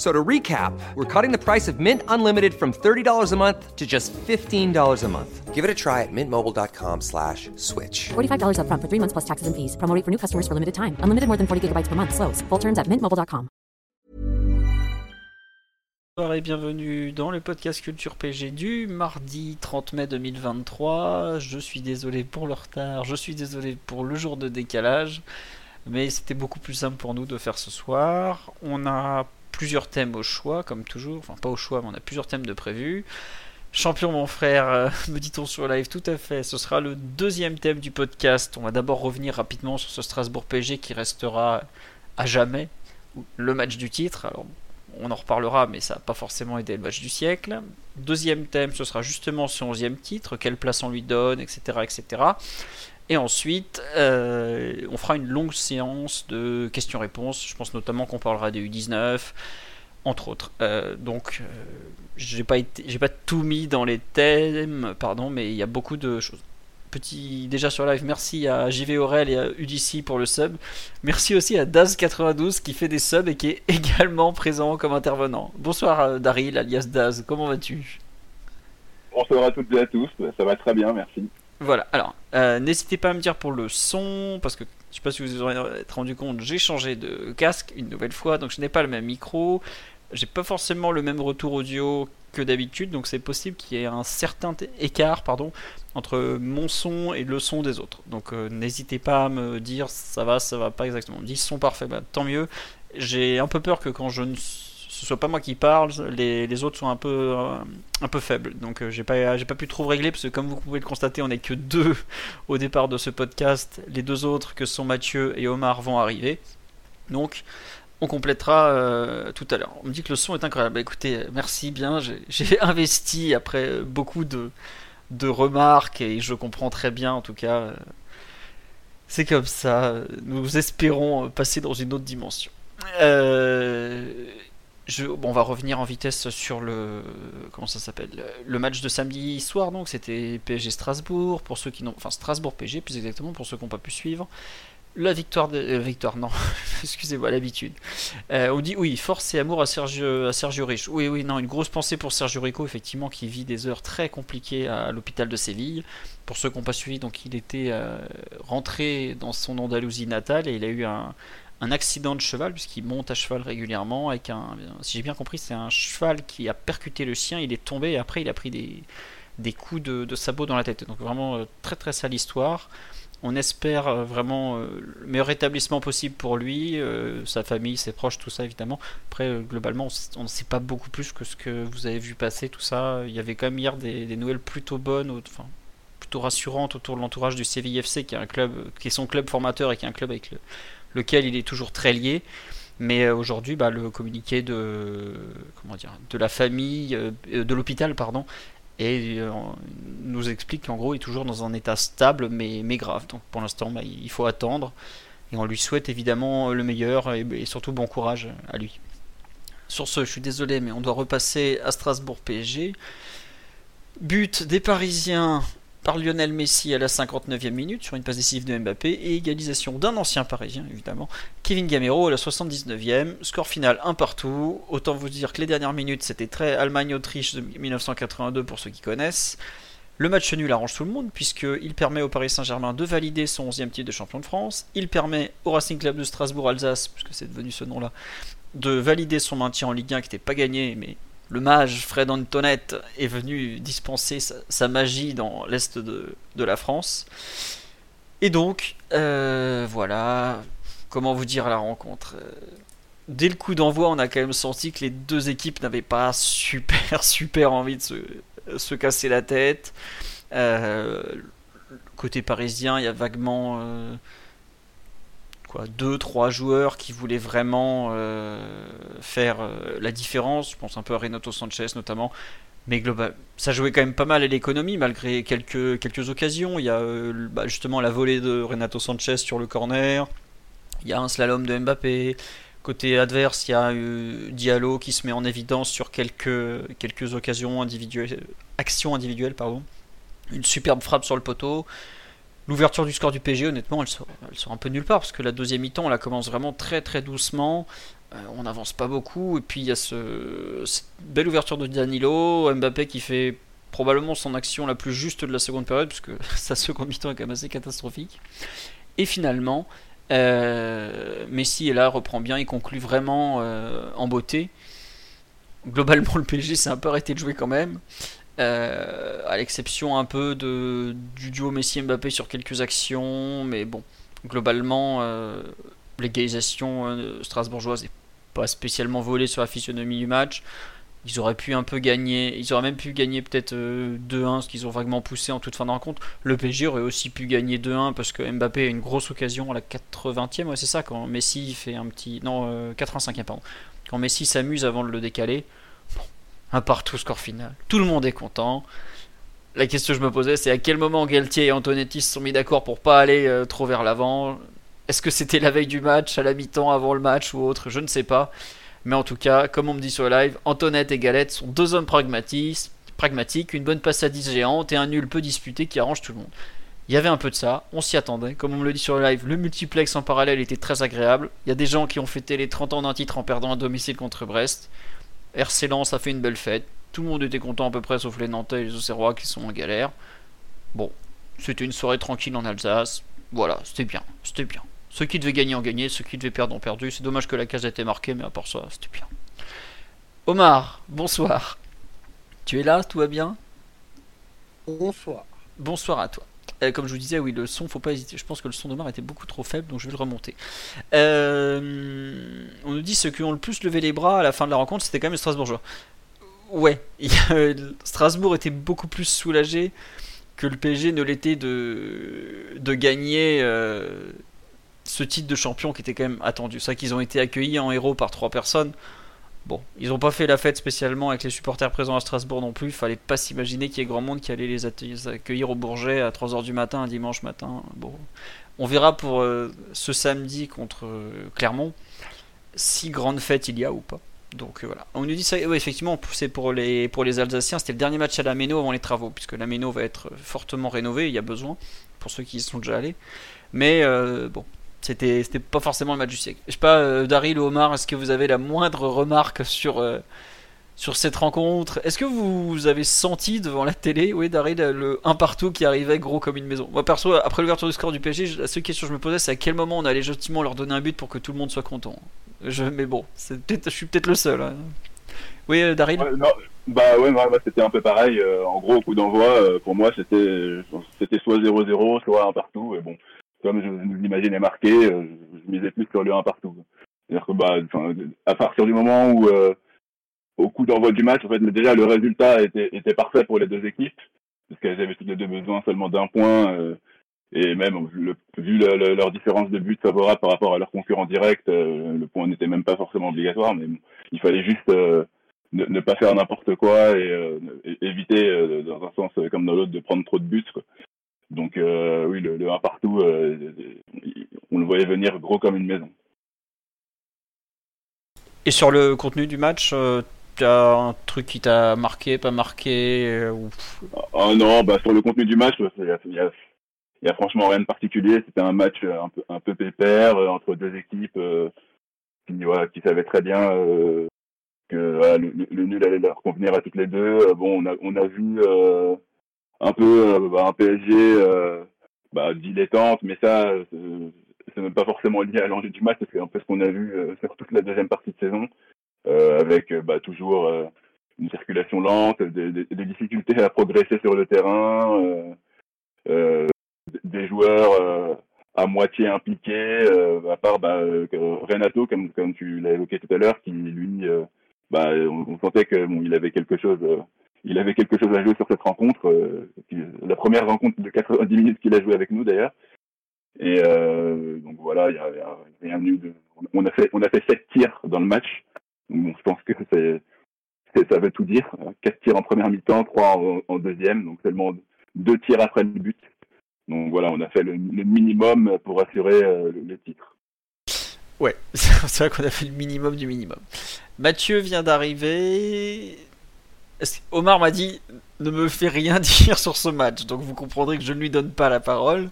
So to recap, we're cutting the price of Mint Unlimited from $30 a month to just $15 a month. Give it a try at mintmobile.com slash switch. $45 upfront for three months plus taxes and fees. Promo rate for new customers for limited time. Unlimited more than 40 gigabytes per month. Slows. Full terms at mintmobile.com. Bonjour et bienvenue dans le podcast Culture PG du mardi 30 mai 2023. Je suis désolé pour le retard, je suis désolé pour le jour de décalage, mais c'était beaucoup plus simple pour nous de faire ce soir. On a plusieurs thèmes au choix, comme toujours, enfin pas au choix, mais on a plusieurs thèmes de prévus. Champion, mon frère, euh, me dit-on sur live, tout à fait. Ce sera le deuxième thème du podcast. On va d'abord revenir rapidement sur ce Strasbourg PG qui restera à jamais le match du titre. Alors, on en reparlera, mais ça n'a pas forcément été le match du siècle. Deuxième thème, ce sera justement ce onzième titre, quelle place on lui donne, etc. etc. Et ensuite, euh, on fera une longue séance de questions-réponses. Je pense notamment qu'on parlera des U19, entre autres. Euh, donc, euh, j'ai pas tout mis dans les thèmes, pardon, mais il y a beaucoup de choses. Petit déjà sur live, merci à JV Aurel et à UDC pour le sub. Merci aussi à Daz92 qui fait des subs et qui est également présent comme intervenant. Bonsoir euh, Daryl alias Daz, comment vas-tu? Bonsoir à toutes et à tous, ça va très bien, merci. Voilà, alors, euh, n'hésitez pas à me dire pour le son, parce que je sais pas si vous vous rendu compte, j'ai changé de casque une nouvelle fois, donc je n'ai pas le même micro, j'ai pas forcément le même retour audio que d'habitude, donc c'est possible qu'il y ait un certain écart pardon, entre mon son et le son des autres. Donc euh, n'hésitez pas à me dire ça va, ça va pas exactement. On dit son parfait, bah, tant mieux. J'ai un peu peur que quand je ne ce soit pas moi qui parle, les, les autres sont un peu, euh, un peu faibles. Donc euh, j'ai pas, pas pu trop régler parce que comme vous pouvez le constater, on n'est que deux au départ de ce podcast. Les deux autres que sont Mathieu et Omar vont arriver. Donc on complétera euh, tout à l'heure. On me dit que le son est incroyable. Bah, écoutez, merci bien. J'ai, investi après beaucoup de, de remarques et je comprends très bien en tout cas. c'est comme ça. Nous espérons passer dans une autre dimension. Euh, on va revenir en vitesse sur le comment ça s'appelle le match de samedi soir donc c'était PSG Strasbourg pour ceux qui n'ont enfin Strasbourg PSG plus exactement pour ceux qui n'ont pas pu suivre. La victoire de euh, victoire non excusez-moi l'habitude. Euh, on dit oui force et amour à Sergio à Rich. Oui oui non une grosse pensée pour Sergio Rico effectivement qui vit des heures très compliquées à l'hôpital de Séville. Pour ceux qui n'ont pas suivi donc il était euh, rentré dans son Andalousie natale et il a eu un un accident de cheval puisqu'il monte à cheval régulièrement avec un si j'ai bien compris c'est un cheval qui a percuté le sien il est tombé et après il a pris des, coups de, sabot dans la tête. Donc vraiment euh, très très sale histoire. On espère euh, vraiment euh, le meilleur rétablissement possible pour lui sa famille ses proches tout ça évidemment. Après globalement on ne sait pas beaucoup plus que ce que vous avez vu passer tout ça. Il y avait quand même hier des, nouvelles plutôt bonnes enfin plutôt rassurantes autour de l'entourage du CVIFC qui est un club qui est son club formateur et qui est un club avec le, lequel il est toujours très lié. Mais euh, aujourd'hui, bah, le communiqué de comment dire de la famille, euh, de l'hôpital, pardon, et euh, nous explique qu'en gros, il est toujours dans un état stable, mais, grave. Donc pour l'instant, bah, il faut attendre. Et on lui souhaite évidemment le meilleur et, et surtout bon courage à lui. Sur ce, je suis désolé, mais on doit repasser à Strasbourg PSG. But des Parisiens par Lionel Messi à la 59e minute sur une passe décisive de Mbappé et égalisation d'un ancien parisien évidemment, Kevin Gamero à la 79e, score final un partout. Autant vous dire que les dernières minutes c'était très Allemagne-Autriche de 1982 pour ceux qui connaissent. Le match nul arrange tout le monde puisqu'il permet au Paris Saint-Germain de valider son 11e titre de champion de France. Il permet au Racing Club de Strasbourg-Alsace, puisque c'est devenu ce nom-là, de valider son maintien en Ligue 1 qui n'était pas gagné, mais le mage Fred Antoinette est venu dispenser sa, magie dans l'est de, la France. Et donc, euh, voilà, comment vous dire la rencontre? Euh, Dès le coup d'envoi, on a quand même senti que les deux équipes n'avaient pas super, super envie de se, se casser la tête. Euh, côté parisien, il y a vaguement quoi, deux, trois joueurs qui voulaient vraiment euh, faire euh, la différence. Je pense un peu à Renato Sanchez notamment. Mais global, ça jouait quand même pas mal à l'économie malgré quelques, quelques occasions. Il y a euh, bah, justement la volée de Renato Sanchez sur le corner. Il y a un slalom de Mbappé. Côté adverse, il y a Diallo qui se met en évidence sur quelques, quelques occasions individuelles, actions individuelles, pardon. Une superbe frappe sur le poteau. L'ouverture du score du PG, honnêtement, elle sort, un peu nulle part parce que la deuxième mi-temps, on la commence vraiment très très doucement. Euh, on n'avance pas beaucoup. Et puis il y a ce, cette belle ouverture de Danilo, Mbappé qui fait probablement son action la plus juste de la seconde période, puisque sa seconde mi-temps est quand même assez catastrophique. Et finalement, euh, Messi est là, reprend bien, il conclut vraiment euh, en beauté. Globalement, le PSG s'est un peu arrêté de jouer quand même. Euh, à l'exception un peu de, du duo Messi-Mbappé sur quelques actions, mais bon, globalement, l'égalisation strasbourgeoise n'est pas spécialement volée sur la physionomie du match. Ils auraient pu un peu gagner, ils auraient même pu gagner peut-être 2-1, ce qu'ils ont vaguement poussé en toute fin de rencontre. Le PSG aurait aussi pu gagner 2-1 parce que Mbappé a une grosse occasion à la 80e, ouais, c'est ça, quand Messi fait un petit. Non, 85e, pardon. Quand Messi s'amuse avant de le décaler. Un partout score final. Tout le monde est content. La question que je me posais, c'est à quel moment Galtier et Antonetti se sont mis d'accord pour pas aller trop vers l'avant? Est-ce que c'était la veille du match, à la mi-temps, avant le match ou autre? Je ne sais pas. Mais en tout cas, comme on me dit sur le live, Antoinette et Galette sont deux hommes pragmatiques, pragmatiques, une bonne passe à 10 géante et un nul peu disputé qui arrange tout le monde. Il y avait un peu de ça, on s'y attendait. Comme on me le dit sur le live, le multiplex en parallèle était très agréable. Il y a des gens qui ont fêté les 30 ans d'un titre en perdant un domicile contre Brest. RC Lens a fait une belle fête. Tout le monde était content à peu près, sauf les Nantais et les Auxerrois qui sont en galère. Bon, c'était une soirée tranquille en Alsace. Voilà, c'était bien, c'était bien. Ceux qui devaient gagner ont gagné, ceux qui devaient perdre ont perdu. C'est dommage que la case ait été marquée, mais à part ça, c'était bien. Omar, bonsoir. Tu es là, tout va bien? Bonsoir. Bonsoir à toi. Euh, comme je vous disais, oui, le son, faut pas hésiter. Je pense que le son d'Omar était beaucoup trop faible, donc je vais le remonter. Euh, on nous dit ceux qui ont le plus levé les bras à la fin de la rencontre, c'était quand même les Strasbourgeois. Ouais, Strasbourg était beaucoup plus soulagé que le PSG ne l'était de, de gagner euh, ce titre de champion qui était quand même attendu. Ça qu'ils ont été accueillis en héros par trois personnes. Bon, ils n'ont pas fait la fête spécialement avec les supporters présents à Strasbourg non plus. Fallait pas s'imaginer qu'il y ait grand monde qui allait les accueillir au Bourget à 3h du matin, un dimanche matin. Bon, on verra pour euh, ce samedi contre euh, Clermont si grande fête il y a ou pas. Donc euh, voilà. On nous dit ça, oui, effectivement, c'est pour les, pour les Alsaciens, c'était le dernier match à la Méno avant les travaux, puisque la Méno va être fortement rénovée, il y a besoin, pour ceux qui y sont déjà allés. Mais bon, c'était, c'était pas forcément le match du siècle. Je sais pas, euh, Daryl ou Omar, est-ce que vous avez la moindre remarque sur, euh, sur cette rencontre? Est-ce que vous avez senti devant la télé, oui, Daryl, le 1 partout qui arrivait gros comme une maison? Moi, perso, après l'ouverture du score du PSG, la seule question que je me posais, c'est à quel moment on allait gentiment leur donner un but pour que tout le monde soit content? Je, mais bon, je suis peut-être le seul. Hein. Oui, euh, Daryl? Bah ouais, bah, c'était un peu pareil. en gros, au coup d'envoi, pour moi, c'était, c'était soit 0-0, soit 1 partout. Et bon, comme je l'imaginais marqué, euh, je misais plus sur le 1 partout. C'est-à-dire que bah, à partir du moment où, euh, au coup d'envoi du match, en fait, déjà le résultat était, était parfait pour les deux équipes, parce qu'elles avaient toutes les deux besoin seulement d'un point, euh, et même le, vu leur différence de but favorable par rapport à leurs concurrents directs, le point n'était même pas forcément obligatoire, mais il fallait juste ne, pas faire n'importe quoi et, éviter, dans un sens comme dans l'autre, de prendre trop de buts. Quoi. Donc euh, oui, le, le 1 partout, euh, on le voyait venir gros comme une maison. Et sur le contenu du match, euh, tu as un truc qui t'a marqué, pas marqué ou... Oh non, bah sur le contenu du match, il y a, y a, franchement rien de particulier. C'était un match un peu, un peu pépère entre deux équipes qui, voilà, qui savaient très bien que voilà, le, le, nul allait leur convenir à toutes les deux. Bon, on a, on a vu un peu euh, bah, un PSG euh, bah, dilettante, mais ça, euh, c'est même pas forcément lié à l'enjeu du match, parce que un peu ce qu'on a vu sur toute la deuxième partie de saison, avec bah, toujours une circulation lente, des, des, difficultés à progresser sur le terrain, euh, des joueurs à moitié impliqués, à part bah, Renato, comme, comme tu l'as évoqué tout à l'heure, qui lui, bah, on, sentait qu'il bon, avait quelque chose il avait quelque chose à jouer sur cette rencontre, euh, la première rencontre de 90 minutes qu'il a joué avec nous d'ailleurs. Et euh, donc voilà, il y a, rien eu de. On a fait on sept tirs dans le match. Donc je pense que c'est ça veut tout dire. Quatre tirs en première mi-temps, trois en, deuxième, donc seulement deux tirs après le but. Donc voilà, on a fait le, minimum pour assurer euh, le, titre. Ouais, c'est vrai qu'on a fait le minimum du minimum. Mathieu vient d'arriver. Omar m'a dit ne me fait rien dire sur ce match, donc vous comprendrez que je ne lui donne pas la parole.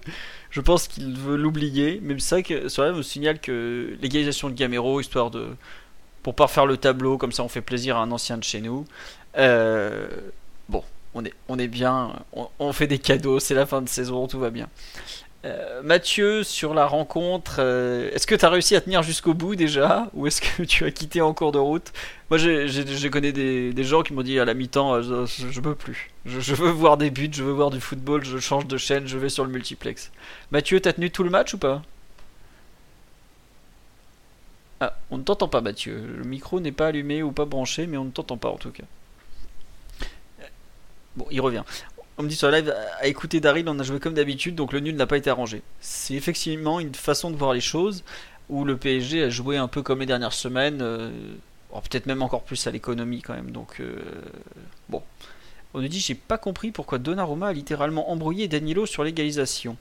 Je pense qu'il veut l'oublier, mais c'est vrai que sur me signale que l'égalisation de Gamero, histoire de pour pas faire le tableau, comme ça on fait plaisir à un ancien de chez nous. Euh, bon, on est bien, on fait des cadeaux, c'est la fin de saison, tout va bien. Euh, Mathieu, sur la rencontre, euh, est-ce que tu as réussi à tenir jusqu'au bout déjà Ou est-ce que tu as quitté en cours de route? Moi, j'ai connu des, gens qui m'ont dit à la mi-temps euh, je, je, peux plus. Je, veux voir des buts, je veux voir du football, je change de chaîne, je vais sur le multiplex. Mathieu, t'as tenu tout le match ou pas? Ah, on ne t'entend pas, Mathieu. Le micro n'est pas allumé ou pas branché, mais on ne t'entend pas en tout cas. Bon, il revient. On me dit sur live, à écouter Daryl, on a joué comme d'habitude, donc le nul n'a pas été arrangé. C'est effectivement une façon de voir les choses où le PSG a joué un peu comme les dernières semaines, euh, oh, peut-être même encore plus à l'économie quand même. Donc euh, bon, on nous dit j'ai pas compris pourquoi Donnarumma a littéralement embrouillé Danilo sur l'égalisation.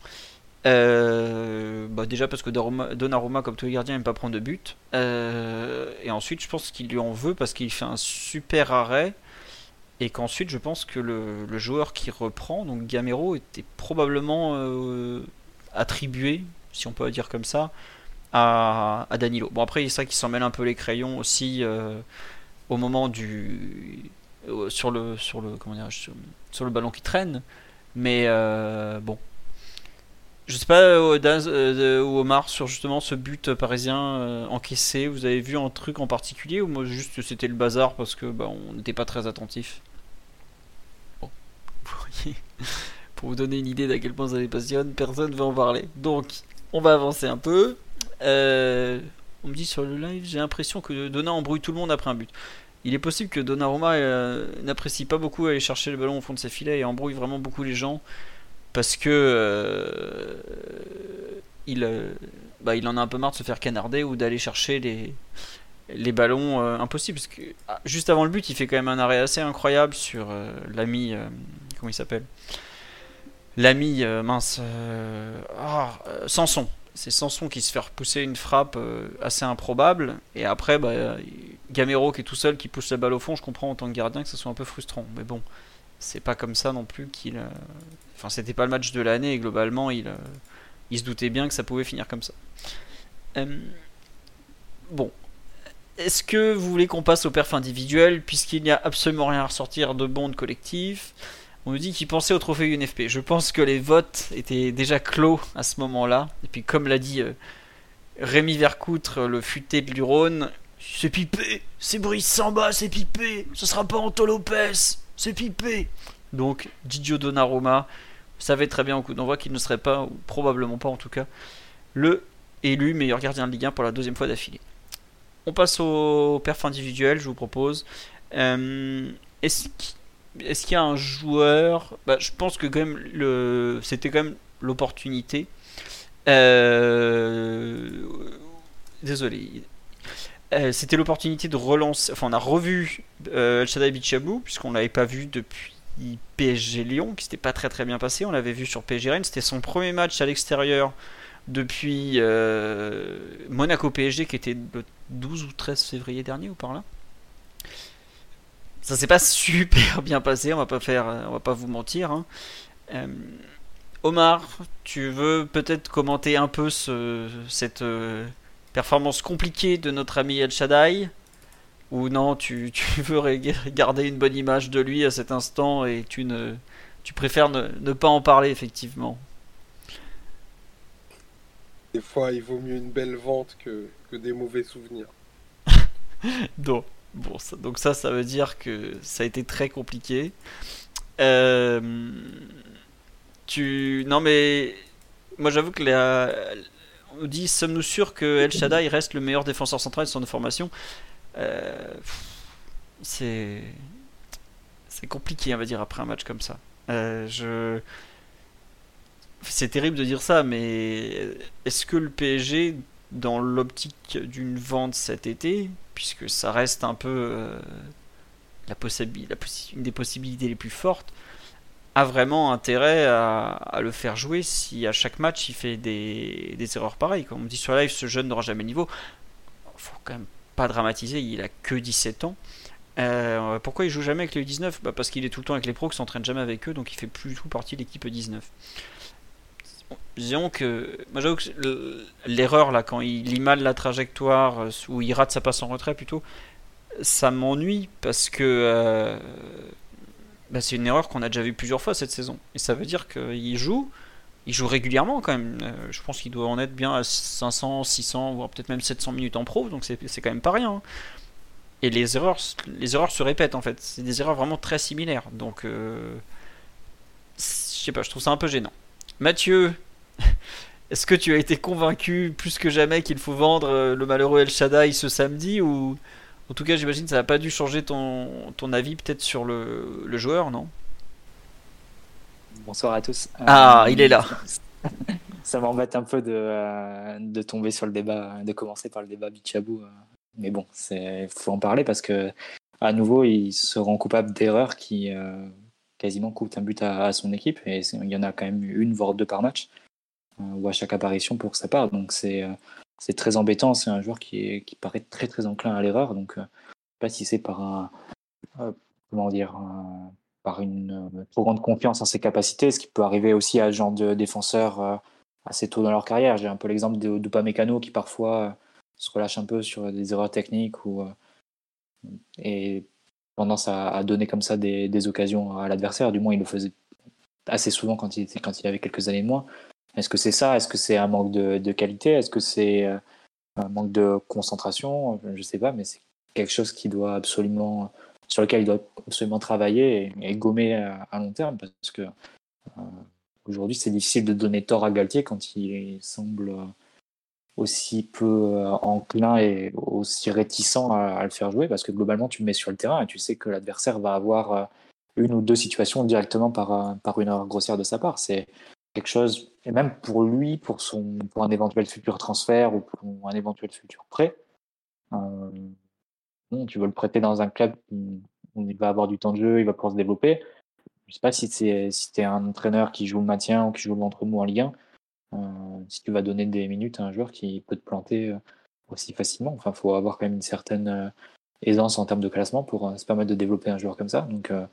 Euh, bah déjà parce que Donnarumma, comme tous les gardiens, n'aime pas prendre de but. et ensuite, je pense qu'il lui en veut parce qu'il fait un super arrêt et qu'ensuite je pense que le, joueur qui reprend, donc Gamero, était probablement euh, attribué, si on peut dire comme ça, à, Danilo. Bon après c'est ça qui s'en mêle un peu les crayons aussi euh, au moment du euh, sur le sur le comment dire sur, sur, le ballon qui traîne, mais bon. Je sais pas, Omar, sur justement ce but parisien encaissé, vous avez vu un truc en particulier ou moi juste c'était le bazar parce que bah, on n'était pas très attentif? Pour vous donner une idée d'à quel point ça les passionne, personne ne veut en parler. Donc, on va avancer un peu. Euh, on me dit sur le live, j'ai l'impression que Donna embrouille tout le monde après un but. Il est possible que Donnarumma euh, n'apprécie pas beaucoup aller chercher le ballon au fond de ses filets et embrouille vraiment beaucoup les gens parce que euh, il, bah, il en a un peu marre de se faire canarder ou d'aller chercher les, les ballons impossibles. Ah, juste avant le but, il fait quand même un arrêt assez incroyable sur l'ami comment il s'appelle? L'ami, euh, mince, euh, ah, euh, Samson. C'est Samson qui se fait repousser une frappe assez improbable. Et après, bah, Gamero qui est tout seul, qui pousse la balle au fond. Je comprends en tant que gardien que ça soit un peu frustrant. Mais bon, c'est pas comme ça non plus qu'il. Enfin, c'était pas le match de l'année et globalement, il, il se doutait bien que ça pouvait finir comme ça. bon, est-ce que vous voulez qu'on passe au perf individuel puisqu'il n'y a absolument rien à ressortir de bon de collectif? On nous dit qu'il pensait au trophée UNFP. Je pense que les votes étaient déjà clos à ce moment-là. Et puis, comme l'a dit euh, Rémi Vercoutre, le futé de l'Urone, c'est pipé, c'est Brice Samba, c'est pipé, ce sera pas Anto Lopez, c'est pipé. Donc, Didio Donnarumma savait très bien au coup d'envoi qu'il ne serait pas, ou probablement pas en tout cas, le élu meilleur gardien de Ligue 1 pour la deuxième fois d'affilée. On passe au perf individuel, je vous propose. Euh, est-ce qu'il y a un joueur bah, Je pense que quand même le, c'était quand même l'opportunité. Euh, désolé. Euh, c'était l'opportunité de relancer. Enfin, on a revu euh, El Shaddai Bichabou, puisqu'on l'avait pas vu depuis PSG Lyon, qui s'était pas très très bien passé. On l'avait vu sur PSG Rennes. C'était son premier match à l'extérieur depuis Monaco PSG, qui était le 12 ou 13 février dernier ou par là. Ça s'est pas super bien passé, on va pas faire, on va pas vous mentir. Hein. Euh, Omar, tu veux peut-être commenter un peu cette euh, performance compliquée de notre ami El Shaddai? Ou non, tu, veux garder une bonne image de lui à cet instant et tu, ne, tu préfères ne, ne pas en parler effectivement? Des fois, il vaut mieux une belle vente que, que des mauvais souvenirs. Donc, Bon, donc ça, ça veut dire que ça a été très compliqué. Euh, tu, non mais moi j'avoue que la... on dit sommes-nous sûrs que El Shaddai reste le meilleur défenseur central de son formation? Euh, C'est c'est compliqué, on va dire, après un match comme ça. Euh, c'est terrible de dire ça, mais est-ce que le PSG, dans l'optique d'une vente cet été, puisque ça reste un peu euh, la, la une des possibilités les plus fortes, a vraiment intérêt à, le faire jouer si à chaque match il fait des, erreurs pareilles. Comme on dit sur live, ce jeune n'aura jamais niveau. Faut quand même pas dramatiser, il a que 17 ans. Euh, pourquoi il joue jamais avec les U19 bah Parce qu'il est tout le temps avec les pros, qui s'entraîne jamais avec eux, donc il fait plus du tout partie de l'équipe 19. Disons que, moi j'avoue que le- l'erreur là, quand il lit mal la trajectoire, euh, ou il rate sa passe en retrait plutôt, ça m'ennuie parce que euh, bah, c'est une erreur qu'on a déjà vue plusieurs fois cette saison. Et ça veut dire qu'il joue, il joue régulièrement quand même. Euh, je pense qu'il doit en être bien à 500, 600, voire peut-être même 700 minutes en pro, donc c'est quand même pas rien. hein. Et les erreurs, les erreurs se répètent en fait. C'est des erreurs vraiment très similaires. Donc, euh, je sais pas, je trouve ça un peu gênant. Mathieu, est-ce que tu as été convaincu plus que jamais qu'il faut vendre euh, le malheureux El Shaddai ce samedi ou en tout cas j'imagine que ça n'a pas dû changer ton, ton avis peut-être sur le, le joueur, non? Bonsoir à tous. Ah, Euh, il est là. Ça m'embête un peu de, euh, de tomber sur le débat, de commencer par le débat Bichabou. Mais bon, il faut en parler parce que à nouveau, il se rend coupable d'erreurs qui euh, quasiment coûtent un but à, son équipe. Et il y en a quand même une, voire deux par match, euh, ou à chaque apparition pour sa part. Donc c'est euh, très embêtant. C'est un joueur qui, paraît très très enclin à l'erreur. Donc euh, je sais pas si c'est par comment dire par une trop grande confiance en ses capacités, ce qui peut arriver aussi à ce genre de défenseurs assez tôt dans leur carrière. J'ai un peu l'exemple de Dupamecano qui parfois se relâche un peu sur des erreurs techniques tendance à, donner comme ça des, occasions à l'adversaire. Du moins, il le faisait assez souvent quand il, était, quand il avait quelques années de moins. Est-ce que c'est ça? Est-ce que c'est un manque de, qualité? Est-ce que c'est euh, un manque de concentration? Je ne sais pas, mais c'est quelque chose qui doit absolument sur lequel il doit absolument travailler et, gommer à, à long terme parce que euh, aujourd'hui c'est difficile de donner tort à Galtier quand il semble euh, aussi peu euh, enclin et aussi réticent à, le faire jouer parce que globalement tu le mets sur le terrain et tu sais que l'adversaire va avoir euh, une ou deux situations directement par, euh, par une erreur grossière de sa part. C'est quelque chose, et même pour lui, pour, son, pour un éventuel futur transfert ou pour un éventuel futur prêt, euh, tu veux le prêter dans un club où il va avoir du temps de jeu, il va pouvoir se développer. Je sais pas si c'est si es un entraîneur qui joue le maintien ou qui joue le ventre mou en Ligue 1, euh, si tu vas donner des minutes à un joueur qui peut te planter euh, aussi facilement. Enfin, faut avoir quand même une certaine euh, aisance en termes de classement pour euh, se permettre de développer un joueur comme ça. Donc, euh,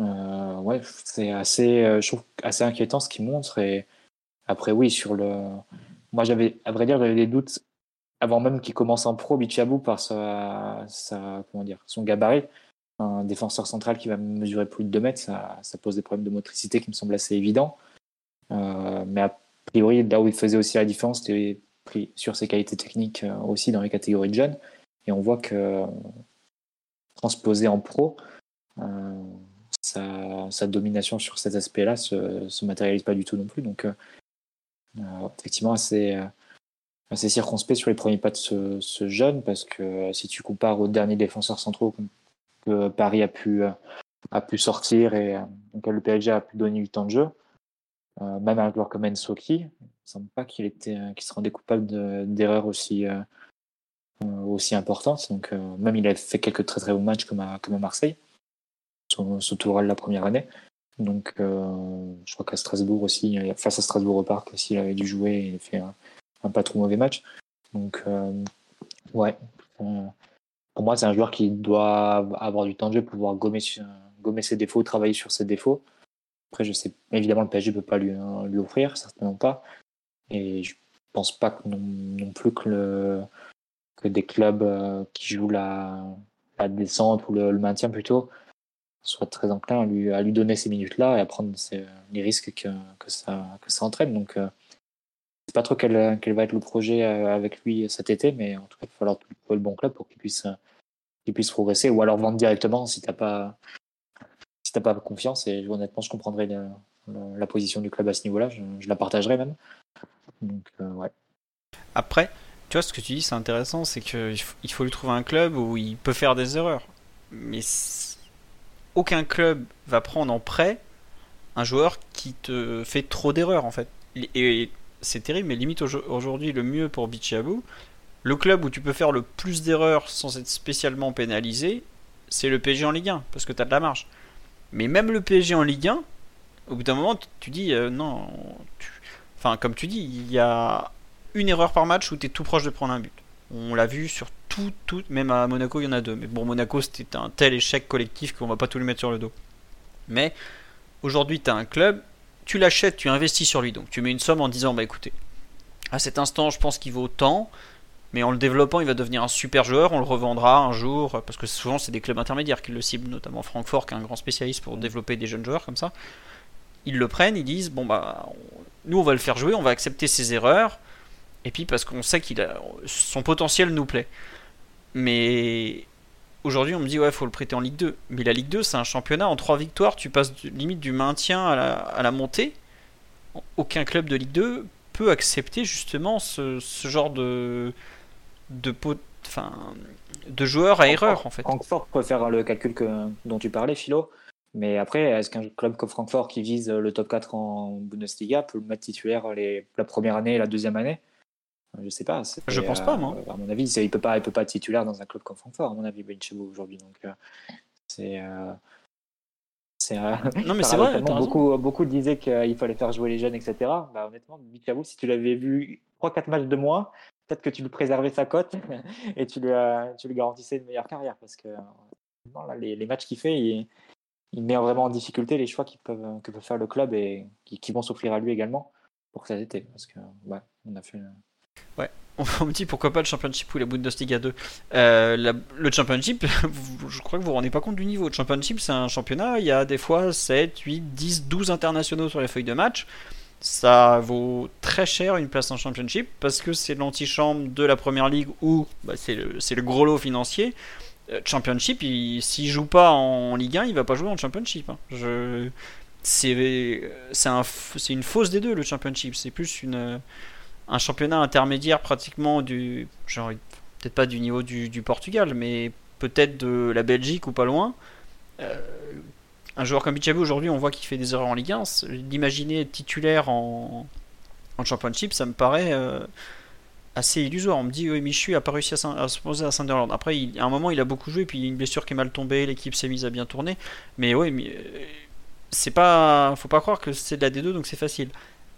euh, ouais, c'est assez, euh, je trouve assez inquiétant ce qu'il montre. Et après, oui, sur le, moi j'avais, à vrai dire, j'avais des doutes avant même qu'il commence en pro, Bichabou par sa, son gabarit un défenseur central qui va mesurer plus de 2 mètres, ça, pose des problèmes de motricité qui me semblent assez évidents. Euh, mais priori, là où il faisait aussi la différence, c'était sur ses qualités techniques euh, aussi dans les catégories de jeunes. Et on voit que transposé en pro, euh, sa, domination sur cet aspect-là se, se matérialise pas du tout non plus. Donc, euh, effectivement, assez, circonspect sur les premiers pas de ce, jeune, parce que si tu compares aux derniers défenseurs centraux que Paris a pu, a pu sortir et auquel le PSG a pu donner du temps de jeu. Euh, même un joueur comme il ne semble pas qu'il était qu'il se rendait coupable d'erreurs aussi, euh, aussi importantes. Donc, euh, même il a fait quelques très très bons matchs comme à, Marseille, son, son Toural la première année. Donc, je crois qu'à Strasbourg aussi, face à Strasbourg au parc aussi, il avait dû jouer il a fait un, pas trop mauvais match. Donc, ouais pour moi, c'est un joueur qui doit avoir du temps de jeu pouvoir gommer ses défauts, travailler sur ses défauts. Après, je sais, évidemment, le PSG ne peut pas lui, lui, offrir, certainement pas. Et je pense pas que non, non, plus que, le, que des clubs euh, qui jouent la, la descente ou le, maintien plutôt soient très enclins à lui, à lui donner ces minutes-là et à prendre les risques que, que, ça, que ça entraîne. Donc, euh, je sais pas trop quel, quel, va être le projet avec lui cet été, mais en tout cas, il va falloir trouver le bon club pour qu'il puisse, qu'il puisse progresser, ou alors vendre directement si t'as pas, t'as pas confiance. Et honnêtement, je comprendrais la, position du club à ce niveau-là. Je, la partagerais même. Donc, euh, ouais. Après, tu vois, ce que tu dis, c'est intéressant, c'est qu'il faut, lui trouver un club où il peut faire des erreurs. Mais aucun club va prendre en prêt un joueur qui te fait trop d'erreurs, en fait. Et c'est terrible, mais limite aujourd'hui, le mieux pour Bichabou, le club où tu peux faire le plus d'erreurs sans être spécialement pénalisé, c'est le PSG en Ligue 1, parce que tu as de la marge. Mais même le PSG en Ligue 1, Au bout d'un moment, tu- dis euh, non. Enfin, comme tu dis, il y a une erreur par match où tu es tout proche de prendre un but. On l'a vu sur tout, tout, même à Monaco, il y en a deux. Mais bon, Monaco, c'était un tel échec collectif qu'on va pas tout lui mettre sur le dos. Mais aujourd'hui, tu as un club, tu l'achètes, tu investis sur lui. Donc tu mets une somme en disant, bah écoutez, à cet instant, je pense qu'il vaut tant. Mais en le développant, il va devenir un super joueur. On le revendra un jour. Parce que souvent, c'est des clubs intermédiaires qui le ciblent, notamment Francfort, qui est un grand spécialiste pour développer des jeunes joueurs comme ça. Ils le prennent, ils disent bon, bah, nous, on va le faire jouer, on va accepter ses erreurs. Et puis, parce qu'on sait qu'il a son potentiel nous plaît. Mais aujourd'hui, on me dit ouais, faut le prêter en Ligue 2. Mais la Ligue 2, c'est un championnat. En trois victoires, tu passes limite du maintien à la, montée. Aucun club de Ligue 2 peut accepter justement ce genre de de pot- enfin de joueurs à erreur en fait. Francfort peut faire le calcul que, dont tu parlais, Philo. Mais après, est-ce qu'un club comme Francfort qui vise le top 4 en Bundesliga peut le mettre titulaire les, la première année et la deuxième année? Je sais pas. Je pense euh, pas, moi. À mon avis, il peut pas, il peut pas être titulaire dans un club comme Francfort, à mon avis, Benchebo aujourd'hui. Donc, euh, c'est. euh, c'est, euh, Non mais c'est vrai. beaucoup, beaucoup disaient qu'il fallait faire jouer les jeunes, etc. Bah, honnêtement, Bichabou, si tu l'avais vu 3-4 matchs de moins, peut-être que tu lui préservais sa cote et tu lui, euh, tu lui garantissais une meilleure carrière. Parce que euh, les, matchs qu'il fait, il, met vraiment en difficulté les choix qui peuvent, que peut faire le club et qui, vont s'offrir à lui également pour cet été. Parce que, ouais, on a fait. On me dit pourquoi pas le Championship ou la Bundesliga 2. Euh, le Championship, je crois que vous vous rendez pas compte du niveau. Le Championship, c'est un championnat, il y a des fois 7, 8, 10, 12 internationaux sur les feuilles de match. Ça vaut très cher une place en Championship parce que c'est l'antichambre de la première ligue où bah, c'est le, gros lot financier. Euh, Championship, il- s'il joue pas en Ligue 1, il va pas jouer en Championship. hein. C'est, une fausse des deux le Championship. C'est plus un championnat intermédiaire pratiquement du peut-être pas du niveau du, du Portugal mais peut-être de la Belgique ou pas loin Euh, un joueur comme Bichabou aujourd'hui on voit qu'il fait des erreurs en Ligue 1 c'est- l'imaginer titulaire en, Championship ça me paraît euh, assez illusoire. On me dit oui Michu a pas réussi à, se poser à Sunderland. Après il, à un moment il a beaucoup joué puis il y a une blessure qui est mal tombée l'équipe s'est mise à bien tourner. Mais oui euh, c'est pas faut pas croire que c'est de la D2 donc c'est facile.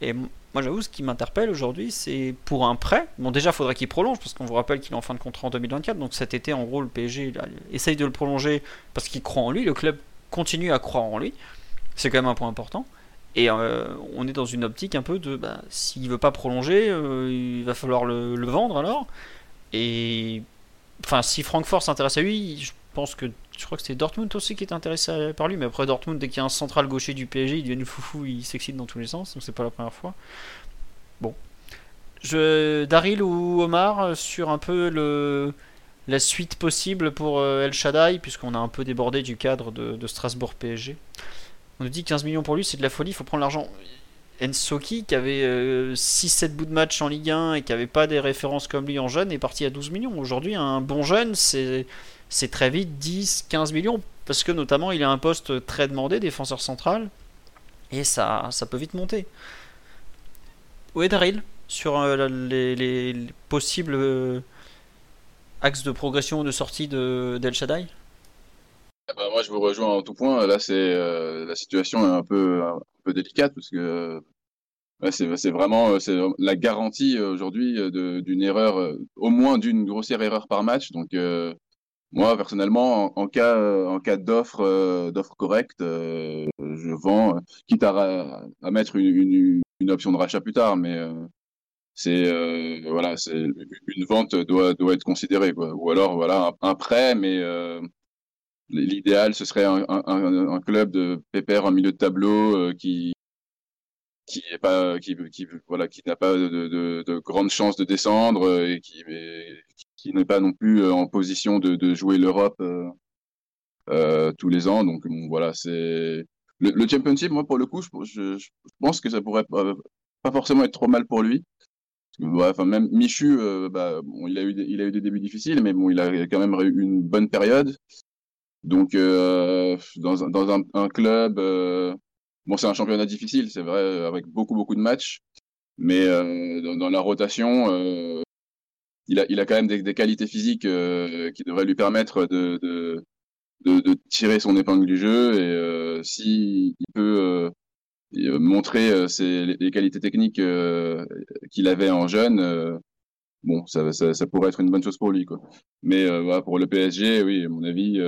Et moi j'avoue ce qui m'interpelle aujourd'hui c'est pour un prêt. Bon déjà faudrait qu'il prolonge parce qu'on vous rappelle qu'il est en fin de contrat en 2024 donc cet été en gros le PSG essaye de le prolonger parce qu'il croit en lui. Le club continue à croire en lui c'est quand même un point important. Et euh, on est dans une optique un peu de bah, s'il veut pas prolonger euh, il va falloir le, vendre alors. Et enfin si Francfort s'intéresse à lui je pense que je crois que c'est Dortmund aussi qui est intéressé par lui mais après Dortmund dès qu'il y a un central gaucher du PSG il devient foufou il s'excite dans tous les sens donc c'est pas la première fois. Bon. Je Daryl ou Omar euh, sur un peu le la suite possible pour euh, El Shaddai puisqu'on a un peu débordé du cadre de, Strasbourg PSG on nous dit 15 millions pour lui c'est de la folie il faut prendre l'argent. Ensoki qui avait 6-7 bouts de match en Ligue 1 et qui avait pas des références comme lui en jeune est parti à 12 millions. Aujourd'hui un bon jeune c'est très vite 10, 15 millions, parce que notamment il a un poste très demandé, défenseur central, et ça, ça peut vite monter. Où est Daryl sur euh, les possibles axes de progression ou de sortie de d'El Shaddai? Ah bah, moi, je vous rejoins en tout point. Là, c'est euh, la situation est un peu un peu délicate parce que c'est vraiment euh, la garantie euh, aujourd'hui de- d'une erreur, au moins d'une grossière erreur par match. Donc moi, personnellement, en, cas en cas d'offre d'offre correcte, je vends, quitte à, à mettre une, une, une option de rachat plus tard, mais c'est euh, voilà, c'est une vente doit doit être considérée quoi. Ou alors voilà un, prêt, mais euh, L'idéal, ce serait un, un, un, club de pépère en milieu de tableau euh, qui qui est pas qui qui voilà qui n'a pas de, de, de grandes chances de descendre euh, et qui qui n'est pas non plus euh, en position de, de jouer l'Europe euh, tous les ans. Donc bon, voilà, c'est le, le championship. Moi, pour le coup, je, je, je pense que ça pourrait pas forcément être trop mal pour lui. Ouais, enfin, même Michu, euh, bah, bon, il a eu des, il a eu des débuts difficiles, mais bon, il a quand même eu une bonne période. Donc, euh, dans, un, dans un, club, euh, bon, c'est un championnat difficile, c'est vrai, avec beaucoup, beaucoup de matchs, mais euh, dans, dans, la rotation, euh, il, a, il a quand même des, des qualités physiques euh, qui devraient lui permettre de, de, de, de, tirer son épingle du jeu. Et euh, si il peut montrer ses, les, qualités techniques qu'il avait en jeune, bon, ça, ça, pourrait être une bonne chose pour lui. Quoi. Mais pour le PSG, oui, à mon avis,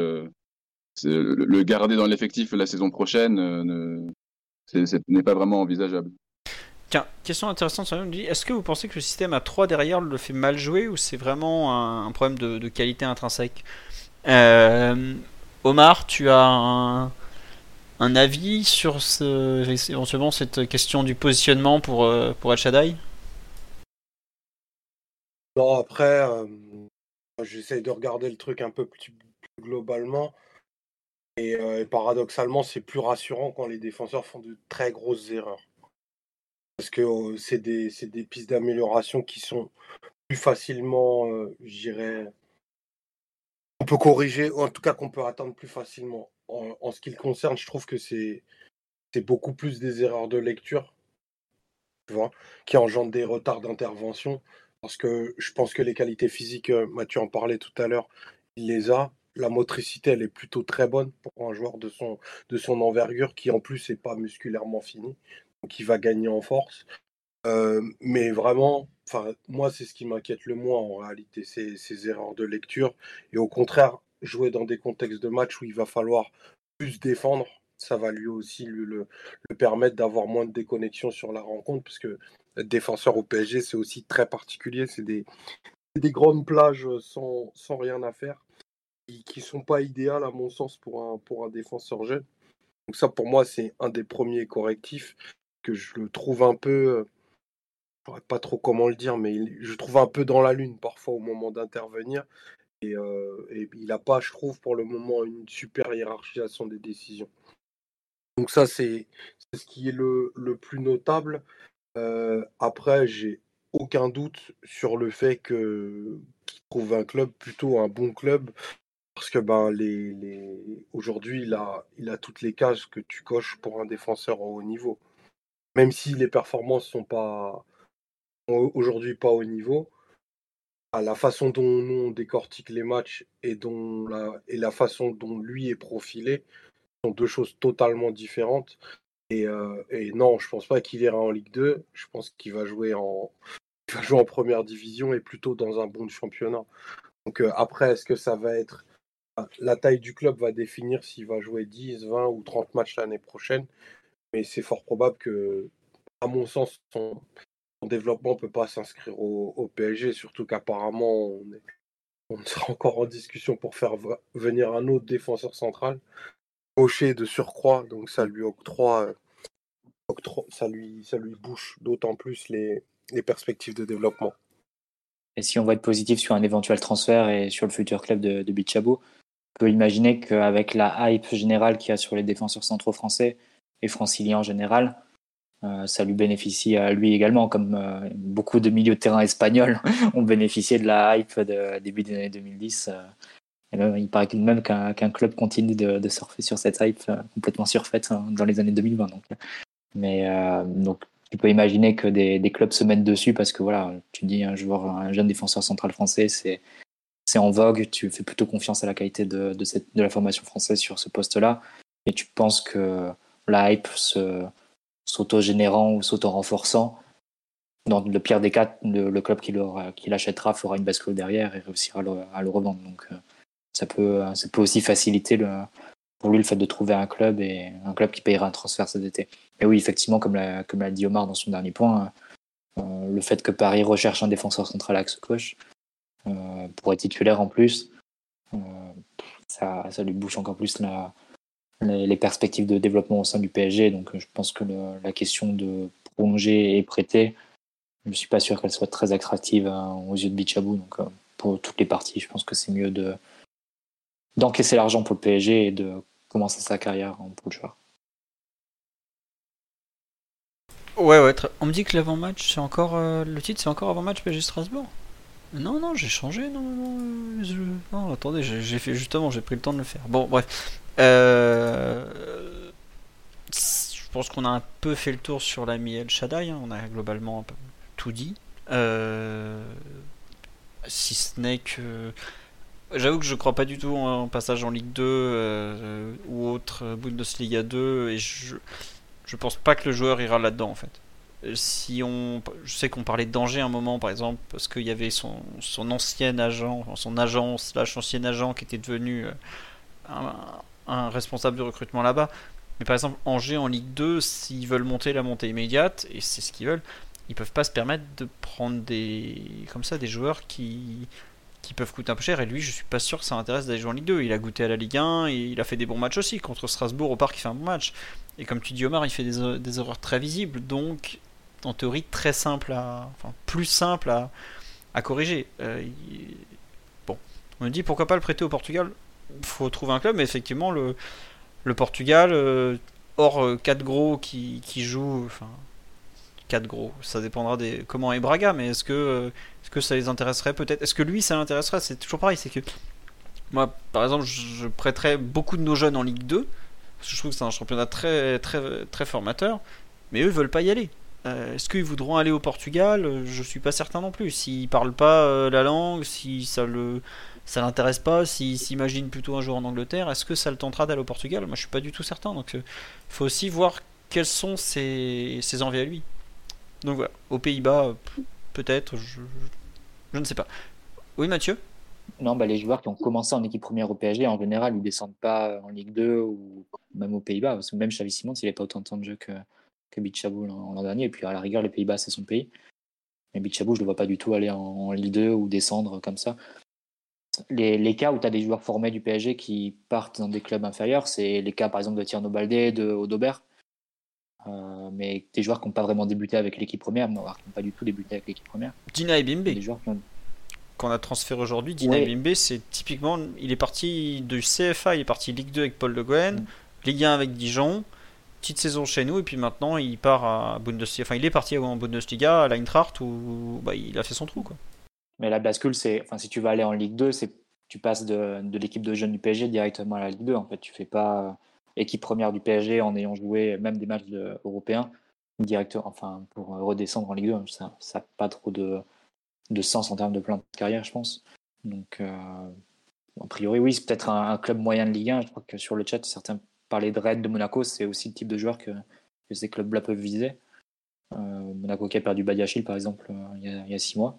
le, garder dans l'effectif la saison prochaine n'est pas vraiment envisageable. Question intéressante, est-ce que vous pensez que le système à 3 derrière le fait mal jouer ou c'est vraiment un, problème de, qualité intrinsèque? Euh, Omar, tu as un, avis sur ce, cette question du positionnement pour, euh, pour El Shaddai? Non, après, euh, j'essaie de regarder le truc un peu plus, globalement. Et, et paradoxalement, c'est plus rassurant quand les défenseurs font de très grosses erreurs parce que c'est des, des, pistes d'amélioration qui sont plus facilement, je dirais, on peut corriger, ou en tout cas qu'on peut attendre plus facilement. En, ce qui le concerne, je trouve que c'est beaucoup plus des erreurs de lecture, tu vois, qui engendrent des retards d'intervention, parce que je pense que les qualités physiques, Mathieu en parlait tout à l'heure, il les a. La motricité, elle est plutôt très bonne pour un joueur de son, envergure qui en plus n'est pas musculairement fini qui va gagner en force. mais vraiment, moi, c'est ce qui m'inquiète le moins en réalité, c'est ces erreurs de lecture. Et au contraire, jouer dans des contextes de match où il va falloir plus défendre, ça va lui aussi lui, le, permettre d'avoir moins de déconnexion sur la rencontre, parce que défenseur au PSG, c'est aussi très particulier. C'est des, des grandes plages sans, sans rien à faire, qui ne sont pas idéales à mon sens pour un, pour un défenseur jeune. Donc ça, pour moi, c'est un des premiers correctifs que je le trouve un peu, je ne pas trop comment le dire, mais je trouve un peu dans la lune parfois au moment d'intervenir. Et, il n'a pas, je trouve, pour le moment, une super hiérarchisation des décisions. Donc ça, c'est ce qui est le, plus notable. après, j'ai aucun doute sur le fait qu'il trouve un club plutôt un bon club parce que ben les, les... aujourd'hui il a il a toutes les cases que tu coches pour un défenseur au haut niveau même si les performances sont pas aujourd'hui pas au niveau, à la façon dont on décortique les matchs et, dont la, et la façon dont lui est profilé sont deux choses totalement différentes. Et, euh, non, je pense pas qu'il ira en Ligue 2. Je pense qu'il va jouer en va jouer en première division et plutôt dans un bon championnat. Donc euh, après, est-ce que ça va être la taille du club va définir s'il va jouer 10, 20 ou 30 matchs l'année prochaine mais c'est fort probable que, à mon sens, son, développement ne peut pas s'inscrire au, PSG, surtout qu'apparemment, on, on, sera encore en discussion pour faire venir un autre défenseur central, gaucher de surcroît, donc ça lui octroie, ça, lui, ça lui bouche d'autant plus les, les perspectives de développement. Et si on va être positif sur un éventuel transfert et sur le futur club de, de Bichabou, on peut imaginer qu'avec la hype générale qu'il y a sur les défenseurs centraux français, et francilien en général. Euh, ça lui bénéficie à lui également, comme euh, beaucoup de milieux de terrain espagnols ont bénéficié de la hype de début des années 2010. Euh, il paraît même qu'un club continue de, surfer sur cette hype complètement surfaite hein, dans les années 2020. Donc. Mais tu peux imaginer que des, clubs se mettent dessus parce que voilà, tu dis un joueur, un jeune défenseur central français, c'est en vogue. Tu fais plutôt confiance à la qualité de, la formation française sur ce poste-là, et tu penses que la hype s'auto-générant ou s'auto-renforçant. Dans le pire des cas, le, club qui l'achètera fera une bascule derrière et réussira à le, revendre. Donc euh, ça peut, ça peut aussi faciliter pour lui le fait de trouver un club et un club qui payera un transfert cet été. Mais oui, effectivement, comme l'a, comme dit Omar dans son dernier point, euh, le fait que Paris recherche un défenseur central axe gauche euh, pour être titulaire en plus, ça, ça lui bouche encore plus la, les, perspectives de développement au sein du PSG. Donc je pense que la question de prolonger et prêter, je ne suis pas sûr qu'elle soit très attractive hein, aux yeux de Bichabou. Donc euh, pour toutes les parties, je pense que c'est mieux de d'encaisser l'argent pour le PSG et de commencer sa carrière en pour le joueur. Ouais, ouais, on me dit que l'avant-match, c'est encore. Euh, le titre, c'est encore avant-match PSG Strasbourg Non, non, j'ai changé, non, non, non attendez, j'ai fait justement, j'ai pris le temps de le faire. Bon, bref. Euh, je pense qu'on a un peu fait le tour sur l'ami El Shaddai. Hein. On a globalement tout dit. Euh, si ce n'est que. J'avoue que je crois pas du tout en passage en Ligue 2 euh, ou autre Bundesliga 2 et je, Je pense pas que le joueur ira là-dedans en fait. Si on, je sais qu'on parlait de danger un moment par exemple parce qu'il y avait son, son ancien agent, son agent slash ancien agent qui était devenu un, un responsable de recrutement là-bas. Mais par exemple Angers en Ligue 2, s'ils veulent monter la montée immédiate et c'est ce qu'ils veulent, ils peuvent pas se permettre de prendre des comme ça des joueurs qui peuvent coûter un peu cher. Et lui je suis pas sûr que ça l'intéresse d'aller jouer en Ligue 2 il a goûté à la Ligue 1 et il a fait des bons matchs aussi. Contre Strasbourg au parc il fait un bon match. Et comme tu dis Omar il fait des, er- erreurs très visibles. Donc en théorie très simple à enfin plus simple à, à corriger. Euh, bon on me dit pourquoi pas le prêter au Portugal? Faut trouver un club mais effectivement le, Portugal euh, hors 4 gros qui, jouent enfin 4 gros ça dépendra des comment est Braga mais est-ce que euh, est-ce que ça les intéresserait peut-être? Est-ce que lui ça l'intéresserait? C'est toujours pareil, c'est que moi, par exemple, je prêterais beaucoup de nos jeunes en Ligue 2 parce que je trouve que c'est un championnat très très très formateur, mais eux veulent pas y aller. Euh, Est-ce qu'ils voudront aller au Portugal? Euh, Je suis pas certain non plus. S'ils parlent pas euh, la langue, si ça le ça l'intéresse pas, s'il s'imagine plutôt un jour en Angleterre, est-ce que ça le tentera d'aller au Portugal? Moi, je suis pas du tout certain. Donc, il faut aussi voir quelles sont ses, envies à lui. Donc voilà, aux Pays-Bas, euh, peut-être, je, ne sais pas. Oui, Mathieu? Non, bah, les joueurs qui ont commencé en équipe première au PSG, en général, ils descendent pas en Ligue 2 ou même aux Pays-Bas. Parce que même Xavi Simons, il n'a pas autant de temps de jeu que, que Bichabou l'an dernier. Et puis à la rigueur, les Pays-Bas, c'est son pays. Mais Bichabou, je ne le vois pas du tout aller en Ligue 2 ou descendre comme ça. Les, les cas où tu as des joueurs formés du PSG qui partent dans des clubs inférieurs, c'est les cas par exemple de Tierno Baldé, de Odobert. Euh, mais des joueurs qui n'ont pas vraiment débuté avec l'équipe première, mais qui n'ont pas du tout débuté avec l'équipe première. Dina Ebimbe, Des joueurs qu'on a transféré aujourd'hui, Dina Ouais. Ebimbe, c'est typiquement, il est parti du CFA, il est parti Ligue 2 avec Paul Le Guen, Mm. Ligue 1 avec Dijon, petite saison chez nous, et puis maintenant il part à Bundesliga, enfin il est parti en Bundesliga à l'Eintracht où bah, il a fait son trou quoi. Mais la bascule, c'est, enfin, si tu vas aller en Ligue 2, c'est, tu passes de, l'équipe de jeunes du PSG directement à la Ligue 2. En fait, tu fais pas euh, équipe première du PSG en ayant joué même des matchs européens enfin, pour euh, redescendre en Ligue 2. Ça, n'a pas trop de, sens en termes de plan de carrière, je pense. Donc, euh, a priori, oui, c'est peut-être un, club moyen de Ligue 1. Je crois que sur le chat, certains parlaient de Rennes, de Monaco. C'est aussi le type de joueur que, ces clubs-là peuvent viser. Monaco qui a perdu Badiachil, par exemple, il y a six mois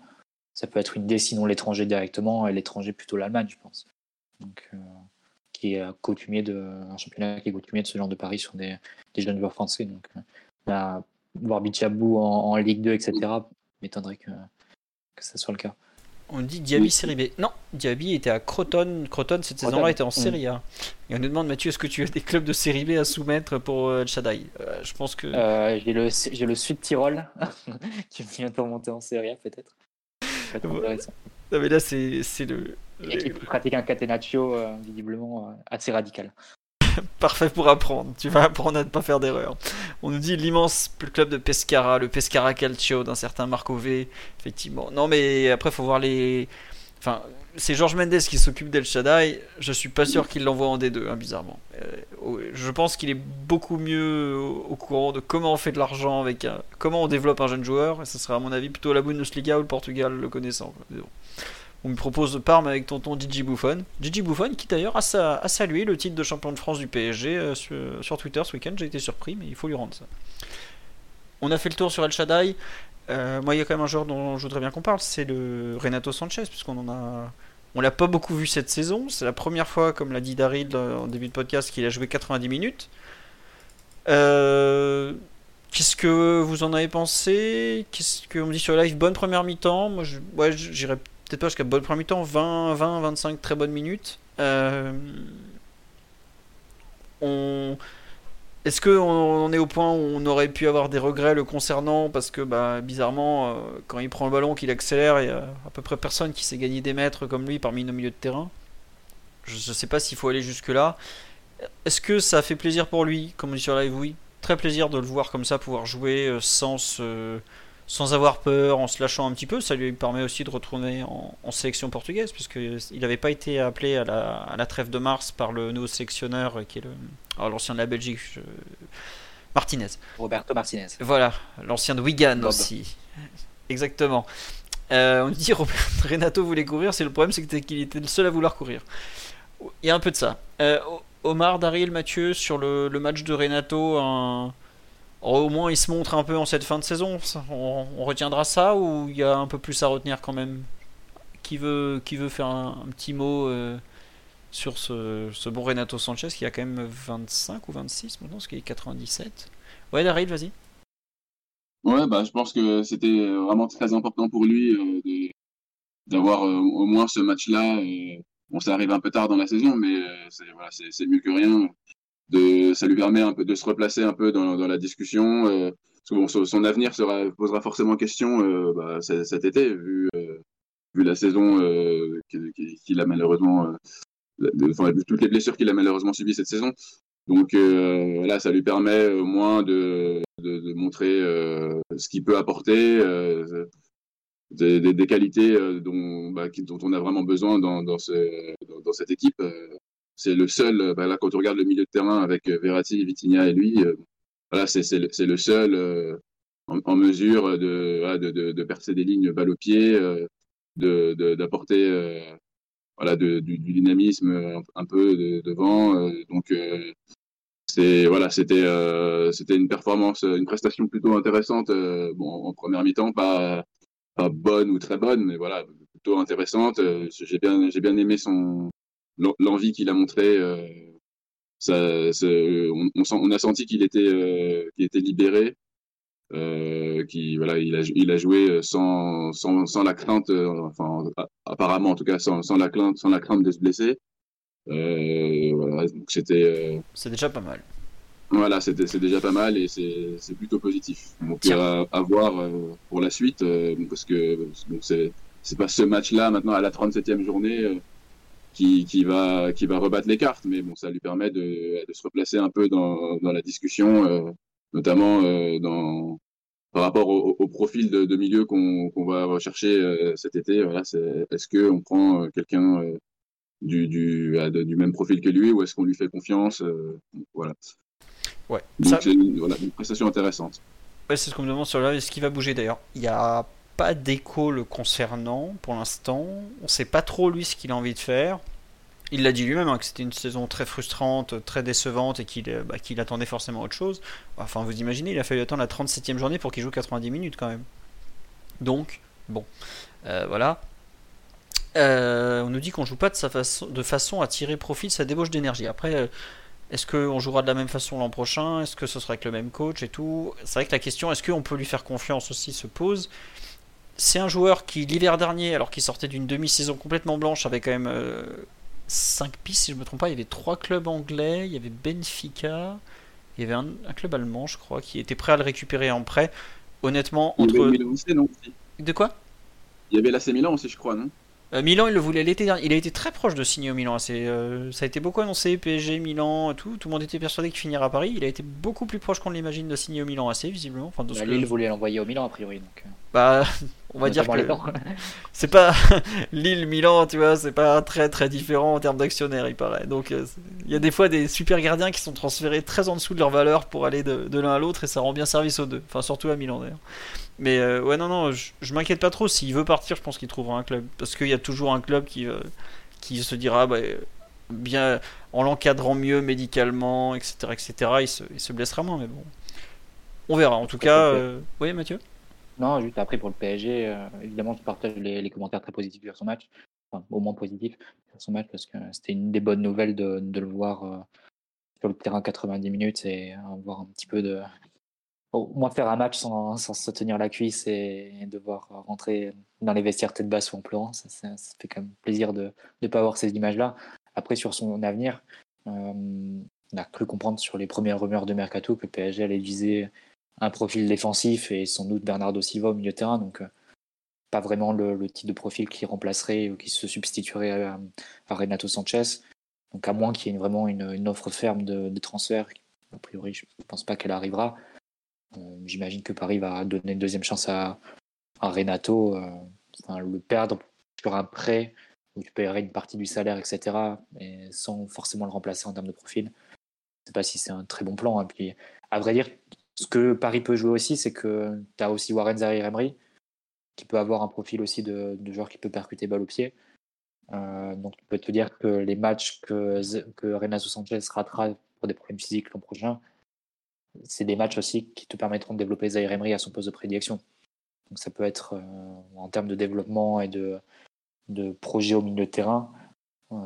ça peut être une idée, sinon l'étranger directement, et l'étranger plutôt l'Allemagne, je pense. Donc, euh, qui est euh, coutumier de, un championnat qui est coutumier de ce genre de paris sur des, des jeunes joueurs français. Donc, euh, là, voir Bichabou en, en Ligue 2, etc., m'étonnerait que, que ça soit le cas. On dit Diaby Oui. Série B. Non, Diaby était à Croton. Croton cette saison-là était en. Série A. Et on nous demande Mathieu, est-ce que tu as des clubs de Série B à soumettre pour euh, Shaddai? Euh, Je pense que Euh, j'ai le, le Sud Tyrol, qui vient de remonter en Série A, peut-être. Ça peut être Ouais. intéressant. Non, mais là c'est c'est le, Et qui pratique un catenaccio, euh, visiblement, euh, assez radical. Parfait pour apprendre. Tu vas apprendre à ne pas faire d'erreur. On nous dit l'immense club de Pescara, le Pescara Calcio d'un certain Marco V. Effectivement. Non, mais après, faut voir les. Enfin, c'est Georges Mendes qui s'occupe d'El Shaddai. Je suis pas sûr qu'il l'envoie en D2, hein, bizarrement. Euh, je pense qu'il est beaucoup mieux au, courant de comment on fait de l'argent avec un- comment on développe un jeune joueur. Et ce sera à mon avis plutôt la Bundesliga ou le Portugal le connaissant. On me propose Parme avec tonton Gigi Buffon. Gigi Buffon qui d'ailleurs a salué le titre de champion de France du PSG euh, sur, sur Twitter ce week-end. J'ai été surpris, mais il faut lui rendre ça. On a fait le tour sur El Shaddai. Euh, moi, il y a quand même un joueur dont je voudrais bien qu'on parle, c'est le Renato Sanchez, puisqu'on en a. On l'a pas beaucoup vu cette saison. C'est la première fois, comme l'a dit Daryl en début de podcast, qu'il a joué 90 minutes. Euh, Qu'est-ce que vous en avez pensé? Qu'est-ce qu'on me dit sur live? Bonne première mi-temps. Moi, je, ouais, peut-être pas jusqu'à bonne première mi-temps. 20, 20, 25 très bonnes minutes. Euh, on... Est-ce qu'on est au point où on aurait pu avoir des regrets le concernant parce que bah, bizarrement euh, quand il prend le ballon qu'il accélère il y a à peu près personne qui s'est gagné des mètres comme lui parmi nos milieux de terrain? Je ne sais pas s'il faut aller jusque là est-ce que ça fait plaisir pour lui comme on dit sur live oui très plaisir de le voir comme ça pouvoir jouer euh, sans se- sans avoir peur en se lâchant un petit peu ça lui permet aussi de retourner en, en sélection portugaise puisqu'il n'avait pas été appelé à la, à la trêve de mars par le nouveau sélectionneur qui est alors, l'ancien de la Belgique je- Martinez Roberto Martinez. voilà, l'ancien de Wigan Bob. aussi. Exactement. Euh, on dit Robert Renato voulait courir, c'est le problème, c'est qu'il était le seul à vouloir courir. Il y a un peu de ça. Euh, Omar, Daryl, Mathieu, sur le, le match de Renato, un, au moins, il se montre un peu en cette fin de saison. On, retiendra ça ou il y a un peu plus à retenir quand même? Qui veut, qui veut faire un, petit mot euh, sur ce, bon Renato Sanchez qui a quand même 25 ou 26 maintenant, ce qui est 97 Ouais, Daryl, vas-y. Ouais, bah, je pense que c'était vraiment très important pour lui euh, d'avoir euh, au moins ce match-là. on s'est arrivé un peu tard dans la saison, mais c'est mieux que rien ça lui permet un peu de se replacer un peu dans, la discussion. Euh, son, avenir sera, posera forcément question euh, bah, cet été, vu, euh, la saison qu'il a malheureusement, vu toutes les blessures qu'il a malheureusement subies cette saison. Donc là, ça lui permet au moins de, montrer ce qu'il peut apporter, des, qualités dont, bah, dont on a vraiment besoin dans cette équipe c'est le seul, euh, bah là, quand on regarde le milieu de terrain avec euh, Verratti, Vitinha et lui, euh, voilà, c'est le, seul en, mesure de, de, de, percer des lignes balle au pied, d'apporter voilà, du, dynamisme un, peu devant. donc, voilà, c'était une performance, une prestation plutôt intéressante. bon, en première mi-temps, pas pas bonne ou très bonne, mais voilà, plutôt intéressante. J'ai bien j'ai bien aimé son l'envie qu'il a montré. Euh, ça, on, on, a senti qu'il était, euh, qu'il était libéré. Euh, qui voilà il a, il a joué sans, sans, sans la crainte enfin apparemment en tout cas sans, sans la crainte sans la crainte de se blesser voilà donc c'était c'est déjà pas mal voilà c'est déjà pas mal et c'est plutôt positif donc à, à, voir pour la suite parce que c'est pas ce match là maintenant à la 37e journée qui, qui, va, qui va rebattre les cartes, mais bon, ça lui permet de, de se replacer un peu dans, dans la discussion, euh, notamment euh, dans, par rapport au, au profil de, de milieu qu'on qu'on va rechercher euh, cet été. Voilà, est-ce que on prend quelqu'un du, du, du même profil que lui ou est-ce qu'on lui fait confiance Voilà. Ouais. Donc, ça... une, voilà, une prestation intéressante. Ouais, c'est ce qu'on me demande sur là. Est-ce qu'il va bouger d'ailleurs? Il y a pas d'écho le concernant pour l'instant. On sait pas trop lui ce qu'il a envie de faire. Il l'a dit lui-même hein, que c'était une saison très frustrante, très décevante et qu'il bah, attendait forcément autre chose. Enfin, vous imaginez, il a fallu attendre la 37e journée pour qu'il joue 90 minutes quand même. Donc, bon, euh, voilà. Euh, on nous dit qu'on joue pas de, façon, de façon à tirer profit de sa débauche d'énergie. Après, euh, est-ce qu'on jouera de la même façon l'an prochain? Est-ce que ce sera avec le même coach et tout? C'est vrai que la question, est-ce qu'on peut lui faire confiance aussi, se pose c'est un joueur qui, l'hiver dernier, alors qu'il sortait d'une demi-saison complètement blanche, avait quand même 5 euh, pistes, si je ne me trompe pas. Il y avait 3 clubs anglais, il y avait Benfica, il y avait un, club allemand, je crois, qui était prêt à le récupérer en prêt. Honnêtement, entre. De quoi? Il y avait l'AC Milan aussi, je crois, non? Euh, Milan, il le voulait l'été dernier. Il a été très proche de signer au Milan. Euh, ça a été beaucoup annoncé, PSG, Milan, tout. Tout le monde était persuadé qu'il finirait à Paris. Il a été beaucoup plus proche qu'on l'imagine de signer au Milan assez, visiblement. Enfin, bah, Lille voulait l'envoyer au Milan, a priori. Donc... Euh. Bah, on va dire que c'est pas Lille, Milan, tu vois, c'est pas très très différent en termes d'actionnaires, il paraît. Donc, il y a des fois des super gardiens qui sont transférés très en dessous de leur valeur pour aller de, de l'un à l'autre et ça rend bien service aux deux. Enfin, surtout à Milan d'ailleurs. Mais euh, ouais, non, non, je, m'inquiète pas trop. S'il veut partir, je pense qu'il trouvera un club. Parce qu'il y a toujours un club qui, euh, qui se dira, bah, bien, en l'encadrant mieux médicalement, etc., etc., il se, il se, blessera moins. Mais bon, on verra. En tout cas, euh... oui, Mathieu? Non, juste après pour le PSG, évidemment, je partage les, commentaires très positifs sur son match. Enfin, au moins positifs sur son match, parce que c'était une des bonnes nouvelles de, de le voir sur le terrain 90 minutes et avoir un petit peu de au moins faire un match sans, sans, se tenir la cuisse et devoir rentrer dans les vestiaires tête basse ou en pleurant, ça, ça, fait quand même plaisir de ne pas avoir ces images-là. Après, sur son avenir, euh, on a cru comprendre sur les premières rumeurs de Mercato que PSG allait viser un profil défensif et sans doute Bernardo Silva au milieu de terrain, donc euh, pas vraiment le, type de profil qui remplacerait ou qui se substituerait à, Renato Sanchez. Donc à moins qu'il y ait vraiment une, offre ferme de, transfert, a priori je ne pense pas qu'elle arrivera, j'imagine que Paris va donner une deuxième chance à, Renato. Euh, le perdre sur un prêt où tu paierais une partie du salaire, etc., mais sans forcément le remplacer en termes de profil. Je ne sais pas si c'est un très bon plan. Hein. Puis, à vrai dire, ce que Paris peut jouer aussi, c'est que tu as aussi Warren Zahir Emery, qui peut avoir un profil aussi de, joueur qui peut percuter balle au pied. Euh, donc, tu peux te dire que les matchs que Renato Sanchez ratera pour des problèmes physiques l'an prochain, c'est des matchs aussi qui te permettront de développer Zaire Emery à son poste de prédilection. Donc ça peut être en termes de développement et de, de projet au milieu de terrain,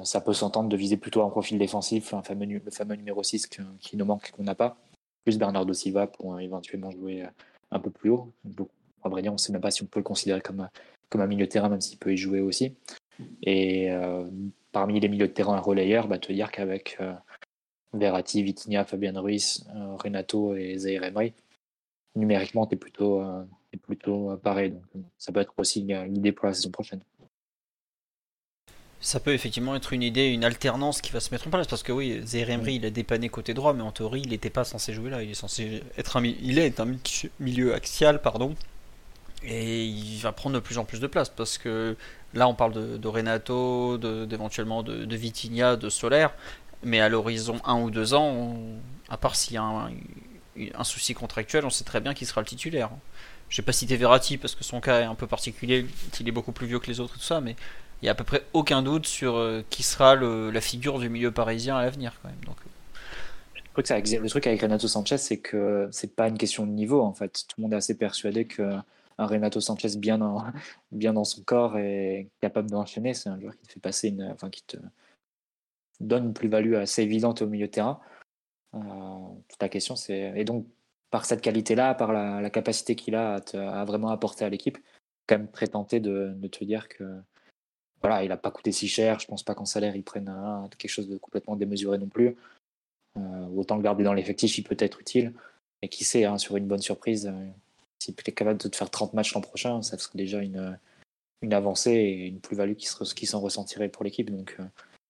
ça peut s'entendre de viser plutôt un profil défensif, un fameux, le fameux numéro 6 qui nous manque et qu'on n'a pas, plus Bernardo Silva pour éventuellement jouer un peu plus haut. En vrai on ne sait même pas si on peut le considérer comme, comme un milieu de terrain, même s'il peut y jouer aussi. Et euh, parmi les milieux de terrain relayeurs, bah, te dire qu'avec euh, Verratti, Vitinha, Fabien Ruiz, euh, Renato et Zaire Emery, numériquement, tu es plutôt, es plutôt pareil. Donc, ça peut être aussi une idée pour la saison prochaine. Ça peut effectivement être une idée, une alternance qui va se mettre en place parce que oui, Zaire Emery il a dépanné côté droit, mais en théorie il n'était pas censé jouer là. Il est censé être un, il est un milieu axial, pardon, et il va prendre de plus en plus de place parce que là on parle de, Renato, d'éventuellement de, de, Vitinha, de Solaire, mais à l'horizon un ou deux ans, à part s'il y a un, souci contractuel, on sait très bien qu'il sera le titulaire. Je vais pas citer Verratti parce que son cas est un peu particulier, il est beaucoup plus vieux que les autres et tout ça, mais il y a à peu près aucun doute sur euh, qui sera la figure du milieu parisien à l'avenir quand même. Le truc avec Renato Sanchez, c'est que c'est pas une question de niveau en fait. Tout le monde est assez persuadé que un Renato Sanchez bien dans, bien dans son corps et capable d'enchaîner. C'est un joueur qui te fait passer une, enfin, qui te donne une plus-value assez évidente au milieu de terrain. Euh, toute la question, c'est et donc par cette qualité-là, par la, capacité qu'il a à, vraiment apporter à l'équipe, quand même très tenté de, te dire que voilà, il n'a pas coûté si cher. Je pense pas qu'en salaire il prenne quelque chose de complètement démesuré non plus. Euh, autant le garder dans l'effectif, il peut être utile. Et qui sait, hein, sur une bonne surprise, euh, s'il est capable de te faire 30 matchs l'an prochain, ça serait déjà une, une avancée et une plus-value qui, qui s'en ressentirait pour l'équipe. Donc, euh,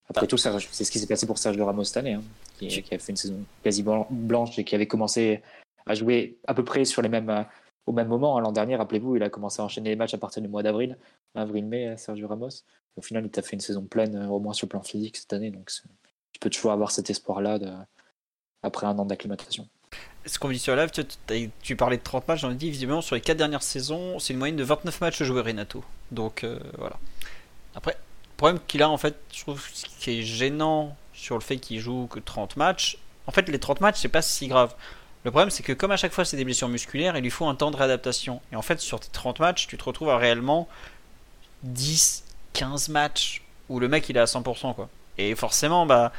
après tout, c'est ce qui s'est passé pour Sergio Ramos cette année, hein, qui, a fait une saison quasi blanche et qui avait commencé à jouer à peu près sur les mêmes, euh, au même moment. Hein. L'an dernier, rappelez-vous, il a commencé à enchaîner les matchs à partir du mois d'avril, avril-mai, euh, Sergio Ramos. Au final, il a fait une saison pleine, au moins sur le plan physique cette année. Donc, tu peux toujours avoir cet espoir-là après un an d'acclimatation ce qu'on dit sur live, tu, parlais de 30 matchs, j'en ai dit visiblement sur les 4 dernières saisons, c'est une moyenne de 29 matchs joués Renato. Donc euh, voilà. Après, problème qu'il a en fait, je trouve ce qui est gênant sur le fait qu'il joue que 30 matchs, en fait les 30 matchs c'est pas si grave. Le problème c'est que comme à chaque fois c'est des blessures musculaires, il lui faut un temps de réadaptation. Et en fait sur tes 30 matchs, tu te retrouves à réellement 10, 15 matchs où le mec il est à 100% quoi. Et forcément, bah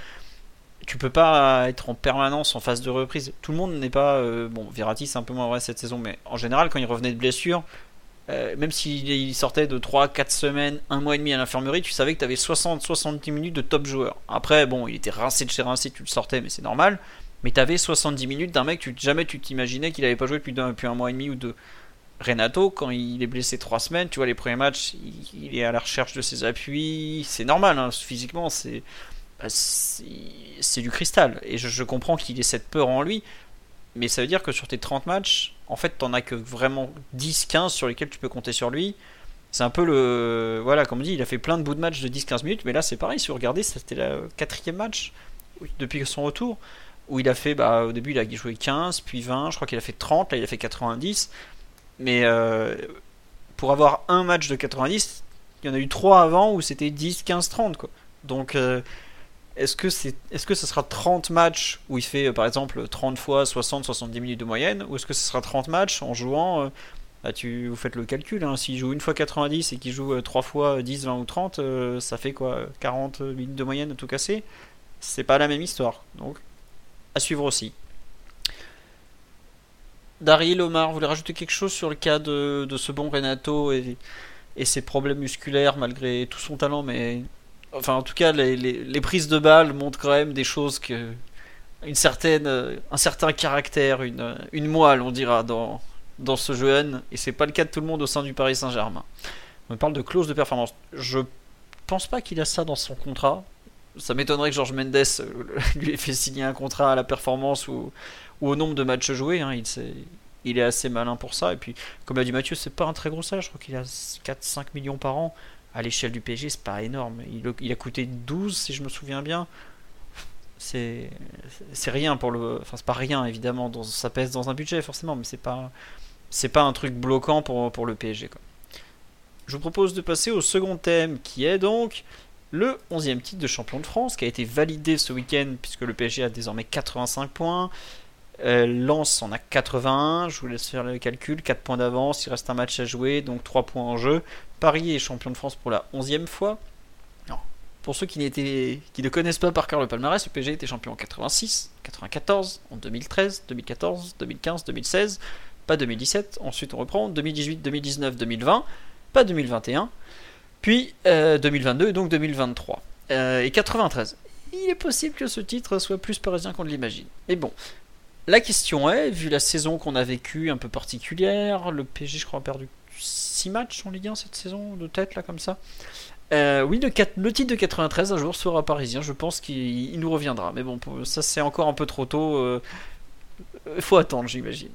tu peux pas être en permanence en phase de reprise. Tout le monde n'est pas. Euh, bon, Verratti, c'est un peu moins vrai cette saison, mais en général, quand il revenait de blessure, euh, même s'il sortait de 3-4 semaines, un mois et demi à l'infirmerie, tu savais que tu avais 60-70 minutes de top joueur. Après, bon, il était rincé de chez rincé, tu le sortais, mais c'est normal. Mais tu avais 70 minutes d'un mec, tu, jamais tu t'imaginais qu'il avait pas joué depuis depuis un mois et demi ou deux. Renato, quand il est blessé 3 semaines, tu vois, les premiers matchs, il, est à la recherche de ses appuis. C'est normal, hein, physiquement, bah, c'est du cristal. Et je, comprends qu'il ait cette peur en lui. Mais ça veut dire que sur tes 30 matchs, en fait, t'en as que vraiment 10-15 sur lesquels tu peux compter sur lui. C'est un peu le. Voilà, comme on dit, il a fait plein de bouts de match de 10-15 minutes. Mais là, c'est pareil. Si vous regardez, c'était le quatrième match depuis son retour. Où il a fait. Bah, au début, il a joué 15, puis 20. Je crois qu'il a fait 30. Là, il a fait 90. Mais euh, pour avoir un match de 90, il y en a eu 3 avant où c'était 10, 15, 30. Quoi. Donc. Euh, est-ce que, ce sera 30 matchs où il fait euh, par exemple 30 fois 60-70 minutes de moyenne Ou est-ce que ce sera 30 matchs en jouant euh, bah, tu, Vous faites le calcul, hein, s'il joue une fois 90 et qu'il joue 3 euh, fois 10, 20 ou 30, ça fait quoi 40 minutes de moyenne à tout casser? C'est pas la même histoire. Donc, à suivre aussi. Daryl, Omar, vous voulez rajouter quelque chose sur le cas de, ce bon Renato et, et ses problèmes musculaires malgré tout son talent, mais enfin en tout cas les, prises de balles montrent quand même des choses que une certaine euh, un certain caractère une, une moelle on dira dans dans ce jeune et c'est pas le cas de tout le monde au sein du Paris Saint-Germain. On parle de clause de performance. Je pense pas qu'il a ça dans son contrat. Ça m'étonnerait que Georges Mendes euh, lui ait fait signer un contrat à la performance ou, ou au nombre de matchs joués hein. il, est, il est assez malin pour ça. Et puis comme l'a dit Mathieu c'est pas un très gros salaire. Je crois qu'il a 4-5 millions par an à l'échelle du PSG, c'est pas énorme. Il, a coûté 12, si je me souviens bien. C'est rien pour le. Enfin, c'est pas rien, évidemment. Dans, ça pèse dans un budget, forcément, mais c'est pas, c'est pas un truc bloquant pour, pour le PSG. Je vous propose de passer au second thème, qui est donc le 11e titre de champion de France, qui a été validé ce week-end, puisque le PSG a désormais 85 points. Euh, Lens en a 81, je vous laisse faire le calcul, 4 points d'avance, il reste un match à jouer, donc 3 points en jeu. Paris est champion de France pour la 11e fois. Pour ceux qui, ne connaissent pas par cœur le palmarès, le PSG était champion en 86, 94, en 2013, 2014, 2015, 2016, pas 2017, ensuite on reprend, 2018, 2019, 2020, pas 2021, puis 2022 et donc 2023. Euh, et 93. Il est possible que ce titre soit plus parisien qu'on ne l'imagine. Mais bon, la question est, vu la saison qu'on a vécue un peu particulière, le PSG, je crois, a perdu 6 matchs en Ligue 1 cette saison, de tête, là, comme ça. Euh, oui, le, titre de 93, un jour, sera parisien. Je pense qu'il nous reviendra. Mais bon, ça, c'est encore un peu trop tôt. Il euh, faut attendre, j'imagine.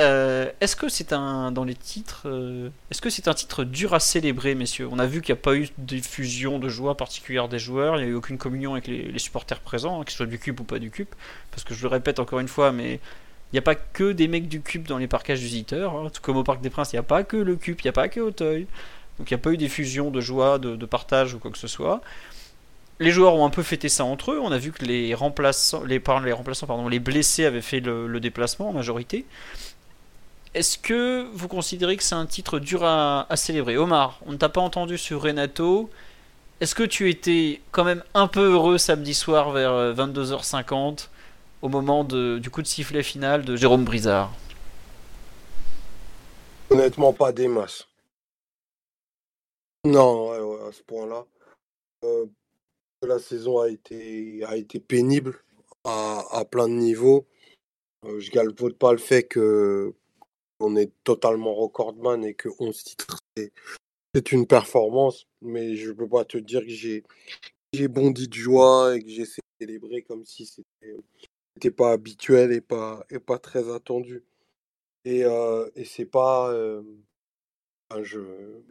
Euh, est-ce que c'est un dans les titres euh, Est-ce que c'est un titre dur à célébrer, messieurs? On a vu qu'il n'y a pas eu de fusion de joie particulière des joueurs. Il n'y a eu aucune communion avec les, supporters présents, hein, qu'ils soient du cube ou pas du cube. Parce que je le répète encore une fois, mais il n'y a pas que des mecs du cube dans les parcages visiteurs. Hein. Comme au Parc des Princes, il n'y a pas que le cube, il n'y a pas que Auteuil. Donc il n'y a pas eu des fusions de joie, de, partage ou quoi que ce soit. Les joueurs ont un peu fêté ça entre eux. On a vu que les remplaçants, les, pardon, les blessés avaient fait le déplacement en majorité. Est-ce que vous considérez que c'est un titre dur à, célébrer? Omar, on ne t'a pas entendu sur Renato. Est-ce que tu étais quand même un peu heureux samedi soir vers 22h50 euh, au moment du coup de sifflet final de Jérôme Brizard Honnêtement, pas des masses. Non, à ce point-là. Euh, la saison a été, a été pénible à, plein de niveaux. Euh, je galvaude pas le fait que on est totalement recordman et que 11 titres, c'est une performance. Mais je peux pas te dire que j'ai bondi de joie et que j'ai célébré comme si c'était pas habituel et pas, et pas très attendu. Et, euh, et c'est pas. Euh, je,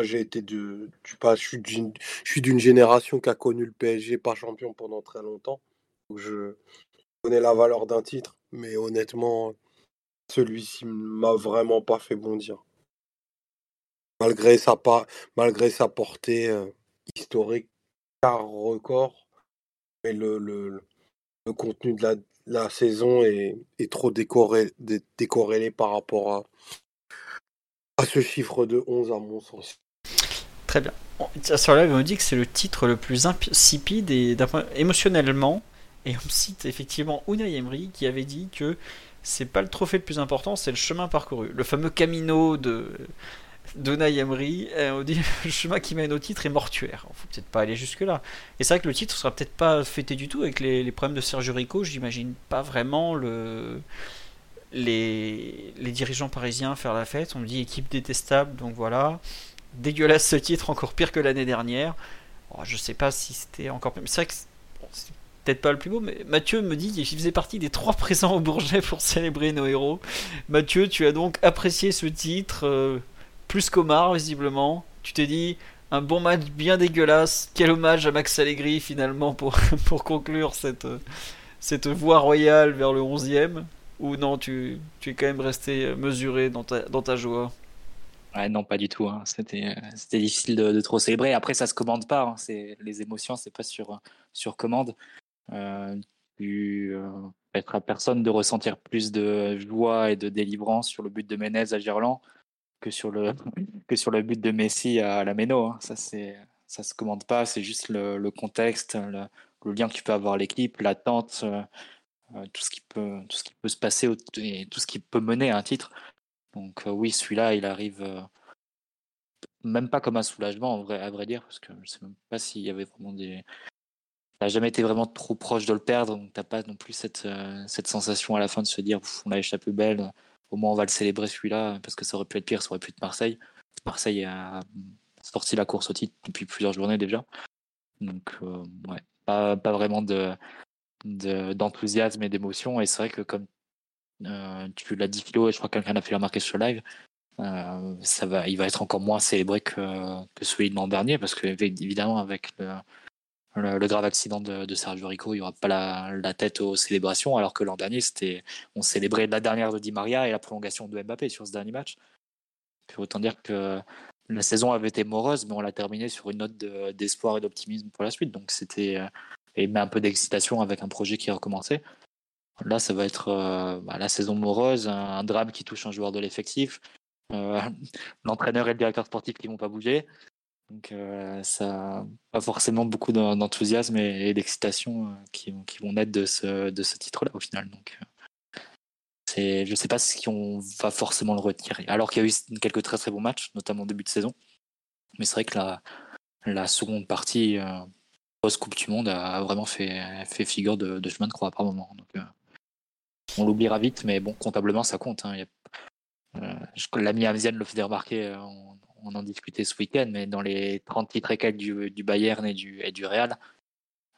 j'ai été de, pas, je suis d'une génération qui a connu le PSG pas champion pendant très longtemps. Je connais la valeur d'un titre, mais honnêtement, celui-ci m'a vraiment pas fait bondir. Malgré sa, malgré sa portée euh, historique, car record, mais le, le, le, contenu de la, la saison est, trop décoré, décorrélé par rapport à, ce chiffre de 11 à mon sens. Très bien. Sur là, on me dit que c'est le titre le plus insipide et émotionnellement. Et on cite effectivement Unai Emery qui avait dit que c'est pas le trophée le plus important, c'est le chemin parcouru. Le fameux Camino de Dona Emery, euh, on dit le chemin qui mène au titre est mortuaire. Il faut peut-être pas aller jusque-là. Et c'est vrai que le titre sera peut-être pas fêté du tout avec les, problèmes de Sergio Rico. J'imagine pas vraiment le, les, dirigeants parisiens faire la fête. On me dit équipe détestable, donc voilà. Dégueulasse ce titre, encore pire que l'année dernière. Oh, je sais pas si c'était encore plus. C'est vrai que peut-être pas le plus beau, mais Mathieu me dit qu'il faisait partie des trois présents au Bourget pour célébrer nos héros. Mathieu, tu as donc apprécié ce titre euh, plus qu'Omar, visiblement. Tu t'es dit, un bon match bien dégueulasse. Quel hommage à Max Allegri, finalement, pour, pour conclure cette, cette voie royale vers le 11e. Ou non, tu, tu es quand même resté mesuré dans ta, dans ta joie? Ouais, non, pas du tout. Hein. C'était, c'était difficile de, trop célébrer. Après, ça se commande pas. Hein. Les émotions, c'est pas sur, sur commande. Euh, tu être à personne de ressentir plus de joie et de délivrance sur le but de Menez à Gerland que sur le que sur le but de Messi à la Méno. Hein. Ça c'est ça se commande pas, c'est juste le, contexte, le, lien que tu peux avoir l'équipe, l'attente, euh, euh, tout ce qui peut tout ce qui peut se passer et tout ce qui peut mener à un titre. Donc oui, celui-là, il arrive même pas comme un soulagement en vrai, à vrai dire, parce que je sais même pas s'il y avait vraiment des n'a jamais été vraiment trop proche de le perdre, donc t'as pas non plus cette, euh, cette sensation à la fin de se dire on a échappé belle, au moins on va le célébrer celui-là, parce que ça aurait pu être pire, ça aurait pu être Marseille. Marseille a sorti la course au titre depuis plusieurs journées déjà. Donc euh, ouais, pas, vraiment de, d'enthousiasme et d'émotion. Et c'est vrai que comme euh, tu l'as dit Philo, et je crois que quelqu'un a fait la remarquer sur le live, ça va, il va être encore moins célébré que, que celui de l'an dernier, parce que évidemment avec le, le, grave accident de, Sergio Rico, il n'y aura pas la, tête aux célébrations, alors que l'an dernier, c'était, on célébrait la dernière de Di Maria et la prolongation de Mbappé sur ce dernier match. autant dire que la saison avait été moreuse, mais on l'a terminée sur une note d'espoir et d'optimisme pour la suite. Donc c'était euh, et un peu d'excitation avec un projet qui recommençait. Là, ça va être euh, bah, la saison morose, un, un drame qui touche un joueur de l'effectif, euh, l'entraîneur et le directeur sportif qui vont pas bouger. Donc euh, ça pas forcément beaucoup d'en- d'enthousiasme et, d'excitation euh, qui, vont naître de ce, titre-là au final. Donc euh, c'est, je sais pas si on va forcément le retenir. Alors qu'il y a eu quelques très très bons matchs, notamment au début de saison. Mais c'est vrai que la, seconde partie euh, post-Coupe du Monde a vraiment fait, figure de, chemin de croix par moment. On l'oubliera vite, mais bon, comptablement, ça compte. Hein. L'ami Amzian le faisait remarquer, euh, on, en discutait ce week-end, mais dans les 30 titres et quelques du, Bayern et du, Real,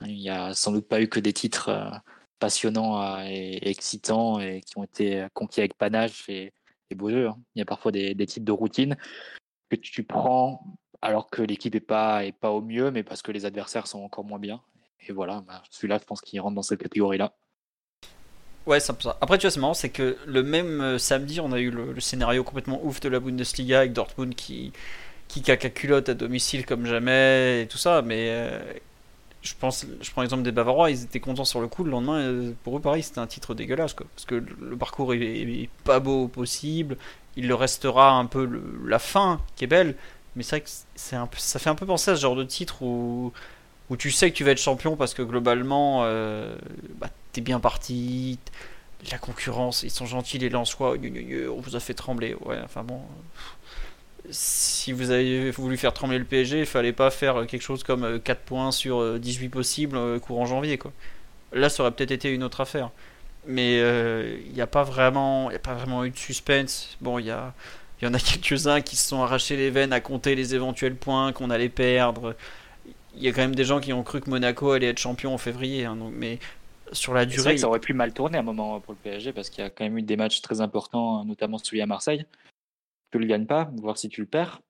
il n'y a sans doute pas eu que des titres euh, passionnants euh, et, excitants et qui ont été conquis avec panache et, et hein. Il y a parfois des, titres de routine que tu prends alors que l'équipe est pas, est pas au mieux, mais parce que les adversaires sont encore moins bien. Et voilà, bah, celui-là, je pense qu'il rentre dans cette catégorie-là. Ouais, c'est ça. Après, tu vois, c'est marrant, c'est que le même euh, samedi, on a eu le, scénario complètement ouf de la Bundesliga avec Dortmund qui, qui caca culotte à domicile comme jamais et tout ça. Mais euh, je pense, je prends l'exemple des Bavarois, ils étaient contents sur le coup. Le lendemain, euh, pour eux, pareil, c'était un titre dégueulasse, quoi. Parce que le, parcours est, est pas beau possible. Il le restera un peu la fin qui est belle. Mais c'est vrai que c'est un ça fait un peu penser à ce genre de titre où, où tu sais que tu vas être champion parce que globalement, euh, bah, t'es bien parti, la concurrence, ils sont gentils, les Lensois, on vous a fait trembler. Ouais, enfin bon. Si vous avez voulu faire trembler le PSG, il fallait pas faire quelque chose comme euh, 4 points sur euh, 18 possibles euh, courant janvier, quoi. Là, ça aurait peut-être été une autre affaire. Mais euh, il n'y a pas vraiment, a pas vraiment eu de suspense. Bon, il y il y en a quelques-uns qui se sont arrachés les veines à compter les éventuels points qu'on allait perdre. Il y a quand même des gens qui ont cru que Monaco allait être champion en février. hein, donc, mais sur la vrai durée, que ça aurait pu mal tourner à un moment pour le PSG parce qu'il y a quand même eu des matchs très importants, notamment celui à Marseille. Tu le gagnes pas, voir si tu le perds.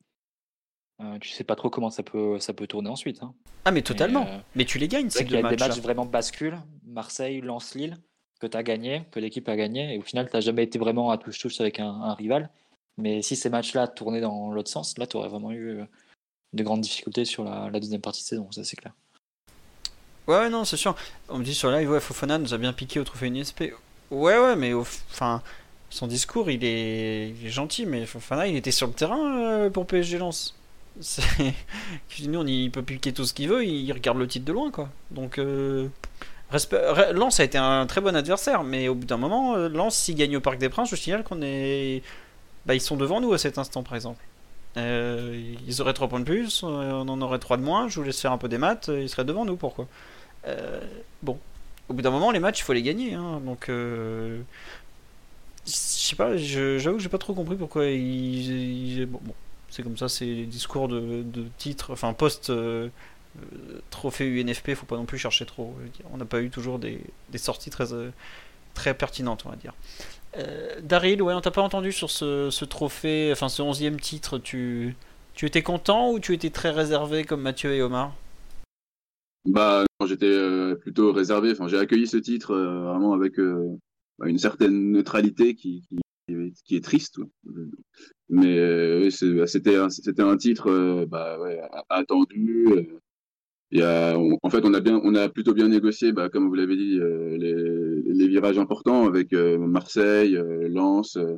Euh, tu sais pas trop comment ça peut, ça peut tourner ensuite. hein. ah mais totalement. euh, Mais tu les gagnes C'est qu'il y a des matchs. vraiment bascule, Marseille, Lens, Lille, que tu as gagné, que l'équipe a gagné, et au final, tu n'as jamais été vraiment à touche-touche avec un, un rival. Mais si ces matchs-là tournaient dans l'autre sens, là, tu aurais vraiment eu euh, de grandes difficultés sur la, deuxième partie de saison, ça c'est clair. Ouais, ouais, non, c'est sûr. On me dit sur live, ouais, Fofana nous a bien piqué au trophée UNSP. Ouais, ouais, mais enfin, son discours, il est... il est gentil, mais Fofana, il était sur le terrain euh, pour PSG Lens. Nous, on y peut piquer tout ce qu'il veut, il regarde le titre de loin, quoi. Donc, euh... respect... Re- Lens a été un très bon adversaire, mais au bout d'un moment, euh, Lens, s'il gagne au Parc des Princes, je signale qu'on est. Bah, ils sont devant nous à cet instant, par exemple. Euh, ils auraient 3 points de plus, euh, on en aurait 3 de moins, je vous laisse faire un peu des maths, euh, ils seraient devant nous, pourquoi? Bon, au bout d'un moment, les matchs, il faut les gagner, hein, donc... Je sais pas, j'avoue que j'ai pas trop compris pourquoi ils... Bon, c'est comme ça, c'est les discours de, de titre, enfin post... trophée UNFP, faut pas non plus chercher trop. On n'a pas eu toujours des, sorties très pertinentes, on va dire. Euh, Daryl, ouais, on t'a pas entendu sur ce, trophée, enfin ce onzième titre. Tu, tu étais content ou tu étais très réservé comme Mathieu et Omar? Bah, j'étais euh, plutôt réservé. Enfin, j'ai accueilli ce titre euh, vraiment avec bah, une certaine neutralité qui, est triste. Mais c'est- c'était c'était un titre bah, attendu. Y a, en fait, on a bien, on a plutôt bien négocié, bah, comme vous l'avez dit, euh, les, les virages importants avec euh, Marseille, euh, Lens, euh,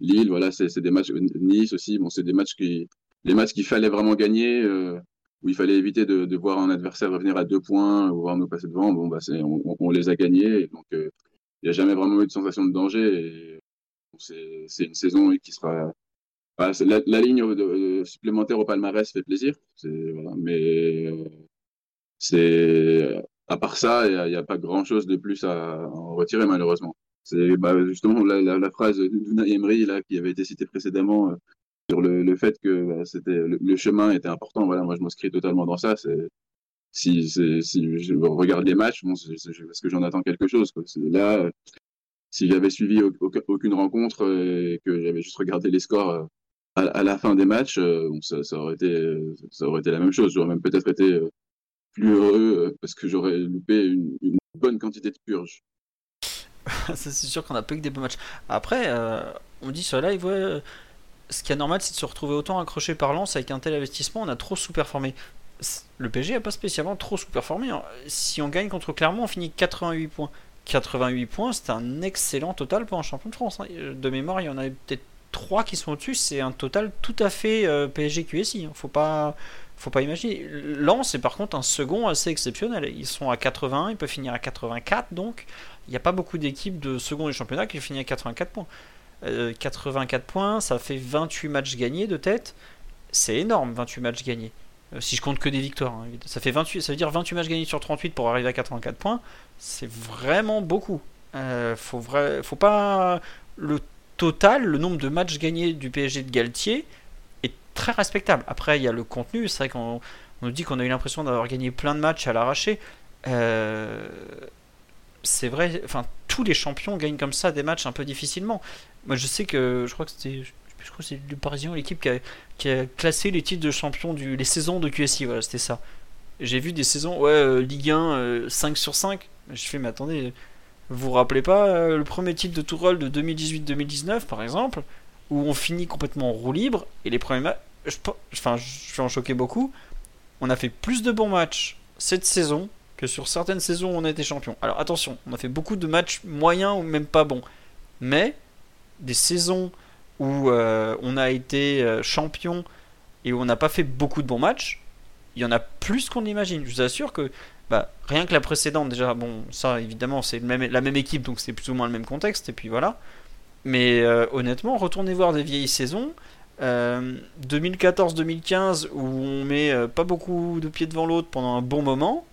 Lille. Voilà, c'est des matchs. Nice aussi. Bon, c'est des matchs qui, les matchs qu'il fallait vraiment gagner. euh, où il fallait éviter de, de voir un adversaire revenir à deux points ou voir nous passer devant. Bon, bah, on, on les a gagnés. Donc, euh, il n'y a jamais vraiment eu de sensation de danger. Et c'est, une saison qui sera. c'est la, la ligne supplémentaire au palmarès fait plaisir. Voilà, mais c'est à part ça, il n'y a, pas grand-chose de plus à en retirer malheureusement. C'est bah, justement la, phrase d'Unai Emery là qui avait été citée précédemment. euh, sur le, le fait que bah, c'était le, chemin était important. Voilà, moi je m'inscris totalement dans ça. Si, si je regarde les matchs, bon, parce que j'en attends quelque chose. Quoi. Là, euh, si j'avais suivi au- aucun- aucune rencontre et que j'avais juste regardé les scores euh, à, la fin des matchs, ça, aurait été ça aurait été la même chose. J'aurais même peut-être été plus heureux euh, parce que j'aurais loupé une, bonne quantité de purges. Ça, c'est sûr qu'on a pas que des bons matchs. Après, euh, on dit sur live, ouais, euh, ce qui est normal, c'est de se retrouver autant accroché par Lens avec un tel investissement. On a trop sous-performé. Le PSG a pas spécialement trop sous-performé. hein. Si on gagne contre Clermont, on finit 88 points. 88 points, c'est un excellent total pour un champion de France. hein. De mémoire, il y en a peut-être 3 qui sont au-dessus, c'est un total tout à fait euh, PSG QSI. hein. Faut pas, faut pas imaginer. Lens est par contre un second assez exceptionnel. Ils sont à 81, ils peuvent finir à 84, donc il n'y a pas beaucoup d'équipes de second du championnat qui finissent à 84 points. Euh, 84 points, ça fait 28 matchs gagnés de tête. C'est énorme, 28 matchs gagnés. Euh, si je compte que des victoires, hein. ça fait 28, ça veut dire 28 matchs gagnés sur 38 pour arriver à 84 points. C'est vraiment beaucoup. Euh, faut, pas le total, le nombre de matchs gagnés du PSG de Galtier très respectable. Après, il y a le contenu. C'est vrai qu'on on nous dit qu'on a eu l'impression d'avoir gagné plein de matchs à l'arraché. Euh, c'est vrai, enfin, tous les champions gagnent comme ça des matchs un peu difficilement. Moi, je sais que je crois que c'était, je crois que c'est le Parisien, l'équipe qui a, qui a classé les titres de champion du, les saisons de QSI. Voilà, c'était ça. J'ai vu des saisons, ouais, euh, Ligue 1, euh, 5 sur 5. Je fais, mais attendez, vous vous rappelez pas euh, le premier titre de Tourelle de 2018-2019, par exemple, où on finit complètement en roue libre et les premiers matchs, je, vais en choquer beaucoup. On a fait plus de bons matchs cette saison que sur certaines saisons où on a été champion. Alors attention, on a fait beaucoup de matchs moyens ou même pas bons, mais des saisons où euh, on a été euh, champion et où on n'a pas fait beaucoup de bons matchs, il y en a plus qu'on imagine. Je vous assure que bah, rien que la précédente, déjà, bon, ça évidemment c'est la même équipe donc c'est plus ou moins le même contexte, et puis voilà. Mais euh, honnêtement, retournez voir des vieilles saisons. Euh, 2014-2015 où on met euh, pas beaucoup de pieds devant l'autre pendant un bon moment.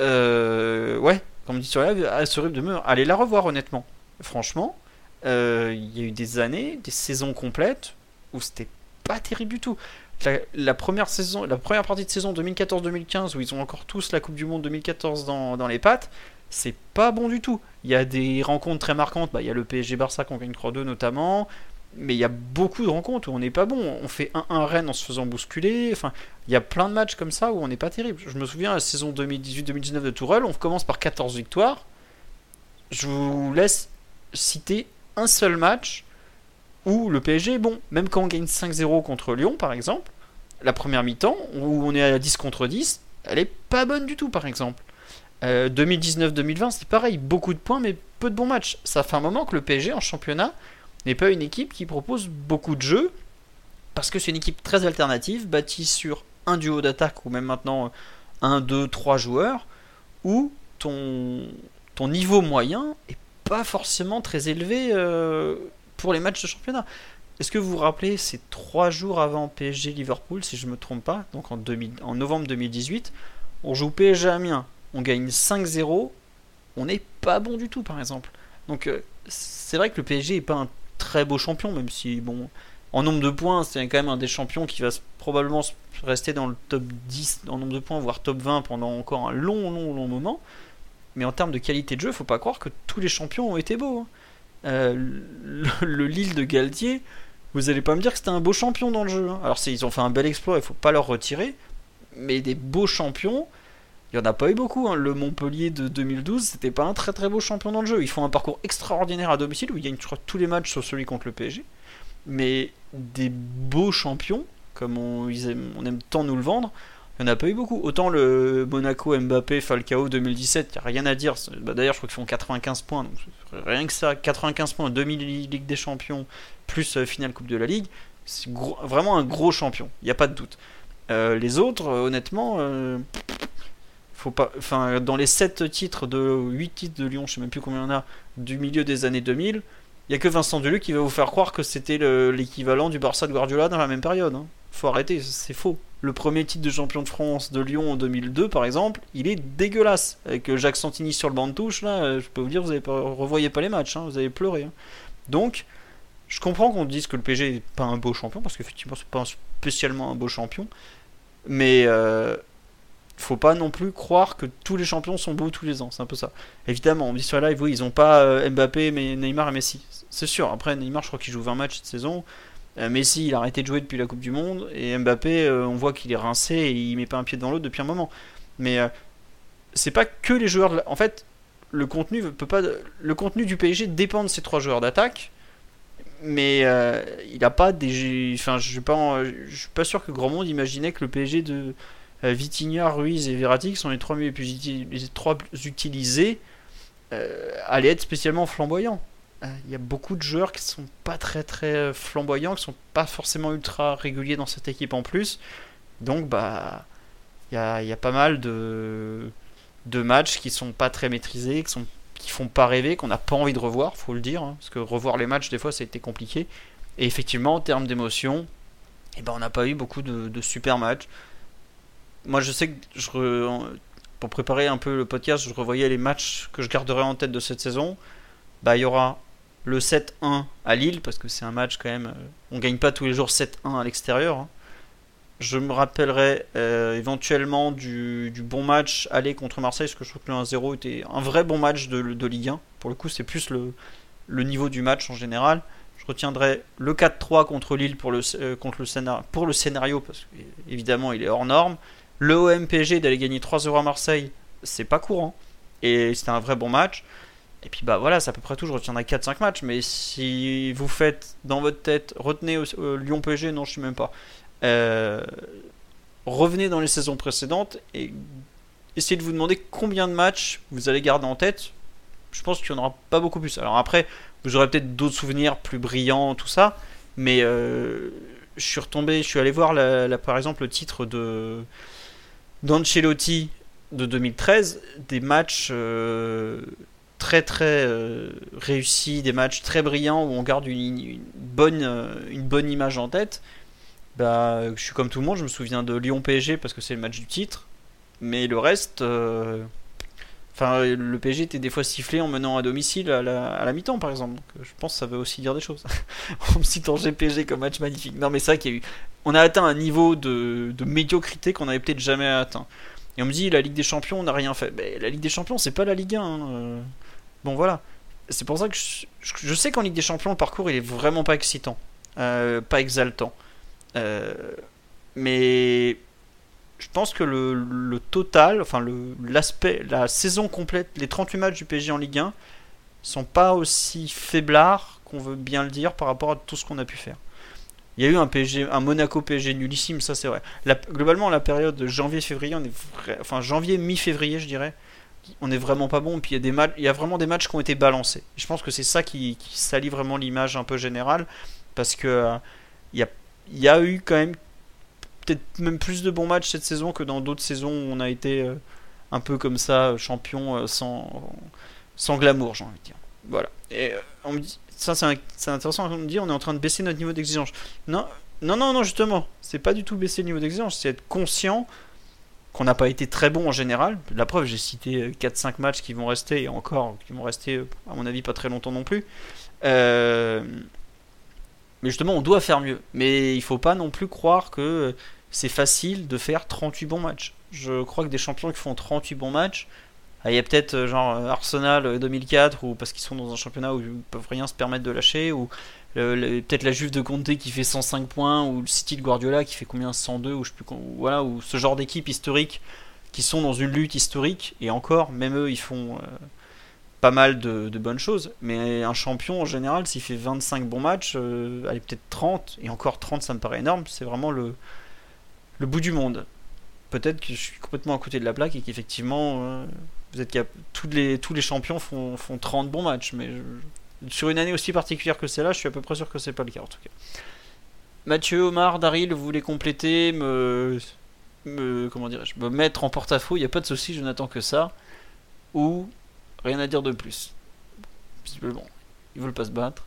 Euh, ouais, comme dit sur live, à ce rythme de demeure, allez la revoir honnêtement. Franchement, euh, il y a eu des années, des saisons complètes où c'était pas terrible du tout. La, la première saison, la première partie de saison 2014-2015 où ils ont encore tous la Coupe du Monde 2014 dans, dans les pattes, c'est pas bon du tout. Il y a des rencontres très marquantes, bah, il y a le PSG Barça qu'on gagne 3-2 notamment, mais il y a beaucoup de rencontres où on n'est pas bon. On fait 1-1 Rennes en se faisant bousculer. Enfin, il y a plein de matchs comme ça où on n'est pas terrible. Je me souviens la saison 2018-2019 de Tourelle, on commence par 14 victoires. Je vous laisse citer un seul match où le PSG est bon. Même quand on gagne 5-0 contre Lyon, par exemple, la première mi-temps, où on est à 10 contre 10, elle est pas bonne du tout, par exemple. Euh, 2019-2020, c'est pareil, beaucoup de points, mais peu de bons matchs. Ça fait un moment que le PSG en championnat n'est pas une équipe qui propose beaucoup de jeux, parce que c'est une équipe très alternative, bâtie sur un duo d'attaque, ou même maintenant un, deux, trois joueurs, où ton, niveau moyen est pas forcément très élevé euh, pour les matchs de championnat. Est-ce que vous vous rappelez, c'est trois jours avant PSG Liverpool, si je me trompe pas, donc en, 2000 en novembre 2018, on joue PSG Amiens, on gagne 5-0, on n'est pas bon du tout par exemple. Donc euh, c'est vrai que le PSG est pas un très beau champion, même si bon, en nombre de points, c'est quand même un des champions qui va probablement rester dans le top 10 en nombre de points, voire top 20 pendant encore un long, long, long moment. Mais en termes de qualité de jeu, faut pas croire que tous les champions ont été beaux. hein. Euh, le, le Lille de Galtier, vous allez pas me dire que c'était un beau champion dans le jeu. hein. Alors ils ont fait un bel exploit, il faut pas leur retirer. Mais des beaux champions, il y en a pas eu beaucoup. hein. Le Montpellier de 2012, c'était pas un très très beau champion dans le jeu. Ils font un parcours extraordinaire à domicile où ils gagnent tous les matchs sauf celui contre le PSG. Mais des beaux champions, comme on, aime tant nous le vendre, il n'y en a pas eu beaucoup. Autant le Monaco, Mbappé, Falcao 2017, il n'y a rien à dire. Bah, D'ailleurs, je crois qu'ils font 95 points. Rien que ça, 95 points, 2000 Ligue des Champions, plus euh, finale Coupe de la Ligue. C'est vraiment un gros champion, il n'y a pas de doute. Euh, les autres, euh, honnêtement, faut pas, enfin, dans les 7 titres de 8 titres de Lyon, je sais même plus combien il y en a, du milieu des années 2000, il y a que Vincent Duluc qui va vous faire croire que c'était le- l'équivalent du Barça de Guardiola dans la même période. hein. Faut arrêter, c'est faux. Le premier titre de champion de France de Lyon en 2002, par exemple, il est dégueulasse. Avec euh, Jacques Santini sur le banc de touche, là, euh, je peux vous dire, vous pas, revoyez pas les matchs, hein, vous avez pleuré. hein. Donc, je comprends qu'on dise que le PSG n'est pas un beau champion, parce qu'effectivement, c'est pas spécialement un beau champion. Mais euh, faut pas non plus croire que tous les champions sont beaux tous les ans. C'est un peu ça. Évidemment, on dit sur la live, oui, ils ont pas euh, Mbappé, mais Neymar et Messi. C'est sûr. Après, Neymar, je crois qu'il joue 20 matchs cette saison. Euh, Messi, il a arrêté de jouer depuis la Coupe du Monde. Et Mbappé, euh, on voit qu'il est rincé et il met pas un pied dans l'autre depuis un moment. Mais c'est pas que les joueurs. De la- En fait, le contenu peut pas. Le contenu du PSG dépend de ces trois joueurs d'attaque. Mais il a pas des. Enfin, je je suis pas sûr que grand monde imaginait que le PSG de Vitinha, Ruiz et Verratti, qui sont les trois plus utilisés, euh, allait être spécialement flamboyant. Euh, Il y a beaucoup de joueurs qui sont pas très très flamboyants, qui sont pas forcément ultra réguliers dans cette équipe en plus. Donc bah il y a, y a pas mal de, de matchs qui sont pas très maîtrisés, qui sont qui font pas rêver, qu'on n'a pas envie de revoir, faut le dire, hein, parce que revoir les matchs des fois été compliqué. Et effectivement en termes d'émotion, eh ben, on n'a pas eu beaucoup de, de super matchs. Moi je sais que je pour préparer un peu le podcast, je revoyais les matchs que je garderai en tête de cette saison. Bah il y aura le 7-1 à Lille, parce que c'est un match quand même. euh, on gagne pas tous les jours 7-1 à l'extérieur. hein. Je me rappellerai euh, éventuellement du, bon match aller contre Marseille, parce que je trouve que le 1-0 était un vrai bon match de, Ligue 1. Pour le coup, c'est plus le, niveau du match en général. Je retiendrai le 4-3 contre Lille pour le, euh, contre scénario, pour le scénario, parce qu'évidemment il est hors norme. Le OMPG d'aller gagner 3-0 à Marseille, c'est pas courant. Et c'était un vrai bon match. Et puis bah voilà, c'est à peu près tout. Je retiendrai 4-5 matchs. Mais si vous faites dans votre tête, retenez Lyon PSG, non, je sais même pas. Euh, revenez dans les saisons précédentes et essayez de vous demander combien de matchs vous allez garder en tête. Je pense qu'il n'y en aura pas beaucoup plus. Alors après, vous aurez peut-être d'autres souvenirs plus brillants, tout ça. Mais euh, je suis retombé, je suis allé voir par exemple le titre de d'Ancelotti de 2013, des matchs euh, très très euh, réussis, des matchs très brillants où on garde une, bonne, euh, une bonne image en tête. Bah, je suis comme tout le monde, je me souviens de Lyon PSG parce que c'est le match du titre, mais le reste, enfin le PSG était des fois sifflé en menant à domicile à la, mi-temps par exemple. Euh, je pense que ça veut aussi dire des choses. en me citant GPG comme match magnifique. Non mais c'est vrai qu'il y a eu, on a atteint un niveau de, médiocrité qu'on n'avait peut-être jamais atteint. Et on me dit la Ligue des Champions, on n'a rien fait. Mais la Ligue des Champions, c'est pas la Ligue 1. hein, euh. Bon voilà. C'est pour ça que je, sais qu'en Ligue des Champions, le parcours il est vraiment pas excitant, Euh, pas exaltant. Euh, mais je pense que le, total, enfin l'aspect, la saison complète, les 38 matchs du PSG en Ligue 1 sont pas aussi faiblards qu'on veut bien le dire par rapport à tout ce qu'on a pu faire. Il y a eu un PSG, un Monaco PSG nullissime, ça c'est vrai. Globalement, la période de janvier-février, on est vra- enfin janvier mi-février, je dirais, on est vraiment pas bon. Puis il y a des matchs, il y a vraiment des matchs qui ont été balancés. Je pense que c'est ça qui, qui salit vraiment l'image un peu générale, parce que euh, il y a eu quand même peut-être même plus de bons matchs cette saison que dans d'autres saisons où on a été euh, un peu comme ça, champion euh, sans glamour, j'ai envie de dire. Voilà. Et euh, on me dit, ça c'est intéressant, on me dit on est en train de baisser notre niveau d'exigence. Non, non, non, non, justement, c'est pas du tout baisser le niveau d'exigence, c'est être conscient qu'on n'a pas été très bon en général. La preuve, j'ai cité euh, 4-5 matchs qui vont rester, et encore, qui vont rester, euh, à mon avis, pas très longtemps non plus. Euh, Mais justement, on doit faire mieux. Mais il faut pas non plus croire que euh, c'est facile de faire 38 bons matchs. Je crois que des champions qui font 38 bons matchs, ah, il y a peut-être euh, genre euh, Arsenal euh, 2004 ou parce qu'ils sont dans un championnat où ils peuvent rien se permettre de lâcher ou peut-être la Juve de Conte qui fait 105 points ou le City de Guardiola qui fait combien 102 ou je sais plus voilà ou ce genre d'équipe historique qui sont dans une lutte historique et encore même eux ils font euh, pas mal de, bonnes choses mais un champion en général s'il fait 25 bons matchs euh, allez peut-être 30 et encore 30 ça me paraît énorme c'est vraiment le le bout du monde. Peut-être que je suis complètement à côté de la plaque et qu'effectivement euh, vous êtes cap- tous les champions font, font 30 bons matchs mais sur une année aussi particulière que celle-là je suis à peu près sûr que c'est pas le cas en tout cas. Mathieu Omar Daryl vous voulez compléter me me comment dirais-je me mettre en porte-à-faux il n'y a pas de souci je n'attends que ça. Ou rien à dire de plus. Visiblement ils veulent pas se battre.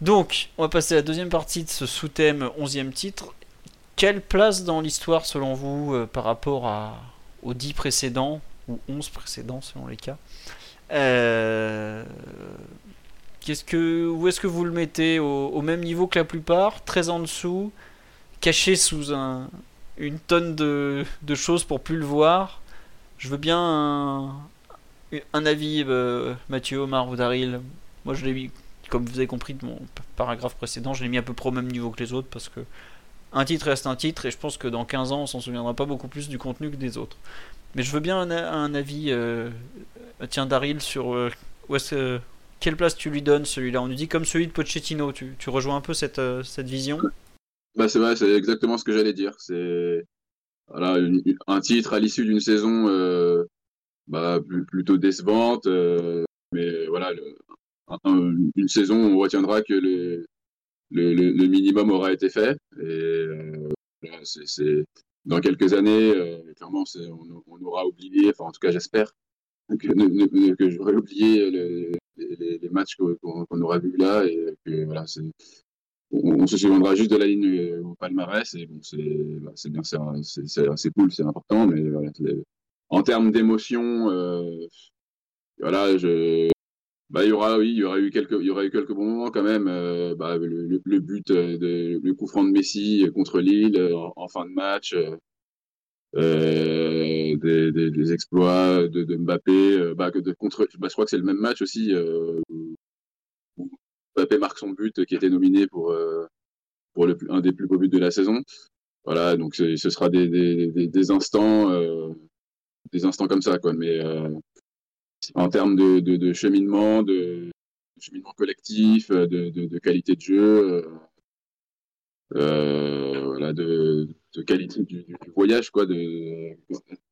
Donc on va passer à la deuxième partie de ce sous-thème 11e titre quelle place dans l'histoire selon vous euh, par rapport à, aux 10 précédents ou 11 précédents selon les cas Euh, qu'est-ce que, Où est-ce que vous le mettez au, même niveau que la plupart Très en dessous Caché sous un, une tonne de, choses pour plus le voir? Je veux bien un, un avis, euh, Mathieu, Omar ou Daryl. Moi je l'ai mis, comme vous avez compris de mon paragraphe précédent, je l'ai mis à peu près au même niveau que les autres parce que un titre reste un titre et je pense que dans 15 ans on s'en souviendra pas beaucoup plus du contenu que des autres. Mais je veux bien un, avis, euh, tiens Daryl, sur euh, où quelle place tu lui donnes celui-là? On nous dit comme celui de Pochettino, tu, rejoins un peu cette, euh, cette vision? Bah, c'est vrai, c'est exactement ce que j'allais dire. C'est voilà, un titre à l'issue d'une saison bah, plutôt décevante. mais voilà, une saison, on retiendra que le, le, le, minimum aura été fait. Et c'est dans quelques années, clairement, on, on, aura oublié, enfin en tout cas j'espère, que, que j'aurais oublié les, les, matchs qu'on aura vus là et que voilà, on, se souviendra juste de la ligne au palmarès et bon, c'est bah, bien, c'est cool, c'est important, mais en termes d'émotion, euh, voilà, je, bah, il y aura, oui, il y aura eu quelques, il y aura eu quelques bons moments quand même. Euh, bah, le, le, but, de, le coup franc de Messi contre Lille en, en fin de match. Euh, des, des, des, exploits de, de Mbappé, euh, bah, de contre, bah, je crois que c'est le même match aussi euh, où Mbappé marque son but qui était nominé pour pour le, un des plus beaux buts de la saison. Voilà, donc ce sera des, des, des instants, des instants comme ça, quoi. Mais en termes de, cheminement, de, cheminement collectif, de, de, qualité de jeu, euh, voilà, de, qualité du, voyage, quoi, de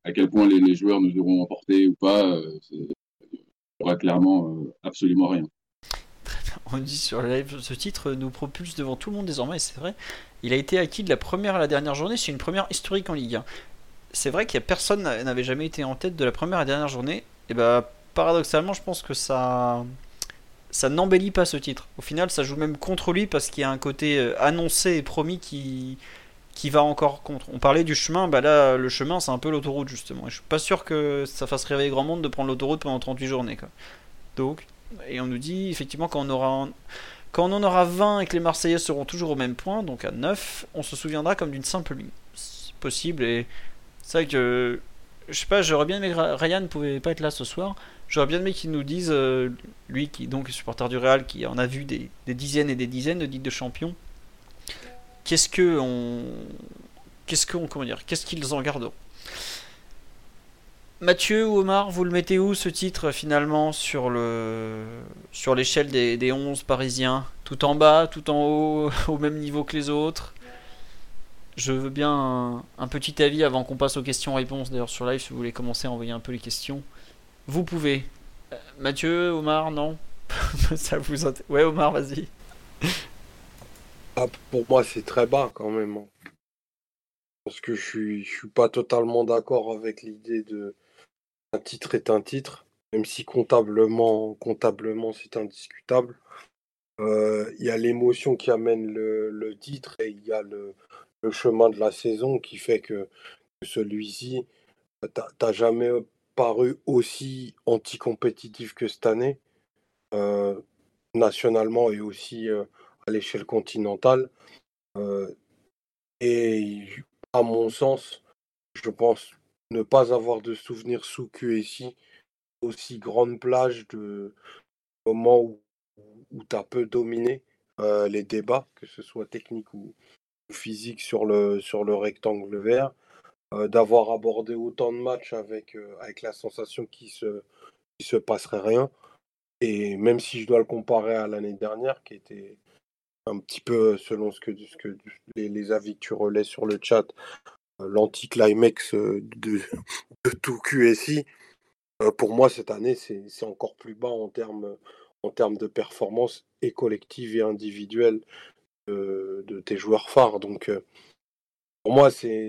à quel point les, joueurs nous auront emporté ou pas, euh, il aura clairement euh, absolument rien. On dit sur le live, ce titre nous propulse devant tout le monde désormais, c'est vrai. Il a été acquis de la première à la dernière journée, c'est une première historique en Ligue 1. C'est vrai qu'il y a personne n'avait jamais été en tête de la première à la dernière journée. Et bah paradoxalement, je pense que ça n'embellit pas ce titre. Au final, ça joue même contre lui parce qu'il y a un côté euh, annoncé et promis qui, va encore contre. On parlait du chemin, bah là, le chemin, c'est un peu l'autoroute, justement. je suis pas sûr que ça fasse réveiller grand monde de prendre l'autoroute pendant 38 journées. Donc, et on nous dit, effectivement, quand on aura. Quand on en aura 20 et que les Marseillais seront toujours au même point, donc à 9, on se souviendra comme d'une simple ligne. C'est possible et c'est vrai que je sais pas, j'aurais bien aimé que Ryan ne pouvait pas être là ce soir. J'aurais bien aimé qu'il nous dise, euh, lui qui donc est supporter du Real, qui en a vu des, dizaines et des dizaines de titres de champions, qu'est-ce que on, qu'est-ce dire, qu'est-ce qu'ils en garderont? Mathieu ou Omar, vous le mettez où ce titre finalement sur le sur l'échelle des, des 11 parisiens? Tout en bas, tout en haut, au même niveau que les autres? Je veux bien un petit avis avant qu'on passe aux questions-réponses. D'ailleurs sur live si vous voulez commencer à envoyer un peu les questions. Vous pouvez. Euh, Mathieu, Omar, non Ça vous Ouais, Omar, vas-y. Ah, pour moi, c'est très bas quand même. Hein. Parce que je suis, je suis pas totalement d'accord avec l'idée de un titre est un titre, même si comptablement, comptablement c'est indiscutable. Euh, il y a l'émotion qui amène le, titre et il y a le, chemin de la saison qui fait que, celui-ci, t'as jamais paru aussi anticompétitif que cette année, euh, nationalement et aussi euh, à l'échelle continentale. Euh, et à mon sens, je pense ne pas avoir de souvenirs sous QSI aussi grande plage de moments où, où tu as peu dominé les débats, que ce soit technique ou, physique sur le, sur le rectangle vert. Euh, d'avoir abordé autant de matchs avec, euh, avec la sensation qu'il se, se passerait rien. Et même si je dois le comparer à l'année dernière, qui était un petit peu, selon ce que, ce que les, avis que tu relais sur le chat, euh, l'anti-climax de, de, tout QSI, pour moi, cette année, c'est encore plus bas en termes en termes de performance et collective et individuelle de tes joueurs phares. Donc, pour moi, c'est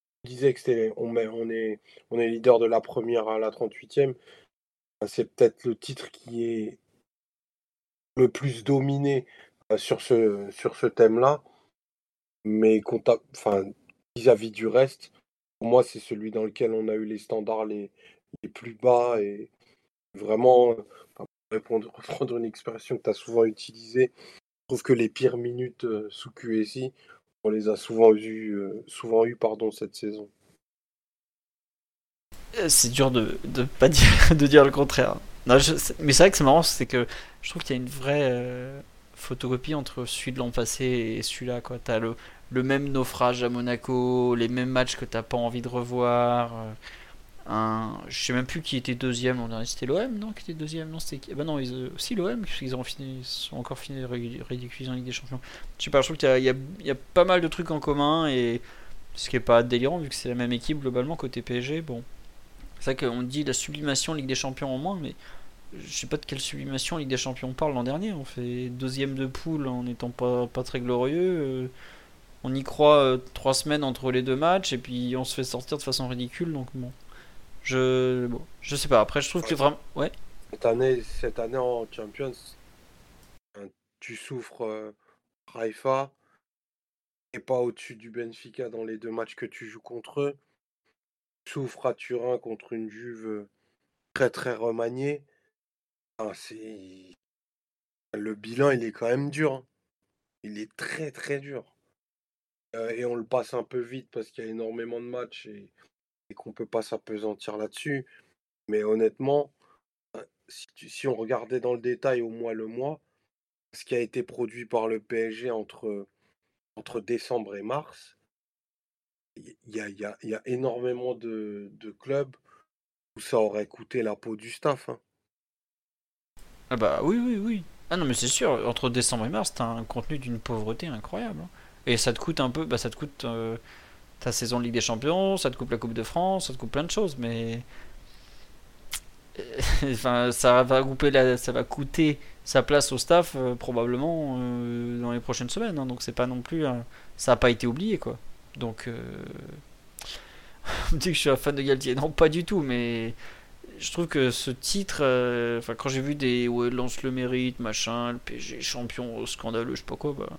disais que c'était, on, met, on, est, on est leader de la première à la 38e, c'est peut-être le titre qui est le plus dominé euh, sur ce, thème-là. Mais enfin, vis-à-vis du reste, pour moi, c'est celui dans lequel on a eu les standards les, les plus bas et vraiment, pour répondre, reprendre une expression que tu as souvent utilisée, je trouve que les pires minutes euh, sous QSI, on les a souvent eues, euh, souvent eu, pardon, cette saison. Euh, C'est dur de, de pas dire, de dire le contraire. Non, mais c'est vrai que c'est marrant, c'est que je trouve qu'il y a une vraie euh, photocopie entre celui de l'an passé et celui-là. quoi. T'as le, le même naufrage à Monaco, les mêmes matchs que t'as pas envie de revoir. Un, je sais même plus qui était deuxième l'an. C'était l'OM, non Qui était deuxième Non, c'était bah non, ils, euh, si l'OM, puisqu'ils ont fini, ils sont encore fini ré- ridiculisés en Ligue des Champions. Je sais pas, je trouve qu'il y a pas mal de trucs en commun et ce qui est pas délirant vu que c'est la même équipe globalement côté PSG. Bon, c'est vrai qu'on dit la sublimation Ligue des Champions en moins, mais je sais pas de quelle sublimation Ligue des Champions on parle l'an dernier. On fait deuxième de poule en n'étant pas, pas très glorieux. euh, on y croit euh, trois semaines entre les deux matchs et puis on se fait sortir de façon ridicule. Donc bon, je, bon, je sais pas. Après, je trouve que vraiment, ouais. Cette année, cette année en Champions, hein, tu souffres euh, Haïfa et pas au-dessus du Benfica dans les deux matchs que tu joues contre eux. Tu souffres à Turin contre une Juve euh, très très remaniée. Ah, c'est... Le bilan, il est quand même dur. hein. Il est très très dur. Euh, et on le passe un peu vite parce qu'il y a énormément de matchs et, et qu'on peut pas s'apesantir là-dessus. Mais honnêtement, euh, si, on regardait dans le détail au mois le mois, ce qui a été produit par le PSG entre, décembre et mars, il y, a- y y a énormément de, de clubs où ça aurait coûté la peau du staff. hein. Ah bah oui, oui, oui. Ah non, mais c'est sûr, entre décembre et mars, t'as un contenu d'une pauvreté incroyable. hein. Et ça te coûte un peu, bah ça te coûte euh, ta saison de Ligue des Champions, ça te coûte la Coupe de France, ça te coûte plein de choses, mais. enfin, ça va, couper la- ça va coûter sa place au staff euh, probablement euh, dans les prochaines semaines. hein. donc c'est pas non plus. Ça a pas été oublié quoi. Donc. euh, On me dit que je suis un fan de Galtier. Non, pas du tout, mais je trouve que ce titre, enfin quand j'ai vu des ouais, lance le mérite, machin, le PSG champion scandaleux, je sais pas quoi, bah,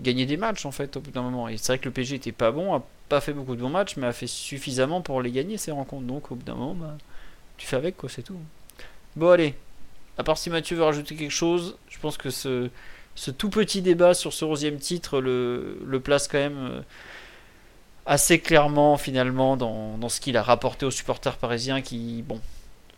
gagner des matchs en fait au bout d'un moment. Et c'est vrai que le PSG était pas bon, a pas fait beaucoup de bons matchs, mais a fait suffisamment pour les gagner ces rencontres. Donc au bout d'un moment, bah, tu fais avec quoi, c'est tout. Bon allez, à part si Mathieu veut rajouter quelque chose, je pense que ce, tout petit débat sur ce 11 titre le, place quand même euh, assez clairement finalement dans, dans ce qu'il a rapporté aux supporters parisiens qui, bon,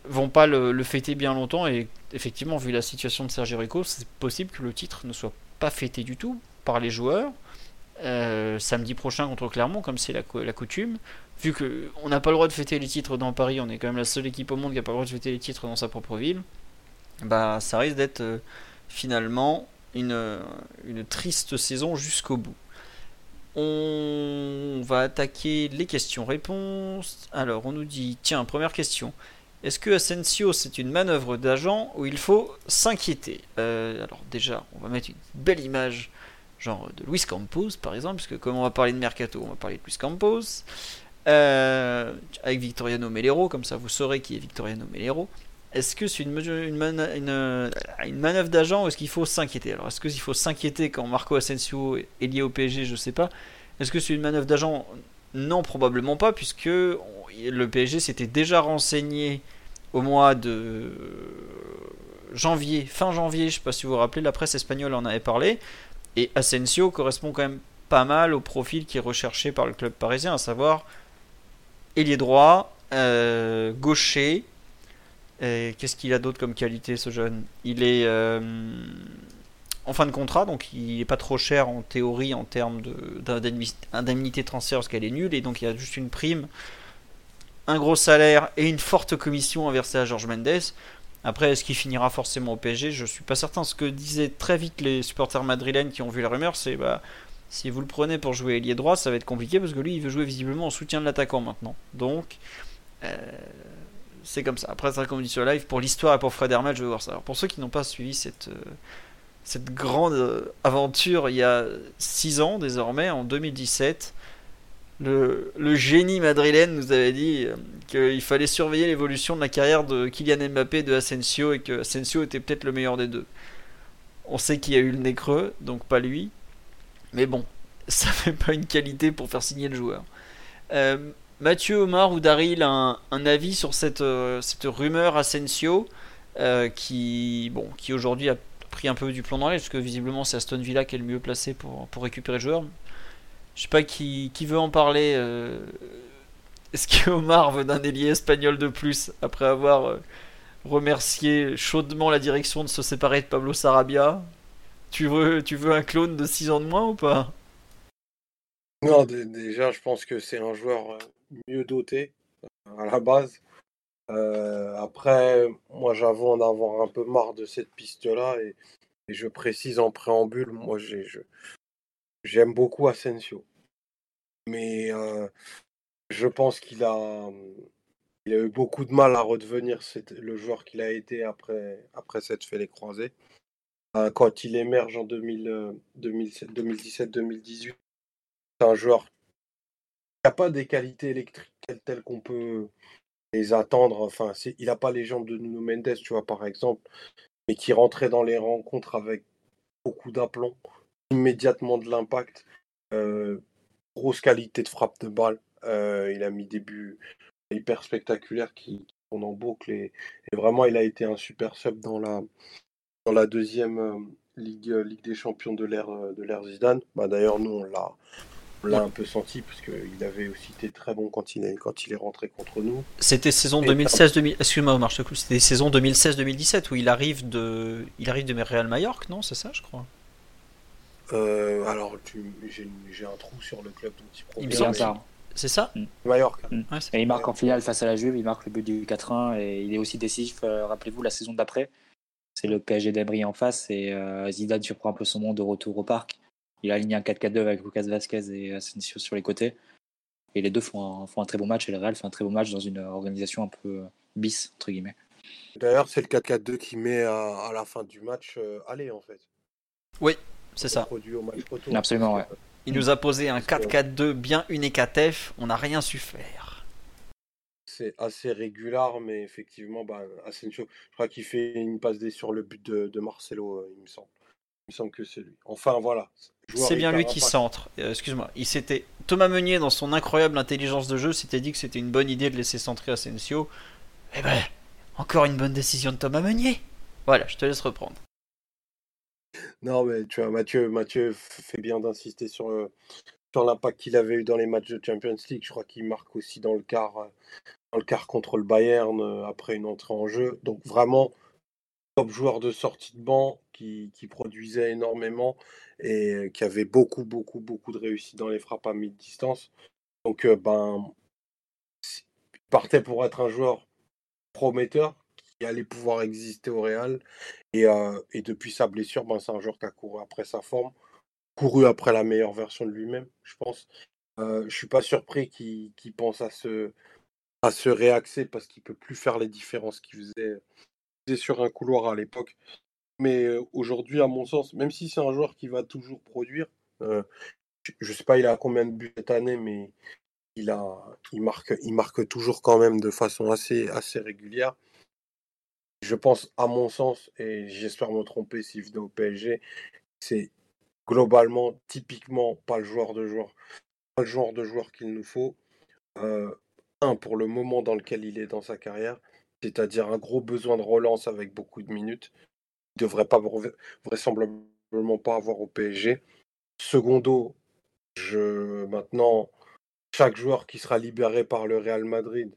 vont pas le, le fêter bien longtemps et effectivement vu la situation de Sergio Rico c'est possible que le titre ne soit pas fêté du tout par les joueurs euh, samedi prochain contre Clermont comme c'est la, cou- la coutume vu que on n'a pas le droit de fêter les titres dans Paris on est quand même la seule équipe au monde qui n'a pas le droit de fêter les titres dans sa propre ville bah ça risque d'être euh, finalement une, euh, une triste saison jusqu'au bout on va attaquer les questions-réponses. Alors, on nous dit tiens, première question. Est-ce que Asensio c'est une manœuvre d'agent où il faut s'inquiéter? Alors, déjà, on va mettre une belle image, genre de Luis Campos par exemple, puisque comme on va parler de Mercato, on va parler de Luis Campos. Euh, avec Victoriano Melero, comme ça vous saurez qui est Victoriano Melero. Est-ce que c'est une, une, euh, une manœuvre d'agent ou est-ce qu'il faut s'inquiéter? Alors, est-ce qu'il faut s'inquiéter quand Marco Asensio est lié au PSG Je sais pas. Est-ce que c'est une manœuvre d'agent? Non, probablement pas, puisque le PSG s'était déjà renseigné au mois de janvier, fin janvier, je sais pas si vous vous rappelez, la presse espagnole en avait parlé, et Asensio correspond quand même pas mal au profil qui est recherché par le club parisien, à savoir ailier droit, euh, gaucher. Qu'est-ce qu'il a d'autre comme qualité ce jeune? Il est euh, en fin de contrat, donc il n'est pas trop cher en théorie en termes de- d'indemni- d'indemnité de transfert parce qu'elle est nulle, et donc il y a juste une prime un gros salaire et une forte commission inversée à Georges Mendes. Après, est-ce qu'il finira forcément au PSG Je suis pas certain. Ce que disaient très vite les supporters madrilènes qui ont vu la rumeur, c'est bah si vous le prenez pour jouer ailier droit, ça va être compliqué parce que lui, il veut jouer visiblement en soutien de l'attaquant maintenant. Donc, euh, c'est comme ça. Après, ça comme dit sur live, pour l'histoire et pour Fred Hermel, je veux voir ça. Alors, pour ceux qui n'ont pas suivi cette, euh, cette grande euh, aventure il y a 6 ans désormais, en 2017, le, génie madrilène nous avait dit qu'il fallait surveiller l'évolution de la carrière de Kylian Mbappé et de Asensio et que Asensio était peut-être le meilleur des deux. On sait qu'il y a eu le nez creux, donc pas lui. Mais bon, ça fait pas une qualité pour faire signer le joueur. Euh, Mathieu, Omar ou Daryl, un, avis sur cette, euh, rumeur Asensio euh, qui, aujourd'hui a pris un peu du plomb dans l'aile, parce que visiblement c'est Aston Villa qui est le mieux placé pour, pour récupérer le joueur. Je sais pas qui, qui veut en parler. Est-ce que Omar veut d'un ailier espagnol de plus après avoir remercié chaudement la direction de se séparer de Pablo Sarabia? Tu veux, tu veux un clone de 6 ans de moins ou pas? Non, déjà, je pense que c'est un joueur euh, mieux doté euh, à la base. Euh, après, moi, j'avoue en avoir un peu marre de cette piste-là et, je précise en préambule, moi, j'aime beaucoup Asensio. Mais je pense qu'il a, il a eu beaucoup de mal à redevenir le joueur qu'il a été après, après s'être fait les croisés. Euh, quand il émerge en 2017-2018, euh, c'est un joueur qui n'a pas des qualités électriques telles, qu'on peut les attendre. Enfin, il n'a pas les jambes de Nuno Mendes, tu vois, par exemple, mais qui rentrait dans les rencontres avec beaucoup d'aplomb, immédiatement de l'impact, euh, grosse qualité de frappe de balle. il a mis des buts hyper spectaculaires qui, tournent en boucle et, vraiment il a été un super sub dans la, dans la deuxième euh, Ligue, euh, Ligue des Champions de l'ère euh, de l'ère Zidane. Bah, D'ailleurs, nous, on l'a, l'a un peu senti, parce qu'il avait aussi été très bon quand il est, quand il est rentré contre nous. C'était saison 2016 2000 Excuse-moi, Omar, C'était saison 2016-2017 où il arrive de, il arrive de Real Mallorca, non C'est ça, je crois? Alors, j'ai, un trou sur le club dont il provient. C'est ça mm. Mallorca. Mm. et il marque en finale face à la Juve, il marque le but du 4-1 et il est aussi décisif, rappelez-vous, la saison d'après c'est le PSG d'Abri en face et euh, Zidane surprend un peu son monde de retour au parc. Il a aligné un 4-4-2 avec Lucas Vasquez et Asensio sur les côtés. Et les deux font un, font un, très bon match et le Real fait un très bon match dans une organisation un peu bis, entre guillemets. D'ailleurs, c'est le 4-4-2 qui met à, la fin du match euh, aller en fait. Oui, c'est ça. Absolument, ouais. Il nous a posé un 4-4-2 bien uniquatef, on n'a rien su faire c'est assez régulier, mais effectivement, bah, Asensio, je crois qu'il fait une passe D sur le but de, Marcelo, euh, il me semble. Il me semble que c'est lui. Enfin, voilà. C'est bien lui qui centre. Euh, excuse-moi. Il s'était Thomas Meunier, dans son incroyable intelligence de jeu, s'était dit que c'était une bonne idée de laisser centrer Asensio. Eh ben, encore une bonne décision de Thomas Meunier. Voilà, je te laisse reprendre. Non, mais tu vois, Mathieu, Mathieu fait bien d'insister sur, l'impact qu'il avait eu dans les matchs de Champions League. Je crois qu'il marque aussi dans le quart, le quart contre le Bayern après une entrée en jeu. Donc vraiment, top joueur de sortie de banc qui, produisait énormément et qui avait beaucoup, beaucoup, beaucoup de réussite dans les frappes à mi-distance. Donc, ben, il partait pour être un joueur prometteur qui allait pouvoir exister au Real. Et, euh, et depuis sa blessure, ben, c'est un joueur qui a couru après sa forme, couru après la meilleure version de lui-même, je pense. Euh, je suis pas surpris qu'il pense à se, à se réaxer parce qu'il peut plus faire les différences qu'il faisait, sur un couloir à l'époque. Mais aujourd'hui, à mon sens, même si c'est un joueur qui va toujours produire, je ne sais pas il a combien de buts cette année, mais il, a, il, marque, il marque toujours quand même de façon assez, assez régulière. Je pense, à mon sens, et j'espère me tromper s'il vient au PSG, c'est globalement, typiquement, pas le joueur de joueur, pas le genre de joueur qu'il nous faut pour le moment dans lequel il est dans sa carrière, c'est-à-dire un gros besoin de relance avec beaucoup de minutes. Il ne devrait pas vraisemblablement pas avoir au PSG. Secondo, je, maintenant, chaque joueur qui sera libéré par le Real Madrid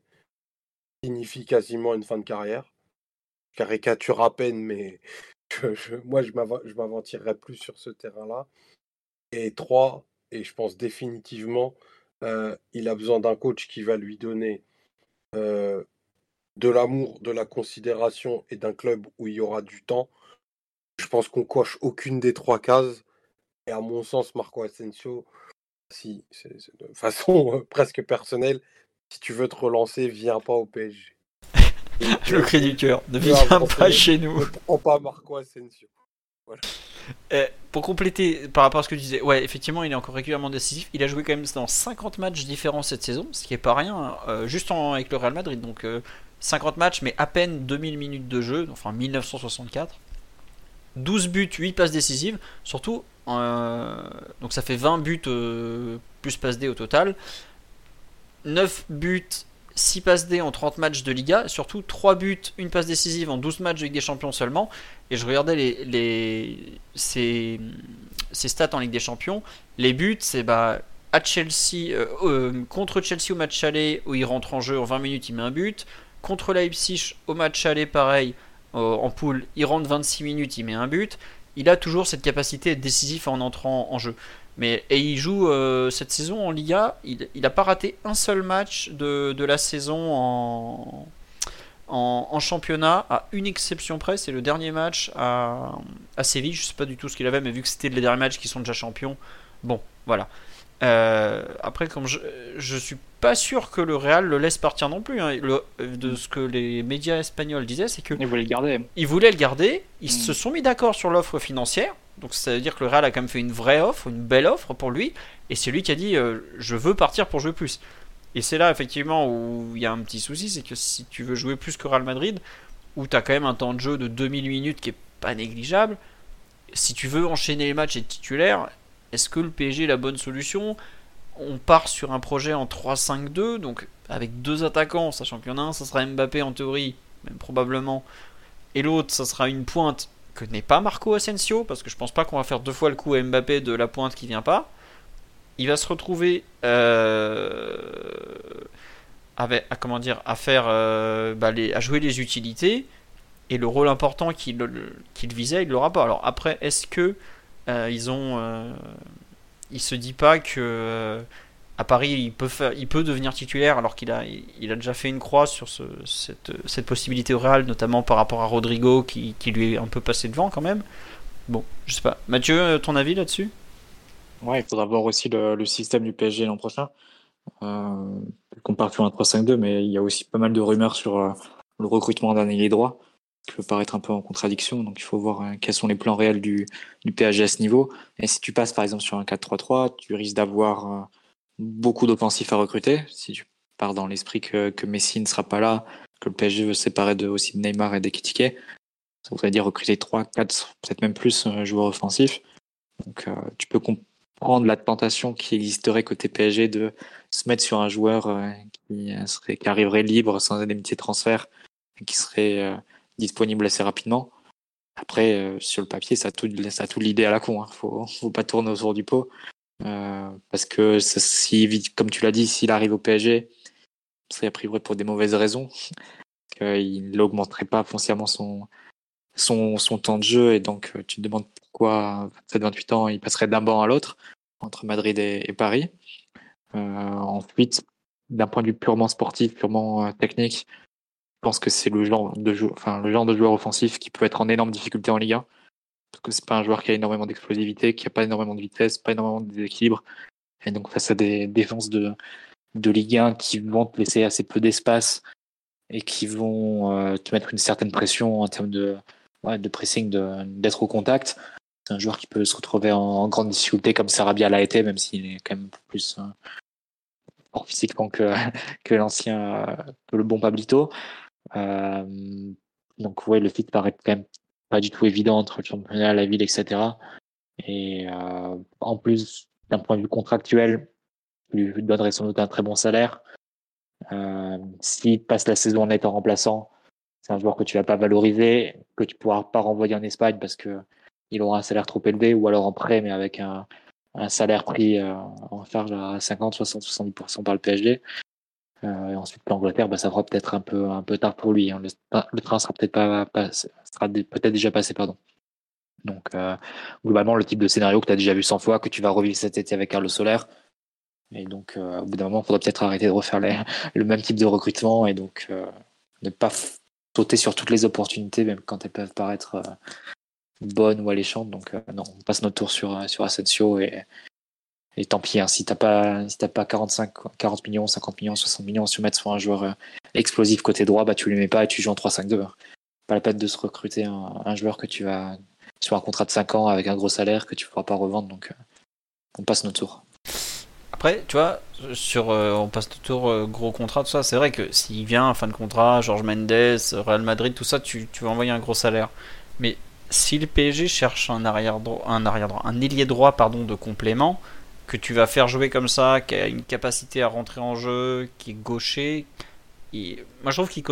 signifie quasiment une fin de carrière. Caricature à peine, mais moi, je m'aventurerai plus sur ce terrain-là. Et trois, et je pense définitivement, il a besoin d'un coach qui va lui donner euh, de l'amour, de la considération et d'un club où il y aura du temps, je pense qu'on coche aucune des trois cases. Et à mon sens, Marco Asensio, si, c'est de façon euh, presque personnelle, si tu veux te relancer, viens pas au PSG. Le cri du cœur, ne viens pas chez nous. Ne prends pas Marco Asensio. Voilà. Euh, pour compléter par rapport à ce que tu disais, ouais, effectivement, il est encore régulièrement décisif. Il a joué quand même dans 50 matchs différents cette saison, ce qui est pas rien, hein, euh, juste en- avec le Real Madrid. Donc euh, 50 matchs, mais à peine 2000 minutes de jeu, enfin 1964. 12 buts, 8 passes décisives, surtout. euh, donc ça fait 20 buts euh, plus passes D au total. 9 buts, 6 passes D en 30 matchs de Liga, surtout 3 buts, 1 passe décisive en 12 matchs de Ligue des Champions seulement. Et je regardais les, les, ses, stats en Ligue des Champions. Les buts, c'est bah, à Chelsea, euh, euh, contre Chelsea au match aller où il rentre en jeu en 20 minutes, il met un but. Contre Leipzig au match aller, pareil, euh, en poule, il rentre 26 minutes, il met un but. Il a toujours cette capacité décisif en entrant en jeu. Mais, et il joue euh, cette saison en Liga, il n'a pas raté un seul match de, de la saison en, en, en championnat, à une exception près, c'est le dernier match à, à Séville. Je sais pas du tout ce qu'il avait, mais vu que c'était les derniers matchs qui sont déjà champions, bon, voilà. Euh, après, comme je, je suis pas sûr que le Real le laisse partir non plus. hein. Le- de ce que les médias espagnols disaient, c'est que Il voulait le garder. ils voulaient le garder, ils Mm. se sont mis d'accord sur l'offre financière. Donc ça veut dire que le Real a quand même fait une vraie offre, une belle offre pour lui. Et c'est lui qui a dit euh, je veux partir pour jouer plus. Et c'est là effectivement où il y a un petit souci, c'est que si tu veux jouer plus que Real Madrid, où tu as quand même un temps de jeu de 2000 minutes qui est pas négligeable, si tu veux enchaîner les matchs et être titulaire, est-ce que le PSG est la bonne solution? On part sur un projet en 3-5-2, donc avec deux attaquants, sachant qu'il y en a un, ça sera Mbappé en théorie, même probablement, et l'autre, ça sera une pointe n'est pas Marco Asensio, parce que je pense pas qu'on va faire deux fois le coup à Mbappé de la pointe qui vient pas. Il va se retrouver euh, avec, à, comment dire, à faire, euh, bah, les- à jouer les utilités, et le rôle important qu'il visait, il l'aura pas. Alors après, est-ce que euh, ils ont, il se dit pas que à Paris il peut faire, il peut devenir titulaire alors qu'il a, il a déjà fait une croix sur ce, cette, possibilité au Real, notamment par rapport à Rodrigo qui, lui est un peu passé devant quand même. Bon, je sais pas. Mathieu, euh, ton avis là-dessus? Ouais, il faudra voir aussi le, système du PSG l'an prochain. Euh, qu'on part sur un 3-5-2, mais il y a aussi pas mal de rumeurs sur euh, le recrutement d'un ailier droit, qui peut paraître un peu en contradiction. Donc il faut voir euh, quels sont les plans réels du, du PSG à ce niveau. Et si tu passes par exemple sur un 4-3-3, tu risques d'avoir euh, beaucoup d'offensifs à recruter. Si tu pars dans l'esprit que, Messi ne sera pas là, que le PSG veut se séparer de, aussi de Neymar et d'Ekitike, ça voudrait dire recruter 3, 4, peut-être même plus euh, joueurs offensifs. Donc euh, tu peux comprendre la tentation qui existerait côté PSG de se mettre sur un joueur euh, qui, arriverait libre sans indemnité de transfert et qui serait disponible assez rapidement. Après, sur le papier, ça a tout, ça a tout l'idée à la con. Hein. Faut, faut pas tourner autour du pot. Euh, parce que si, comme tu l'as dit, s'il arrive au PSG, ce serait a priori pour des mauvaises raisons. qu'il n'augmenterait pas foncièrement son, son, son temps de jeu. Et donc, euh, tu te demandes pourquoi, à 27-28 ans, il passerait d'un banc à l'autre entre Madrid et, et Paris. Euh, ensuite, d'un point de vue purement sportif, purement euh, technique, je pense que c'est le genre de jou- enfin le genre de joueur offensif qui peut être en énorme difficulté en Ligue 1 parce que c'est pas un joueur qui a énormément d'explosivité, qui a pas énormément de vitesse, pas énormément de déséquilibre et donc face à des défenses de de Ligue 1 qui vont te laisser assez peu d'espace et qui vont euh, te mettre une certaine pression en termes de de pressing, d'être au contact. C'est un joueur qui peut se retrouver en, grande difficulté comme Sarabia l'a été, même s'il est quand même plus euh, fort physiquement que, que l'ancien, euh, le bon Pablito. Euh, donc ouais, le fit paraît quand même pas du tout évident entre le championnat, la ville, etc. Et euh, en plus, d'un point de vue contractuel, lui donnerait sans doute un très bon salaire. Euh, S'il passe la saison en étant remplaçant, c'est un joueur que tu vas pas valoriser, que tu pourras pas renvoyer en Espagne parce que il aura un salaire trop élevé, ou alors en prêt, mais avec un, un salaire pris euh, en charge à 50, 60, 70% par le PSG. Euh, et ensuite, l'Angleterre, bah, ça fera peut-être un peu, un peu tard pour lui. hein. Le, train sera peut-être pas, peut-être déjà passé, pardon. Donc, euh, globalement, le type de scénario que tu as déjà vu 100 fois, que tu vas revivre cet été avec Carlos Soler, Et donc, euh, au bout d'un moment, il faudra peut-être arrêter de refaire le même type de recrutement et donc ne pas sauter sur toutes les opportunités, même quand elles peuvent paraître bonnes ou alléchantes. Donc, non, on passe notre tour sur, sur Asensio et, et tant pis. hein, si t'as pas, si t'as pas 45, 40 millions, 50 millions, 60 millions à se mettre sur un joueur euh, explosif côté droit, bah, tu les mets pas et tu joues en 3-5-2. Pas la peine de se recruter un, joueur que tu vas sur un contrat de 5 ans avec un gros salaire que tu pourras pas revendre. Donc, euh, on passe notre tour. Après, tu vois, sur, euh, on passe tout tour gros contrat, tout ça, c'est vrai que s'il vient fin de contrat, Georges Mendes, Real Madrid, tout ça, tu, tu vas envoyer un gros salaire. Mais si le PSG cherche un arrière droit, un arrière droit, un ailier droit pardon de complément que tu vas faire jouer comme ça, qui a une capacité à rentrer en jeu, qui est gaucher, et moi je trouve qu'il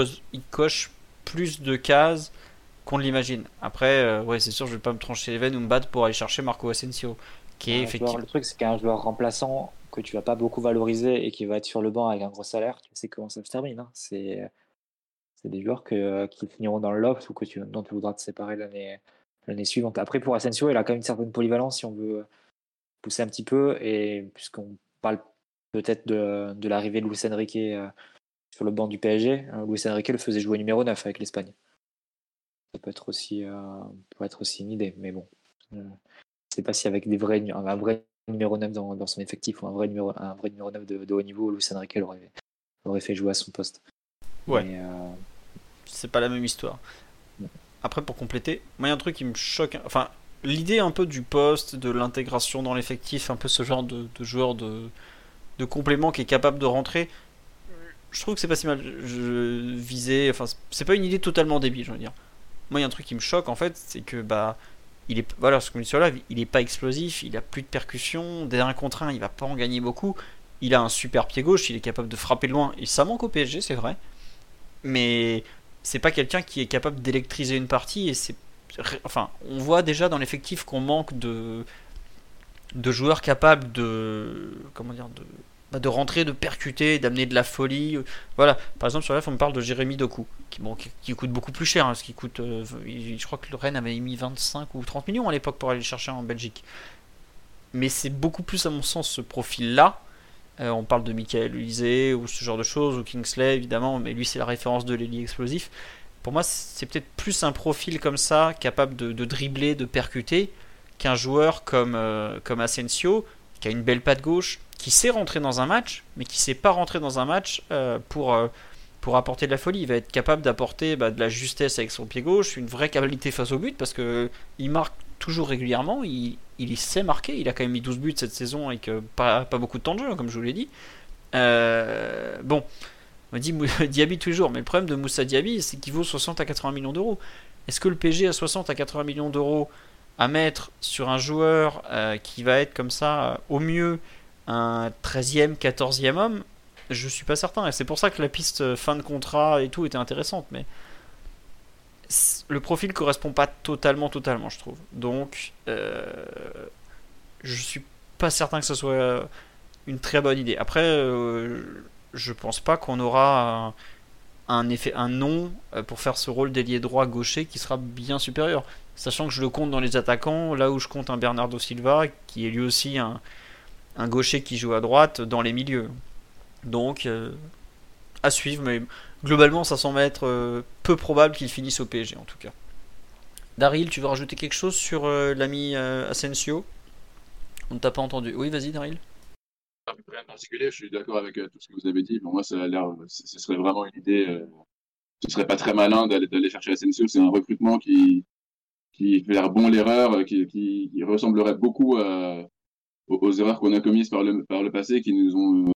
coche, plus de cases qu'on ne l'imagine. Après, euh, ouais, c'est sûr, je vais pas me trancher les veines ou me battre pour aller chercher Marco Asensio, qui est joueur- effectivement le truc, c'est qu'un joueur remplaçant que tu vas pas beaucoup valoriser et qui va être sur le banc avec un gros salaire, tu sais comment ça se termine. hein. C'est c'est des joueurs que, qui finiront dans le loft ou que tu, dont tu voudras te séparer l'année l'année suivante. Après, pour Asensio, il a quand même une certaine polyvalence si on veut pousser un petit peu. Et puisqu'on parle peut-être de, de l'arrivée de Luis Enrique euh, sur le banc du PSG, euh, Luis Enrique le faisait jouer numéro 9 avec l'Espagne. Ça peut être aussi, euh, peut être aussi une idée, mais bon. Euh, je sais pas si avec des vrais, un vrai numéro 9 dans, dans son effectif ou un vrai numéro, un vrai numéro 9 de, de haut niveau, Luis Enrique l'aurait, l'aurait fait jouer à son poste. Ouais. Mais, euh, c'est pas la même histoire. Après, pour compléter, moi, il y a un truc qui me choque. Enfin, l'idée un peu du poste, de l'intégration dans l'effectif, un peu ce genre de, joueur de, de complément qui est capable de rentrer, je trouve que c'est pas si mal. Je visais. Enfin, c'est pas une idée totalement débile, je veux dire. Moi, il y a un truc qui me choque, en fait, c'est que, bah. Il est, voilà, ce qu'on il est pas explosif, il a plus de percussion, des 1 contre 1, il va pas en gagner beaucoup. Il a un super pied gauche, il est capable de frapper loin, et ça manque au PSG, c'est vrai. Mais c'est pas quelqu'un qui est capable d'électriser une partie et c'est enfin on voit déjà dans l'effectif qu'on manque de joueurs capables bah, de rentrer de percuter d'amener de la folie. Voilà. Par exemple sur la on me parle de Jérémy Doku qui bon coûte beaucoup plus cher hein, euh, je crois que le Rennes avait mis 25 ou 30 millions à l'époque pour aller le chercher en Belgique. Mais c'est beaucoup plus à mon sens ce profil là euh, on parle de Michael Ulisé ou ce genre de choses, ou Kingsley évidemment, mais lui c'est la référence de l'ailier explosif. Pour moi, c'est peut-être plus un profil comme ça, capable de, dribbler, de percuter, qu'un joueur comme, euh, comme Asensio, qui a une belle patte gauche, qui sait rentrer dans un match, mais qui sait pas rentrer dans un match euh, pour, euh, pour apporter de la folie. Il va être capable d'apporter bah, de la justesse avec son pied gauche, une vraie qualité face au but, parce que il marque toujours régulièrement, il, il sait marquer, il a quand même mis 12 buts cette saison avec pas, pas beaucoup de temps de jeu, comme je vous l'ai dit. Bon, on dit Diaby tous les jours, mais le problème de Moussa Diaby, c'est qu'il vaut 60 à 80 millions d'euros. Est-ce que le PG a 60 à 80 millions d'euros à mettre sur un joueur euh, qui va être comme ça, euh, au mieux, un 13e, 14e homme? Je suis pas certain, et c'est pour ça que la piste euh, fin de contrat et tout était intéressante, mais le profil correspond pas totalement, totalement, je trouve. Donc, euh, je suis pas certain que ce soit une très bonne idée. Après, je pense pas qu'on aura un, un effet, un nom euh, pour faire ce rôle d'ailier droit gaucher qui sera bien supérieur. Sachant que je le compte dans les attaquants, là où je compte un Bernardo Silva, qui est lui aussi un, gaucher qui joue à droite dans les milieux. Donc, euh, à suivre, mais globalement, ça semble être euh, peu probable qu'il finisse au PSG en tout cas. Daryl, tu veux rajouter quelque chose sur euh, l'ami euh, Asensio? On ne t'a pas entendu. Oui, vas-y, Daryl. Particulier, je suis d'accord avec euh, tout ce que vous avez dit. Pour moi, ça a l'air, ce ce serait vraiment une idée. euh, ce serait pas très malin d'aller chercher Asensio. C'est un recrutement qui qui fait l'air bon l'erreur, euh, qui, ressemblerait beaucoup aux, erreurs qu'on a commises par le passé, qui nous ont euh,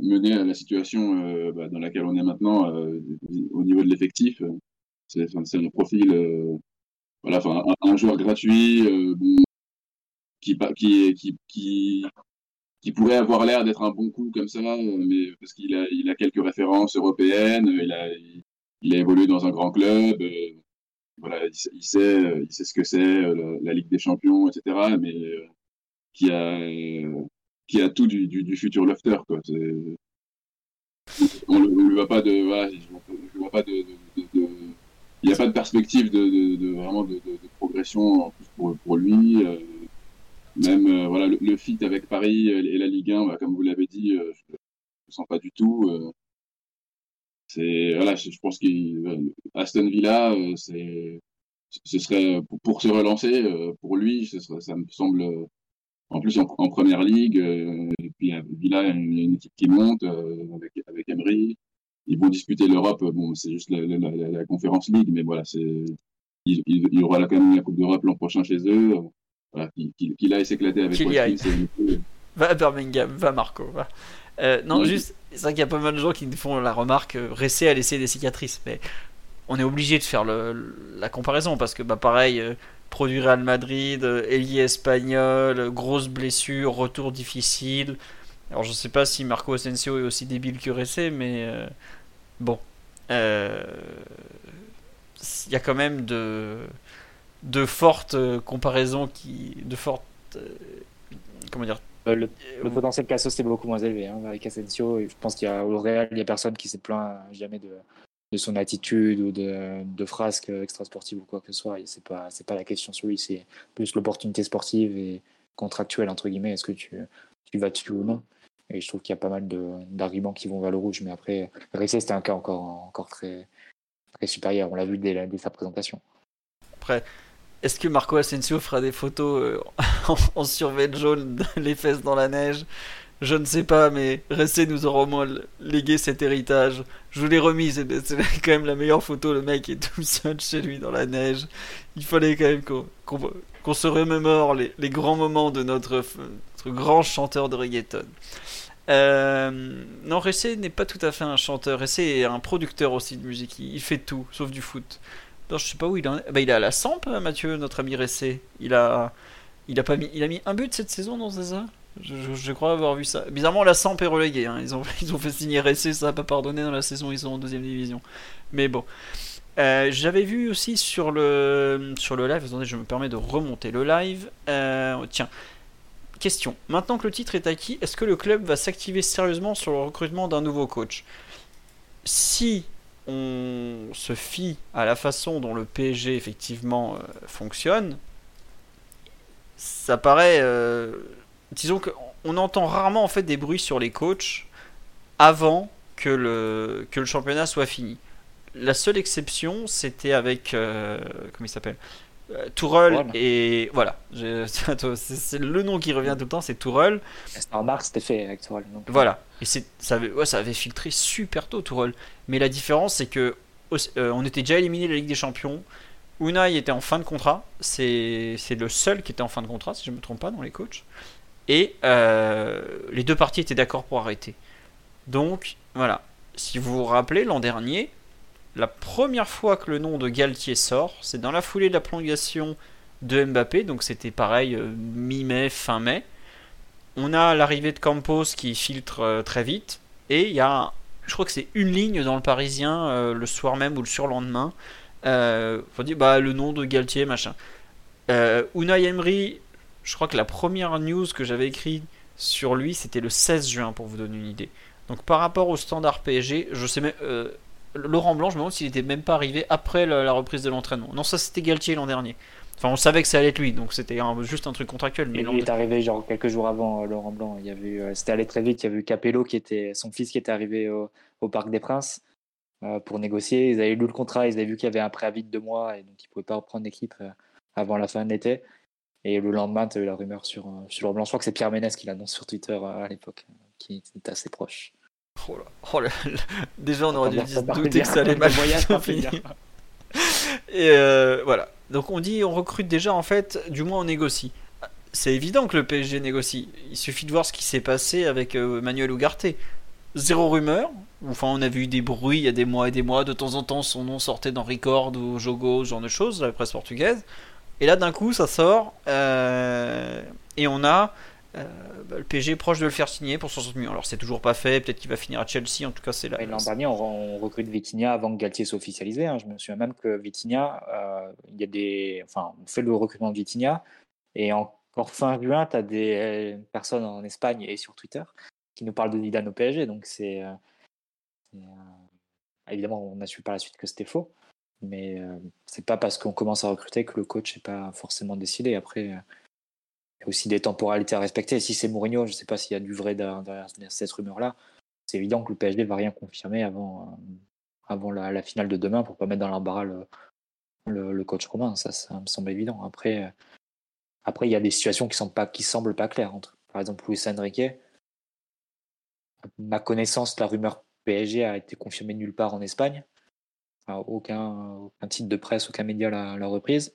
mené à la situation euh, bah, dans laquelle on est maintenant euh, au niveau de l'effectif. C'est un profil, euh, voilà, un, un joueur gratuit, euh, qui qui qui pourrait avoir l'air d'être un bon coup comme ça, euh, mais parce qu'il a, quelques références européennes, euh, il a, il, a évolué dans un grand club, euh, voilà, il, sait- il sait, ce que c'est la, Ligue des Champions, etc. Mais qui a, qui a tout du, du, futur lofter, quoi. On ne voit pas de, voilà, je vois pas de, il n'y a pas de perspective de, vraiment de progression en plus pour, pour lui. Même euh, voilà, le, le fit avec Paris et la Ligue 1, bah, comme vous l'avez dit, euh, je ne le sens pas du tout. euh. c'est voilà, je, pense qu'Aston Villa, c'est ce serait pour, se relancer pour lui, ça me semble en plus en, en première ligue. euh, et puis Villa, une, une équipe qui monte avec avec Emery. Ils vont disputer l'Europe. Bon, c'est juste la, la, conférence ligue, mais voilà, c'est il, il, y aura quand même la Coupe d'Europe l'an prochain chez eux. Voilà, qu'il qu'il- qu'il aille s'éclater avec Qu'il Nico. Va à Birmingham, va Marco, va. Euh, non, juste, c'est vrai qu'il y a pas mal de gens qui nous font la remarque, euh, Ressé a laissé des cicatrices, mais on est obligé de faire le- la comparaison parce que, bah, pareil, euh, produit Real Madrid, euh, ailier espagnol, euh, grosse blessure, retour difficile. Alors, je sais pas si Marco Asensio est aussi débile que Ressé, mais euh, bon. Euh, Il y a quand même de, de fortes euh, comparaisons qui. de fortes. euh, comment dire Euh, Le, le potentiel Cassos est beaucoup moins élevé hein, avec Asensio. Je pense qu'il y a au Real, il y a personne qui s'est plaint jamais de, de son attitude ou de, de frasques extrasportives ou quoi que ce soit. Et C'est pas c'est pas la question sur lui, c'est plus l'opportunité sportive et contractuelle entre guillemets. Est-ce que tu tu vas dessus ou non Et je trouve qu'il y a pas mal d'arguments qui vont vers le rouge. Mais après, Ressé c'était un cas encore encore très très supérieur. On l'a vu dès, la- dès sa présentation. Après, est-ce que Marco Asensio fera des photos euh, en, en jaune, les fesses dans la neige? Je ne sais pas, mais Ressé nous aura au moins légué cet héritage. Je vous l'ai remis, c'est quand même la meilleure photo. Le mec est tout seul chez lui dans la neige. Il fallait quand même qu'on qu'on- qu'on se remémore les, les grands moments de notre, notre grand chanteur de reggaeton. Euh, non, Ressé n'est pas tout à fait un chanteur. Ressé est un producteur aussi de musique. Il fait tout, sauf du foot. Je sais pas où il en est. Bah, il est à la Samp, hein, Mathieu, notre ami Ressé. Il a, il a pas mis, il a mis un but cette saison dans Zaza. Je crois avoir vu ça. Bizarrement, la Samp est reléguée. hein. Ils ont, ils ont fait signer Ressé, ça n'a pas pardonné dans la saison. Ils sont en deuxième division. Mais bon. Euh, J'avais vu aussi sur le sur le live. Attendez, je me permets de remonter le live. Euh, tiens. Question. Maintenant que le titre est acquis, est-ce que le club va s'activer sérieusement sur le recrutement d'un nouveau coach? Si on se fie à la façon dont le PSG effectivement euh, fonctionne, ça paraît. euh, disons que on entend rarement en fait des bruits sur les coachs avant que le, championnat soit fini. La seule exception, c'était avec. euh, comment il s'appelle? Tourelle Tourelle. et. Voilà. C'est le nom qui revient tout le temps, c'est Tourelle. En mars, c'était fait avec Tourelle. donc- Voilà. Et ça, avait, ouais, ça avait filtré super tôt, Tourelle. Mais la différence, c'est que euh, on était déjà éliminé de la Ligue des Champions. Unai était en fin de contrat. C'est, c'est le seul qui était en fin de contrat, si je ne me trompe pas, dans les coachs. Et euh, les deux parties étaient d'accord pour arrêter. Donc, voilà. Si vous vous rappelez, l'an dernier, la première fois que le nom de Galtier sort, c'est dans la foulée de la prolongation de Mbappé. Donc, c'était pareil, euh, mi-mai, fin mai on a l'arrivée de Campos qui filtre euh, très vite et il y a je crois que c'est une ligne dans le Parisien euh, le soir même ou le surlendemain on dit bah le nom de Galtier machin euh, Unai Emery je crois que la première news que j'avais écrite sur lui c'était le 16 juin pour vous donner une idée donc par rapport au standard PSG je sais même Laurent Blanc je me demande s'il était même pas arrivé après la, la reprise de l'entraînement non ça c'était Galtier l'an dernier enfin on savait que ça allait être lui donc c'était juste un truc contractuel mais lui est arrivé genre quelques jours avant euh, Laurent Blanc. Il y avait eu, euh, c'était allé très vite. Il y avait eu Capello qui était son fils qui était arrivé au, au Parc des Princes euh, pour négocier. Ils avaient lu le contrat, ils avaient vu qu'il y avait un préavis de deux mois et donc ils pouvaient pas reprendre l'équipe avant la fin de l'été. Et le lendemain, tu as eu la rumeur sur, sur Laurent Blanc. Je crois que c'est Pierre Ménès qui l'annonce sur Twitter à l'époque, qui est assez proche. Oh là, oh là. Déjà, on aurait dû se douter que ça allait mal finir. Et euh, voilà. Donc on dit, on recrute déjà en fait, du moins on négocie. C'est évident que le PSG négocie. Il suffit de voir ce qui s'est passé avec euh, Manuel Ugarte. Zéro rumeur. Enfin, on a vu des bruits il y a des mois et des mois. De temps en temps, son nom sortait dans Record ou Jogo, ce genre de choses, la presse portugaise. Et là, d'un coup, ça sort. euh, et on a euh, le PSG proche de le faire signer pour 60 millions. Alors, c'est toujours pas fait. Peut-être qu'il va finir à Chelsea. En tout cas, c'est là. L'an dernier, on, on recrute Vitinha avant que Galtier soit officialisé. hein. Je me souviens même que Vitinha, euh, y a des, enfin, on fait le recrutement de Vitinha et encore fin juin, tu as des euh, personnes en Espagne et sur Twitter qui nous parlent de Zidane au PSG. Donc c'est, évidemment, on a su par la suite que c'était faux, mais c'est pas parce qu'on commence à recruter que le coach n'est pas forcément décidé. Après, y a aussi des temporalités à respecter. Si c'est Mourinho, je ne sais pas s'il y a du vrai derrière, cette rumeur-là. C'est évident que le PSG ne va rien confirmer avant, avant la, finale de demain pour pas mettre dans l'embarras le, coach romain. Ça, ça me semble évident. Après, après, il y a des situations qui ne semblent pas claires. Entre, par exemple, Luis Enrique, ma connaissance, la rumeur PSG a été confirmée nulle part en Espagne. aucun, aucun titre de presse, aucun média l'a reprise.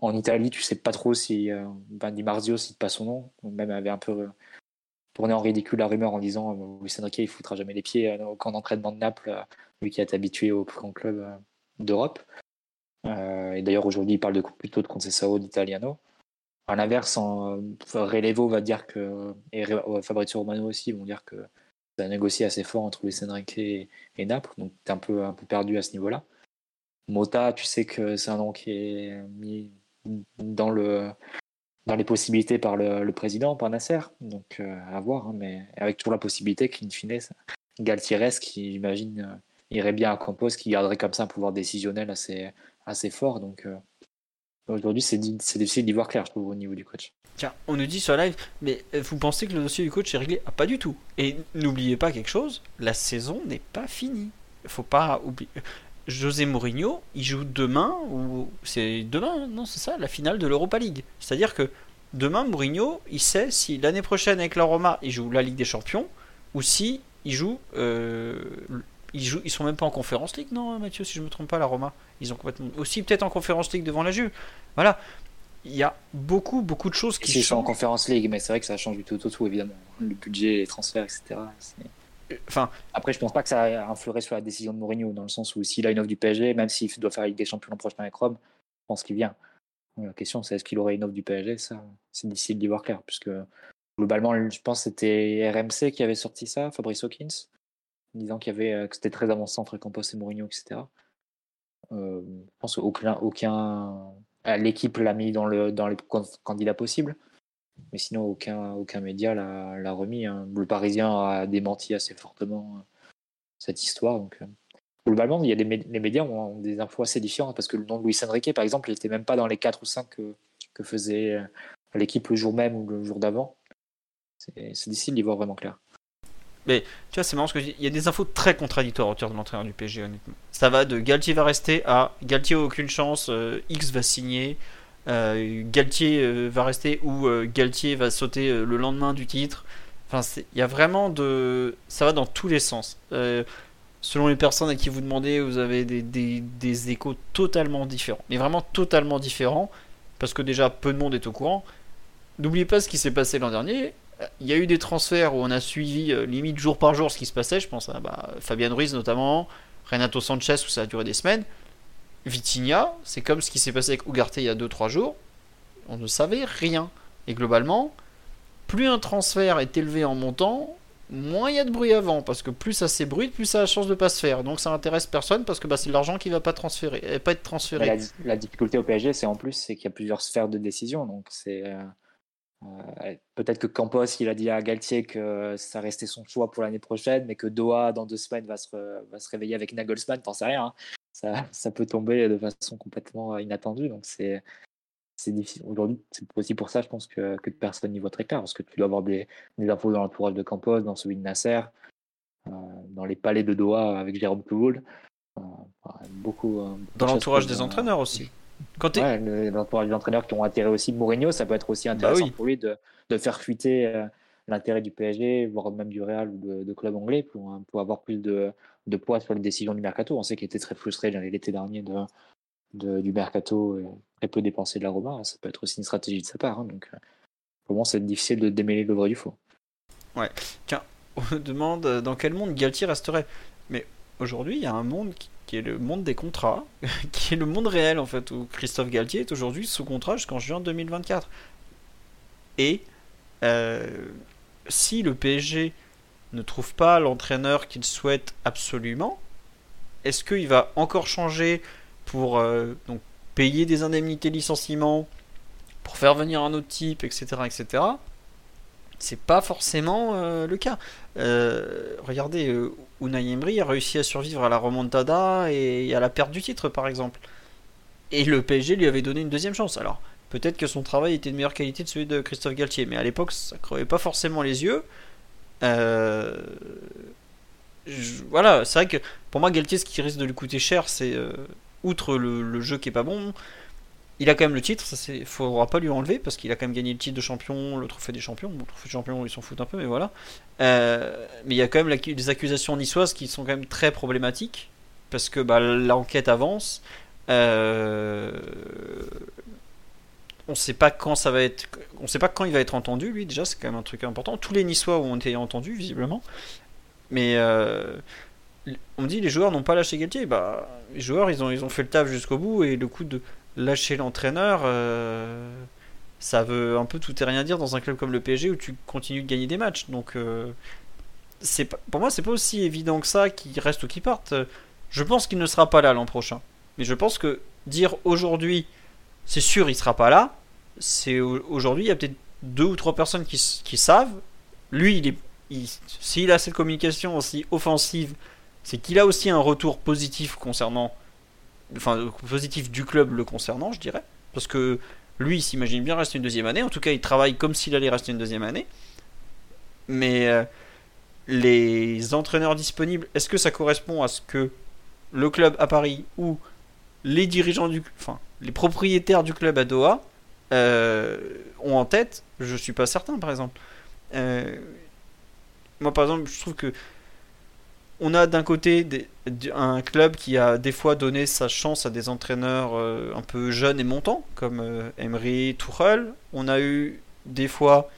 En Italie, tu sais pas trop si euh, ben Di Marzio cite pas son nom, même avait un peu tourné en ridicule la rumeur en disant euh, Luis Enrique il foutra jamais les pieds au camp d'entraînement de Naples, euh, lui qui est habitué au plus grand club d'Europe. et d'ailleurs aujourd'hui il parle plutôt de Concesao d'Italiano. À l'inverse, Relevo va dire que, et Fabrizio Romano aussi vont dire que ça a négocié assez fort entre Luis Enrique et, Naples, donc tu es un peu, un peu perdu à ce niveau-là. Mota, tu sais que c'est un nom qui est mis dans, le, dans les possibilités par le, président, par Nasser, donc euh, à voir, hein, mais avec toujours la possibilité qu'in fine, Galtieres, qui j'imagine euh, irait bien à Campos, qui garderait comme ça un pouvoir décisionnel assez, assez fort, donc euh, Aujourd'hui, c'est difficile d'y voir clair, je trouve, au niveau du coach. Tiens, on nous dit sur live, mais vous pensez que le dossier du coach est réglé? Ah, Pas du tout. Et n'oubliez pas quelque chose, la saison n'est pas finie. Faut pas oublier. José Mourinho, il joue demain, ou c'est demain, non, c'est ça, la finale de l'Europa League. C'est-à-dire que demain, Mourinho, il sait si l'année prochaine avec la Roma, il joue la Ligue des Champions, ou si il joue euh, ils, jouent, ils sont même pas en conférence league, non, Mathieu, si je me trompe pas, la Roma. Ils ont complètement. Aussi, peut-être en conférence league devant la Juve. Voilà. Il y a beaucoup, beaucoup de choses qui si sont en conférence league, mais c'est vrai que ça change du tout au tout, évidemment. Le budget, les transferts, etc. Euh, Après, je pense pas que ça influerait sur la décision de Mourinho, dans le sens où s'il a une offre du PSG, même s'il doit faire Ligue des Champions l'an prochain avec Rome, je pense qu'il vient. La question, c'est est-ce qu'il aurait une offre du PSG Ça, c'est difficile d'y voir clair, puisque globalement, je pense que c'était RMC qui avait sorti ça, Fabrice Hawkins, disant qu'il y avait, euh, que c'était très avancé entre Campos et Mourinho, etc. Euh, je pense qu'aucun aucun, l'équipe l'a mis dans les candidats possibles, mais sinon aucun, aucun média l'a remis. Hein. Le Parisien a démenti assez fortement euh, cette histoire. Donc, globalement, il y a des, les médias ont des infos assez différentes parce que le nom de Luis Enrique, par exemple, il n'était même pas dans les 4 ou 5 que, faisait l'équipe le jour même ou le jour d'avant. C'est difficile d'y voir vraiment clair. Mais tu vois, c'est marrant parce qu'il y a des infos très contradictoires autour de l'entraîneur du PSG, honnêtement. Ça va de Galtier va rester à Galtier aucune chance, euh, X va signer, euh, Galtier euh, va rester ou Galtier va sauter le lendemain du titre. Enfin, il y a vraiment de. Ça va dans tous les sens. selon les personnes à qui vous demandez, vous avez des, des, des échos totalement différents. Mais vraiment totalement différents. Parce que déjà, peu de monde est au courant. N'oubliez pas ce qui s'est passé l'an dernier il y a eu des transferts où on a suivi euh, limite jour par jour ce qui se passait. Je pense à bah, Fabian Ruiz notamment, Renato Sanchez où ça a duré des semaines. Vitinha, c'est comme ce qui s'est passé avec Ugarte il y a 2-3 jours. On ne savait rien. Et globalement, plus un transfert est élevé en montant, moins il y a de bruit avant. Parce que plus ça s'ébruite, plus ça a la chance de pas se faire. Donc ça intéresse personne parce que bah, c'est de l'argent qui va pas, transférer, pas être transféré. La, la, difficulté au PSG, c'est en plus c'est qu'il y a plusieurs sphères de décision. Donc c'est. Euh, euh, peut-être que Campos, il a dit à Galtier que ça restait son choix pour l'année prochaine, mais que Doha, dans deux semaines, va se, va se réveiller avec Nagelsmann, t'en sais rien. Hein. Ça, ça, peut tomber de façon complètement inattendue. Donc, c'est, c'est difficile. Aujourd'hui, c'est aussi pour ça, je pense, que, que personne n'y voit très clair, parce que tu dois avoir des, des infos dans l'entourage de Campos, dans celui de Nasser, euh, dans les palais de Doha avec Jérôme Touloul. Euh, beaucoup, dans l'entourage des entraîneurs aussi. Quand ouais, les entraîneurs qui ont intérêt aussi Mourinho, ça peut être aussi bah intéressant pour lui de, de faire fuiter euh, l'intérêt du PSG, voire même du Real ou de, club anglais pour, hein, pour avoir plus de, de, poids sur les décisions du mercato. On sait qu'il était très frustré l'été dernier de, de, du mercato et très peu dépensé de la Roma. Ça peut être aussi une stratégie de sa part. Hein, donc, euh, pour moi, c'est difficile de démêler le vrai du faux. Ouais. Tiens, on demande euh, dans quel monde Galtier resterait? Mais aujourd'hui, il y a un monde qui est le monde des contrats, qui est le monde réel en fait, où Christophe Galtier est aujourd'hui sous contrat jusqu'en juin 2024. Et euh, si le PSG ne trouve pas l'entraîneur qu'il souhaite absolument, est-ce qu'il va encore changer pour euh, payer des indemnités licenciement, pour faire venir un autre type, etc. etc. C'est pas forcément euh, le cas. regardez, Unai Emery a réussi à survivre à la remontada et à la perte du titre, par exemple. Et le PSG lui avait donné une deuxième chance. Alors, peut-être que son travail était de meilleure qualité de celui de Christophe Galtier. Mais à l'époque, ça crevait pas forcément les yeux. Euh, voilà, c'est vrai que pour moi, Galtier, ce qui risque de lui coûter cher, c'est euh, outre le, jeu qui est pas bon, il a quand même le titre, ça c'est, faudra pas lui enlever parce qu'il a quand même gagné le titre de champion, le trophée des champions. Bon, le trophée des champions, ils s'en foutent un peu, mais voilà. Euh, mais il y a quand même des accusations niçoises qui sont quand même très problématiques parce que bah, l'enquête avance. On sait pas quand ça va être, on sait pas quand il va être entendu. Lui déjà, c'est quand même un truc important. Tous les Niçois ont été entendus visiblement, mais euh, on me dit les joueurs n'ont pas lâché Galtier. Bah, les joueurs ils ont ils ont fait le taf jusqu'au bout et le coup de lâcher l'entraîneur, euh, ça veut un peu tout et rien dire dans un club comme le PSG où tu continues de gagner des matchs. Donc, euh, c'est pour moi, c'est pas aussi évident que ça qu'il reste ou qu'il parte. Je pense qu'il ne sera pas là l'an prochain. Mais je pense que dire aujourd'hui, c'est sûr, il sera pas là. C'est aujourd'hui, il y a peut-être deux ou trois personnes qui, savent. Lui, il s'il a cette communication aussi offensive, c'est qu'il a aussi un retour positif concernant enfin positif du club le concernant, je dirais, parce que lui, il s'imagine bien rester une deuxième année. En tout cas, il travaille comme s'il allait rester une deuxième année. Mais euh, les entraîneurs disponibles, est-ce que ça correspond à ce que le club à Paris ou les dirigeants du, enfin les propriétaires du club à Doha euh, ont en tête Je suis pas certain, par exemple. Euh, moi, par exemple, je trouve que on a d'un côté un club qui a des fois donné sa chance à des entraîneurs euh, un peu jeunes et montants, comme Emery, Tuchel. On a eu des fois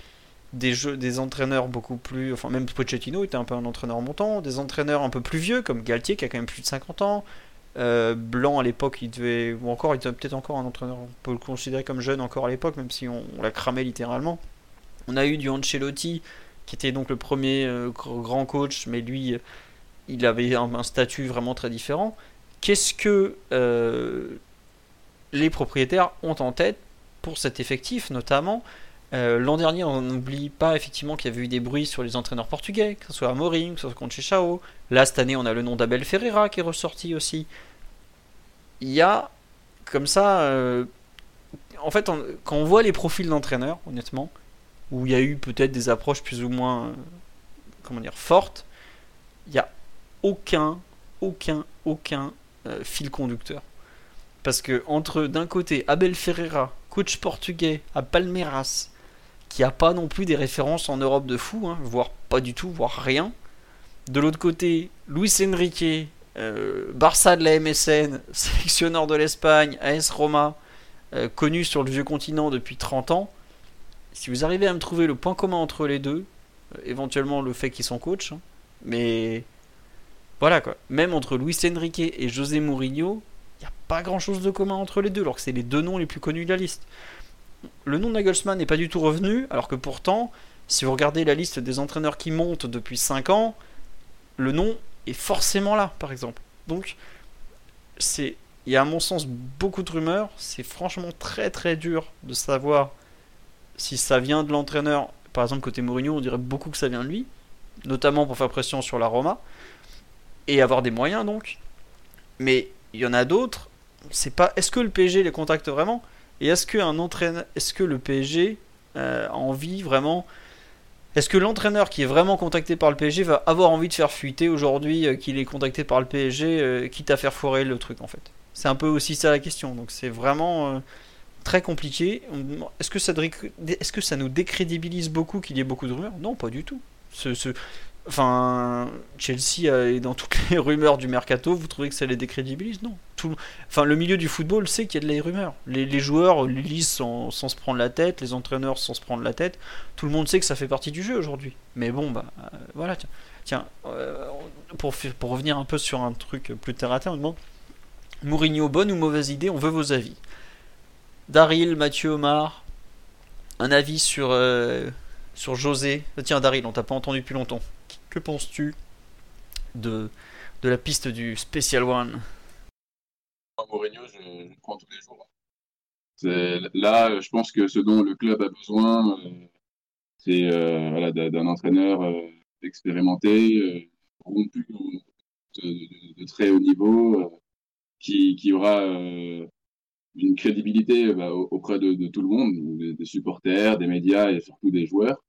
des, des entraîneurs beaucoup plus. Enfin, même Pochettino était un peu un entraîneur montant. Des entraîneurs un peu plus vieux, comme Galtier, qui a quand même plus de 50 ans. Euh, Blanc à l'époque, il devait. Ou encore, il était peut-être encore un entraîneur. On peut le considérer comme jeune encore à l'époque, même si on, l'a cramé littéralement. On a eu du Ancelotti, qui était donc le premier grand coach, mais lui il avait un, statut vraiment très différent. Qu'est-ce que euh, les propriétaires ont en tête pour cet effectif, notamment euh, L'an dernier, on n'oublie pas effectivement qu'il y avait eu des bruits sur les entraîneurs portugais, que ce soit Amorim, que ce soit Conchechao. Là, cette année, on a le nom d'Abel Ferreira qui est ressorti aussi. Il y a, comme ça, euh, en fait, quand on voit les profils d'entraîneurs, honnêtement, où il y a eu peut-être des approches plus ou moins, comment dire, fortes, il y a aucun, aucun, aucun euh, fil conducteur. Parce que entre d'un côté Abel Ferreira, coach portugais à Palmeiras, qui a pas non plus des références en Europe de fou, hein, voire pas du tout, voire rien. De l'autre côté, Luis Enrique, euh, Barça de la MSN, sélectionneur de l'Espagne, AS Roma, euh, connu sur le vieux continent depuis 30 ans. Si vous arrivez à me trouver le point commun entre les deux, éventuellement le fait qu'ils sont coach, hein, mais voilà quoi. Même entre Luis Enrique et José Mourinho, il n'y a pas grand chose de commun entre les deux, alors que c'est les deux noms les plus connus de la liste. Le nom Nagelsmann n'est pas du tout revenu, alors que pourtant, si vous regardez la liste des entraîneurs qui montent depuis 5 ans, le nom est forcément là, par exemple. Donc, c'est, il y a à mon sens beaucoup de rumeurs. C'est franchement très très dur de savoir si ça vient de l'entraîneur. Par exemple, côté Mourinho, on dirait beaucoup que ça vient de lui, notamment pour faire pression sur la Roma et avoir des moyens donc. Mais il y en a d'autres. C'est pas. Est-ce que le PSG les contacte vraiment? Et est-ce que un entraîneur, est-ce que le PSG euh, a envie vraiment Est-ce que l'entraîneur qui est vraiment contacté par le PSG va avoir envie de faire fuiter aujourd'hui euh, qu'il est contacté par le PSG, euh, quitte à faire foirer le truc en fait? C'est un peu aussi ça la question. Donc c'est vraiment très compliqué. Est-ce que, ça, est-ce que ça nous décrédibilise beaucoup qu'il y ait beaucoup de rumeurs? Non, pas du tout. Ce, ce, Enfin, Chelsea est dans toutes les rumeurs du mercato. Vous trouvez que ça les décrédibilise? Non. Enfin, le milieu du football sait qu'il y a de les rumeurs. Les, joueurs lisent sans, se prendre la tête, les entraîneurs sans se prendre la tête. Tout le monde sait que ça fait partie du jeu aujourd'hui. Mais bon, bah euh, voilà. Tiens, euh, pour, revenir un peu sur un truc plus terre à terre, on demande Mourinho, bonne ou mauvaise idée On veut vos avis. Daryl, Mathieu Omar, un avis sur, euh, sur José. Tiens, Daryl, on t'a pas entendu depuis longtemps. Que penses-tu de, de la piste du Special One? Mourinho, je, je, prends tous les jours. Là, je pense que ce dont le club a besoin, euh, c'est euh, d'un entraîneur euh, expérimenté, rompu de, très haut niveau, qui, aura une crédibilité bah, auprès de, tout le monde, des, supporters, des médias et surtout des joueurs,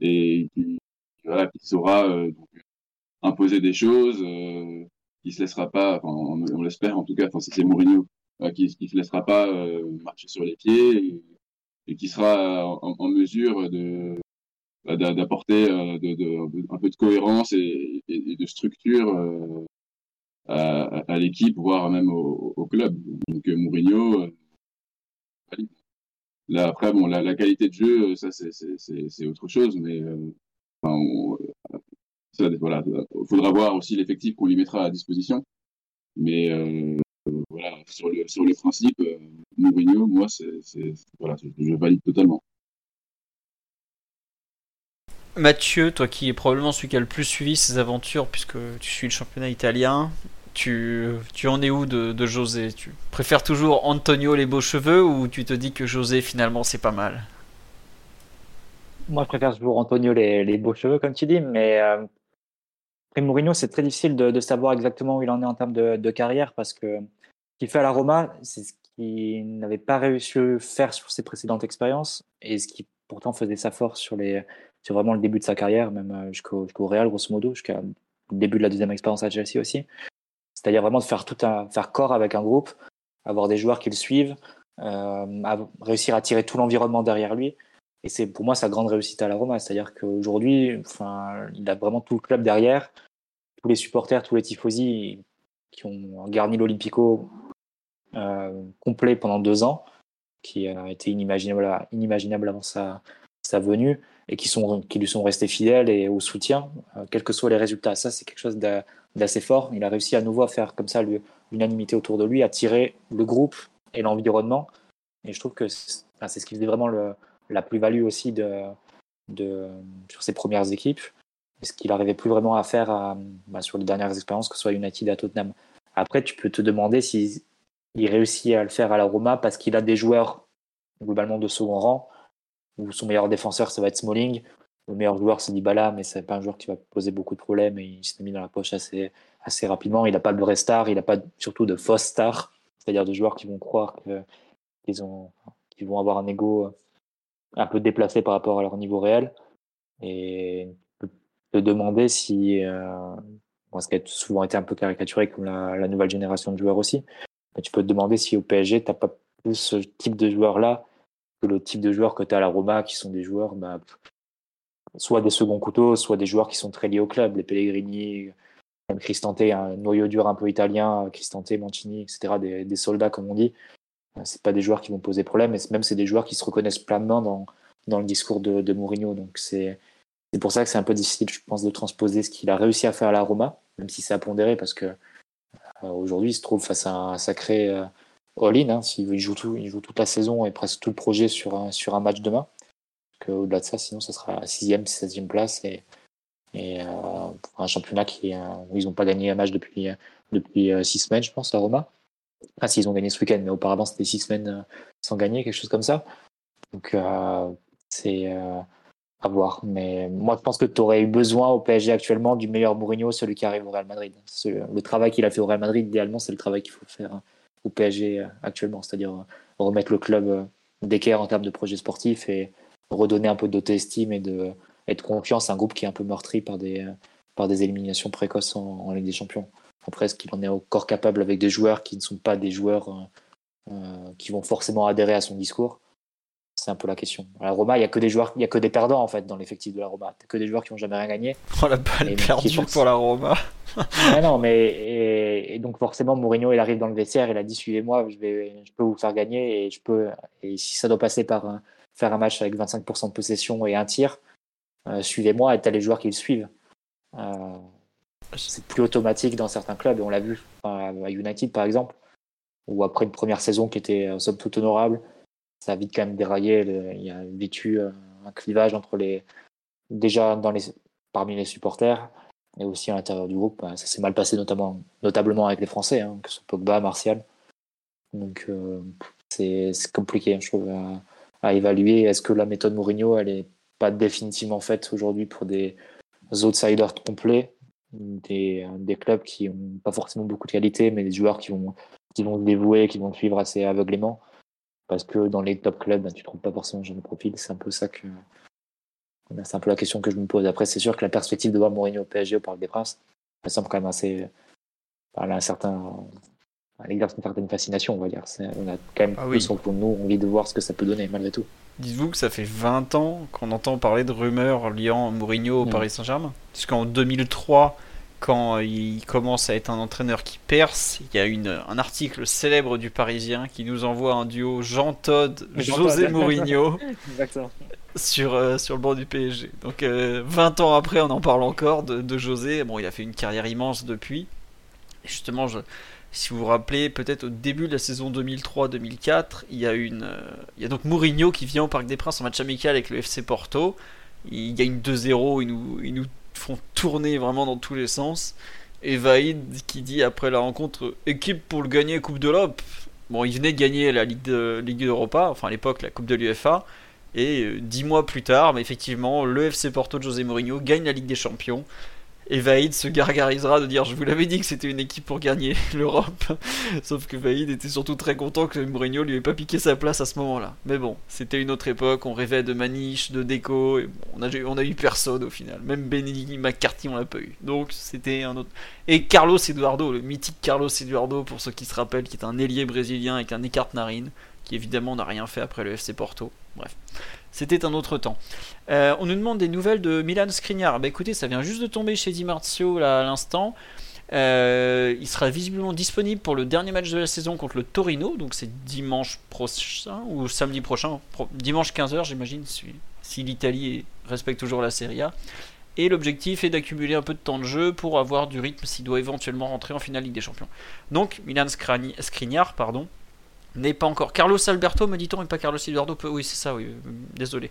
et qui, voilà, qui saura imposer des choses, qui se laissera pas, enfin, on, l'espère en tout cas, enfin, c'est Mourinho, euh, qui, qui se laissera pas euh, marcher sur les pieds et, qui sera en, en mesure de bah, d'apporter euh, de, un peu de cohérence et, de structure euh, à, l'équipe, voire même au, club. Donc Mourinho, euh, là après bon la, qualité de jeu, ça c'est autre chose, mais euh, ça, voilà, faudra voir aussi l'effectif qu'on lui mettra à disposition. Mais euh, voilà, sur le sur le principe, euh, Mourinho, moi c'est voilà, je, je valide totalement. Mathieu, toi qui es probablement celui qui a le plus suivi ces aventures, puisque tu suis le championnat italien, tu, tu en es où de, de, José? Tu préfères toujours Antonio les beaux cheveux ou tu te dis que José finalement c'est pas mal? Moi je préfère toujours Antonio les, les beaux cheveux comme tu dis, mais euh, après Mourinho c'est très difficile de, savoir exactement où il en est en termes de, carrière parce que ce qu'il fait à la Roma, c'est ce qu'il n'avait pas réussi à faire sur ses précédentes expériences et ce qui pourtant faisait sa force sur les sur vraiment le début de sa carrière, même jusqu'au jusqu Real, grosso modo, jusqu'au début de la deuxième expérience à Chelsea aussi. C'est-à-dire vraiment de faire tout un, faire corps avec un groupe, avoir des joueurs qui le suivent, euh, réussir à tirer tout l'environnement derrière lui. Et c'est pour moi sa grande réussite à la Roma. C'est-à-dire qu'aujourd'hui, enfin, il a vraiment tout le club derrière, tous les supporters, tous les tifosi qui ont garni l'Olympico euh, complet pendant deux ans, qui a été inimaginable, avant sa, venue et qui, lui sont restés fidèles et au soutien, euh, quels que soient les résultats. Ça, c'est quelque chose d'assez fort. Il a réussi à nouveau à faire comme ça l'unanimité autour de lui, à tirer le groupe et l'environnement. Et je trouve que c'est ce qui faisait vraiment la plus-value aussi de, sur ses premières équipes. Ce qu'il n'arrivait plus vraiment à faire bah, sur les dernières expériences, que ce soit United à Tottenham. Après, tu peux te demander s'il il réussit à le faire à la Roma parce qu'il a des joueurs globalement de second rang où son meilleur défenseur, ça va être Smalling. Le meilleur joueur, c'est Dybala, mais c'est pas un joueur qui va poser beaucoup de problèmes et il s'est mis dans la poche assez, assez rapidement. Il n'a pas de vraie star, il n'a pas surtout de fausses stars, c'est-à-dire de joueurs qui vont croire qu'ils qu'ils vont avoir un ego un peu déplacé par rapport à leur niveau réel. Et te demander si, ce qui a souvent été un peu caricaturé comme la, nouvelle génération de joueurs aussi, mais tu peux te demander si au PSG, tu n'as pas plus ce type de joueurs-là que le type de joueurs que tu as à la Roma, qui sont des joueurs, bah, soit des seconds couteaux, soit des joueurs qui sont très liés au club, les Pellegrini, même Cristante, un noyau dur un peu italien, Cristante, Mancini, etc., des, soldats comme on dit. C'est pas des joueurs qui vont poser problème, mais même c'est des joueurs qui se reconnaissent pleinement dans, dans le discours de, de Mourinho. Donc c'est c'est pour ça que c'est un peu difficile, je pense, de transposer ce qu'il a réussi à faire à la Roma, même si c'est à pondérer, parce que euh, aujourd'hui il se trouve face à un sacré euh, all-in. Hein, il, joue tout, il joue toute la saison et presque tout le projet sur un, sur un match demain. Au-delà de ça, sinon, ça sera 6e, 16e place et, et euh, un championnat qui, où ils n'ont pas gagné un match depuis, depuis euh, six semaines, je pense, à Roma. Enfin, s'ils ont gagné ce week-end, mais auparavant, c'était six semaines sans gagner, quelque chose comme ça. Donc, c'est à voir. Mais moi, je pense que tu aurais eu besoin au PSG actuellement du meilleur Mourinho, celui qui arrive au Real Madrid. Le travail qu'il a fait au Real Madrid, idéalement, c'est le travail qu'il faut faire hein au PSG actuellement, c'est-à-dire remettre le club d'équerre en termes de projet sportif et redonner un peu d'auto-estime et de, confiance à un groupe qui est un peu meurtri par des, éliminations précoces en, Ligue des Champions. Après, est-ce qu'il en est encore capable avec des joueurs qui ne sont pas des joueurs euh, qui vont forcément adhérer à son discours? C'est un peu la question. À la Roma, il n'y a que des joueurs, il y a que des perdants en fait dans l'effectif de la Roma. Il que des joueurs qui n'ont jamais rien gagné. Oh la balle perdue pour la Roma. non, mais et, et, donc forcément Mourinho il arrive dans le vestiaire, il a dit suivez-moi, je vais, je peux vous faire gagner et je peux et si ça doit passer par euh, faire un match avec 25% de possession et un tir, euh, suivez-moi et t'as les joueurs qui le suivent. Euh, c'est plus automatique dans certains clubs et on l'a vu à United par exemple, ou après une première saison qui était somme toute honorable ça a vite quand même déraillé. Il y a vécu un clivage entre les déjà parmi les supporters et aussi à l'intérieur du groupe. Ça s'est mal passé notamment notablement avec les Français, hein, que ce soit Pogba, Martial. Donc euh, c'est compliqué, je trouve, à, évaluer. Est-ce que la méthode Mourinho, elle est pas définitivement faite aujourd'hui pour des outsiders complets, des, clubs qui ont pas forcément beaucoup de qualité, mais des joueurs qui vont se dévouer, qu'ils vont suivre assez aveuglément? Parce que dans les top clubs, ben, tu ne trouves pas forcément ce genre de profil. C'est un peu ça que. C'est un peu la question que je me pose. Après, c'est sûr que la perspective de voir Mourinho au PSG au Parc des Princes, ça semble quand même assez. Elle un certain. Elle exerce une certaine fascination, on va dire. On a quand même Ah plus pour nous envie de voir ce que ça peut donner, malgré tout. Dites-vous que ça fait 20 ans qu'on entend parler de rumeurs liant Mourinho au Ouais. Paris Saint-Germain. Puisqu'en 2003, quand il commence à être un entraîneur qui perce, il y a une, un article célèbre du Parisien qui nous envoie un duo Jean Todd, Jean José. Mourinho sur, euh, sur le banc du PSG. Donc euh, 20 ans après, on en parle encore de, de José. Bon, il a fait une carrière immense depuis. Et justement, je, si vous vous rappelez, peut-être au début de la saison 2003-2004, il y a une, euh, il y a donc Mourinho qui vient au Parc des Princes en match amical avec le FC Porto. Il gagne 2-0, ils nous, ils nous font tourner vraiment dans tous les sens. Et Vaïd qui dit après la rencontre équipe pour le gagner Coupe de l'Europe. Bon, il venait de gagner la Ligue de Ligue d'Europa, enfin à l'époque la Coupe de l'UEFA. Et euh, dix mois plus tard, mais effectivement, le FC Porto de José Mourinho gagne la Ligue des Champions. Et Vaïd se gargarisera de dire Je vous l'avais dit que c'était une équipe pour gagner l'Europe. Sauf que Vaïd était surtout très content que Mourinho lui ait pas piqué sa place à ce moment-là. Mais bon, c'était une autre époque. On rêvait de Maniche, de Deco. Et bon, on, a, on a eu personne au final. Même Benny McCarthy, on l'a pas eu. Donc c'était un autre. Et Carlos Eduardo, le mythique Carlos Eduardo, pour ceux qui se rappellent, qui est un ailier brésilien avec un écarte narine, qui évidemment n'a rien fait après le FC Porto. Bref. C'était un autre temps. Euh, on nous demande des nouvelles de Milan Skriniar. Bah écoutez, ça vient juste de tomber chez Di Marzio là, à l'instant. Euh, il sera visiblement disponible pour le dernier match de la saison contre le Torino, donc c'est dimanche prochain ou samedi prochain, pro- dimanche 15h j'imagine, si, l'Italie respecte toujours la Serie A. Et l'objectif est d'accumuler un peu de temps de jeu pour avoir du rythme s'il doit éventuellement rentrer en finale Ligue des Champions. Donc Milan Skriniar, pardon, n'est pas encore. Carlos Alberto, me dit-on, et pas Carlos Eduardo. Oui, c'est ça, oui, désolé.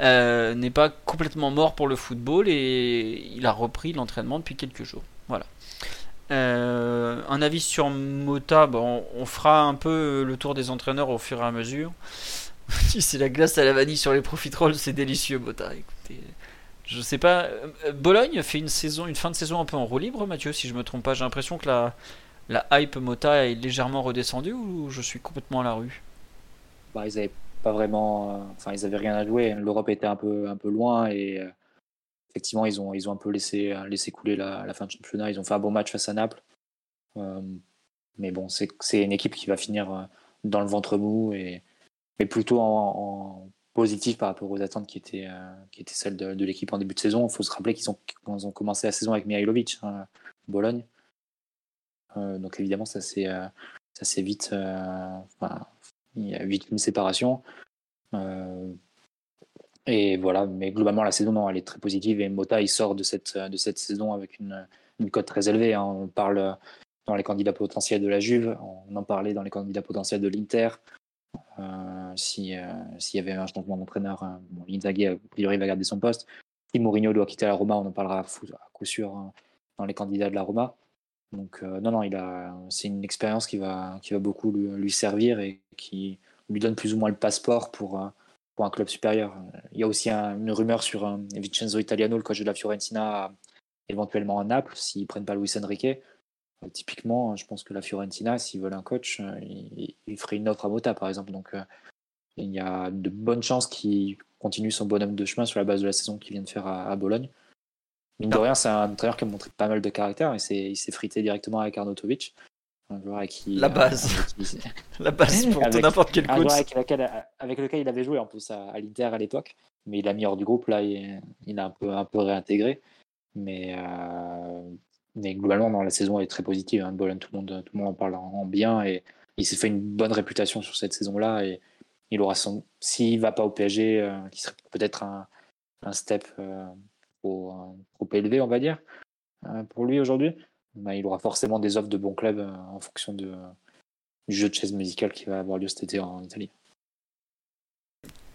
Euh, n'est pas complètement mort pour le football et il a repris l'entraînement depuis quelques jours. Voilà. Euh, un avis sur Mota, bon, on fera un peu le tour des entraîneurs au fur et à mesure. Si c'est la glace à la vanille sur les profiteroles, c'est délicieux, Mota. Écoutez, je sais pas. euh, Bologne fait une saison, une fin de saison un peu en roue libre, Mathieu, si je me trompe pas. J'ai l'impression que la, la hype Mota est légèrement redescendue ou je suis complètement à la rue? Bah, ils avaient pas vraiment, euh, enfin ils avaient rien à jouer. L'Europe était un peu un peu loin et euh, effectivement ils ont ils ont un peu laissé euh, laissé couler la, fin de championnat. Ils ont fait un bon match face à Naples, mais bon c'est une équipe qui va finir dans le ventre mou et mais plutôt en, positif par rapport aux attentes qui étaient qui étaient celles de, l'équipe en début de saison. Il faut se rappeler qu'ils ont ont commencé la saison avec Mihailovic, hein, Bologne. Euh, donc évidemment ça s'est euh, ça s'est vite euh, il y a vite une séparation. Euh, et voilà, mais globalement, la saison, elle est très positive. Et Mota, il sort de cette, de cette saison avec une, une cote très élevée. hein. On parle dans les candidats potentiels de la Juve, on en parlait dans les candidats potentiels de l'Inter. Euh, si, euh, S'il y avait un changement d'entraîneur, Inzaghi, a priori, va garder son poste. Si Mourinho doit quitter la Roma, on en parlera à coup sûr hein, dans les candidats de la Roma. Donc, euh, non, non, il a, c'est une expérience qui va, qui va beaucoup lui, servir et qui lui donne plus ou moins le passeport pour, euh, pour un club supérieur. Il y a aussi un- une rumeur sur euh, Vincenzo Italiano, le coach de la Fiorentina, éventuellement à Naples, s'ils prennent pas Luis Enrique. Typiquement, je pense que la Fiorentina, s'ils veulent un coach, il, ferait une offre à Mota, par exemple. Donc, il y a de bonnes chances qu'il continue son bonhomme de chemin sur la base de la saison qu'il vient de faire à Bologne. Mine de rien, c'est un entraîneur qui a montré pas mal de caractère et c'est- il s'est frité directement avec Arnautovic. Un joueur avec qui, La base. avec qui- La base pour Avec- n'importe quel coach. avec, lequel, avec lequel il avait joué en plus à, à l'Inter à l'époque, mais il a mis hors du groupe, là il, il a un peu, un peu réintégré. Mais, euh, mais globalement, la saison est très positive. Hein, tout le monde, tout le monde en parle en, en bien et il s'est fait une bonne réputation sur cette saison-là. Et il aura son. S'il va pas au PSG, euh, qui serait peut-être un, un step euh, trop, euh, trop élevé, on va dire, euh, pour lui aujourd'hui, bah, il aura forcément des offres de bons clubs euh, en fonction de, du jeu de chaise musicale qui va avoir lieu cet été en Italie.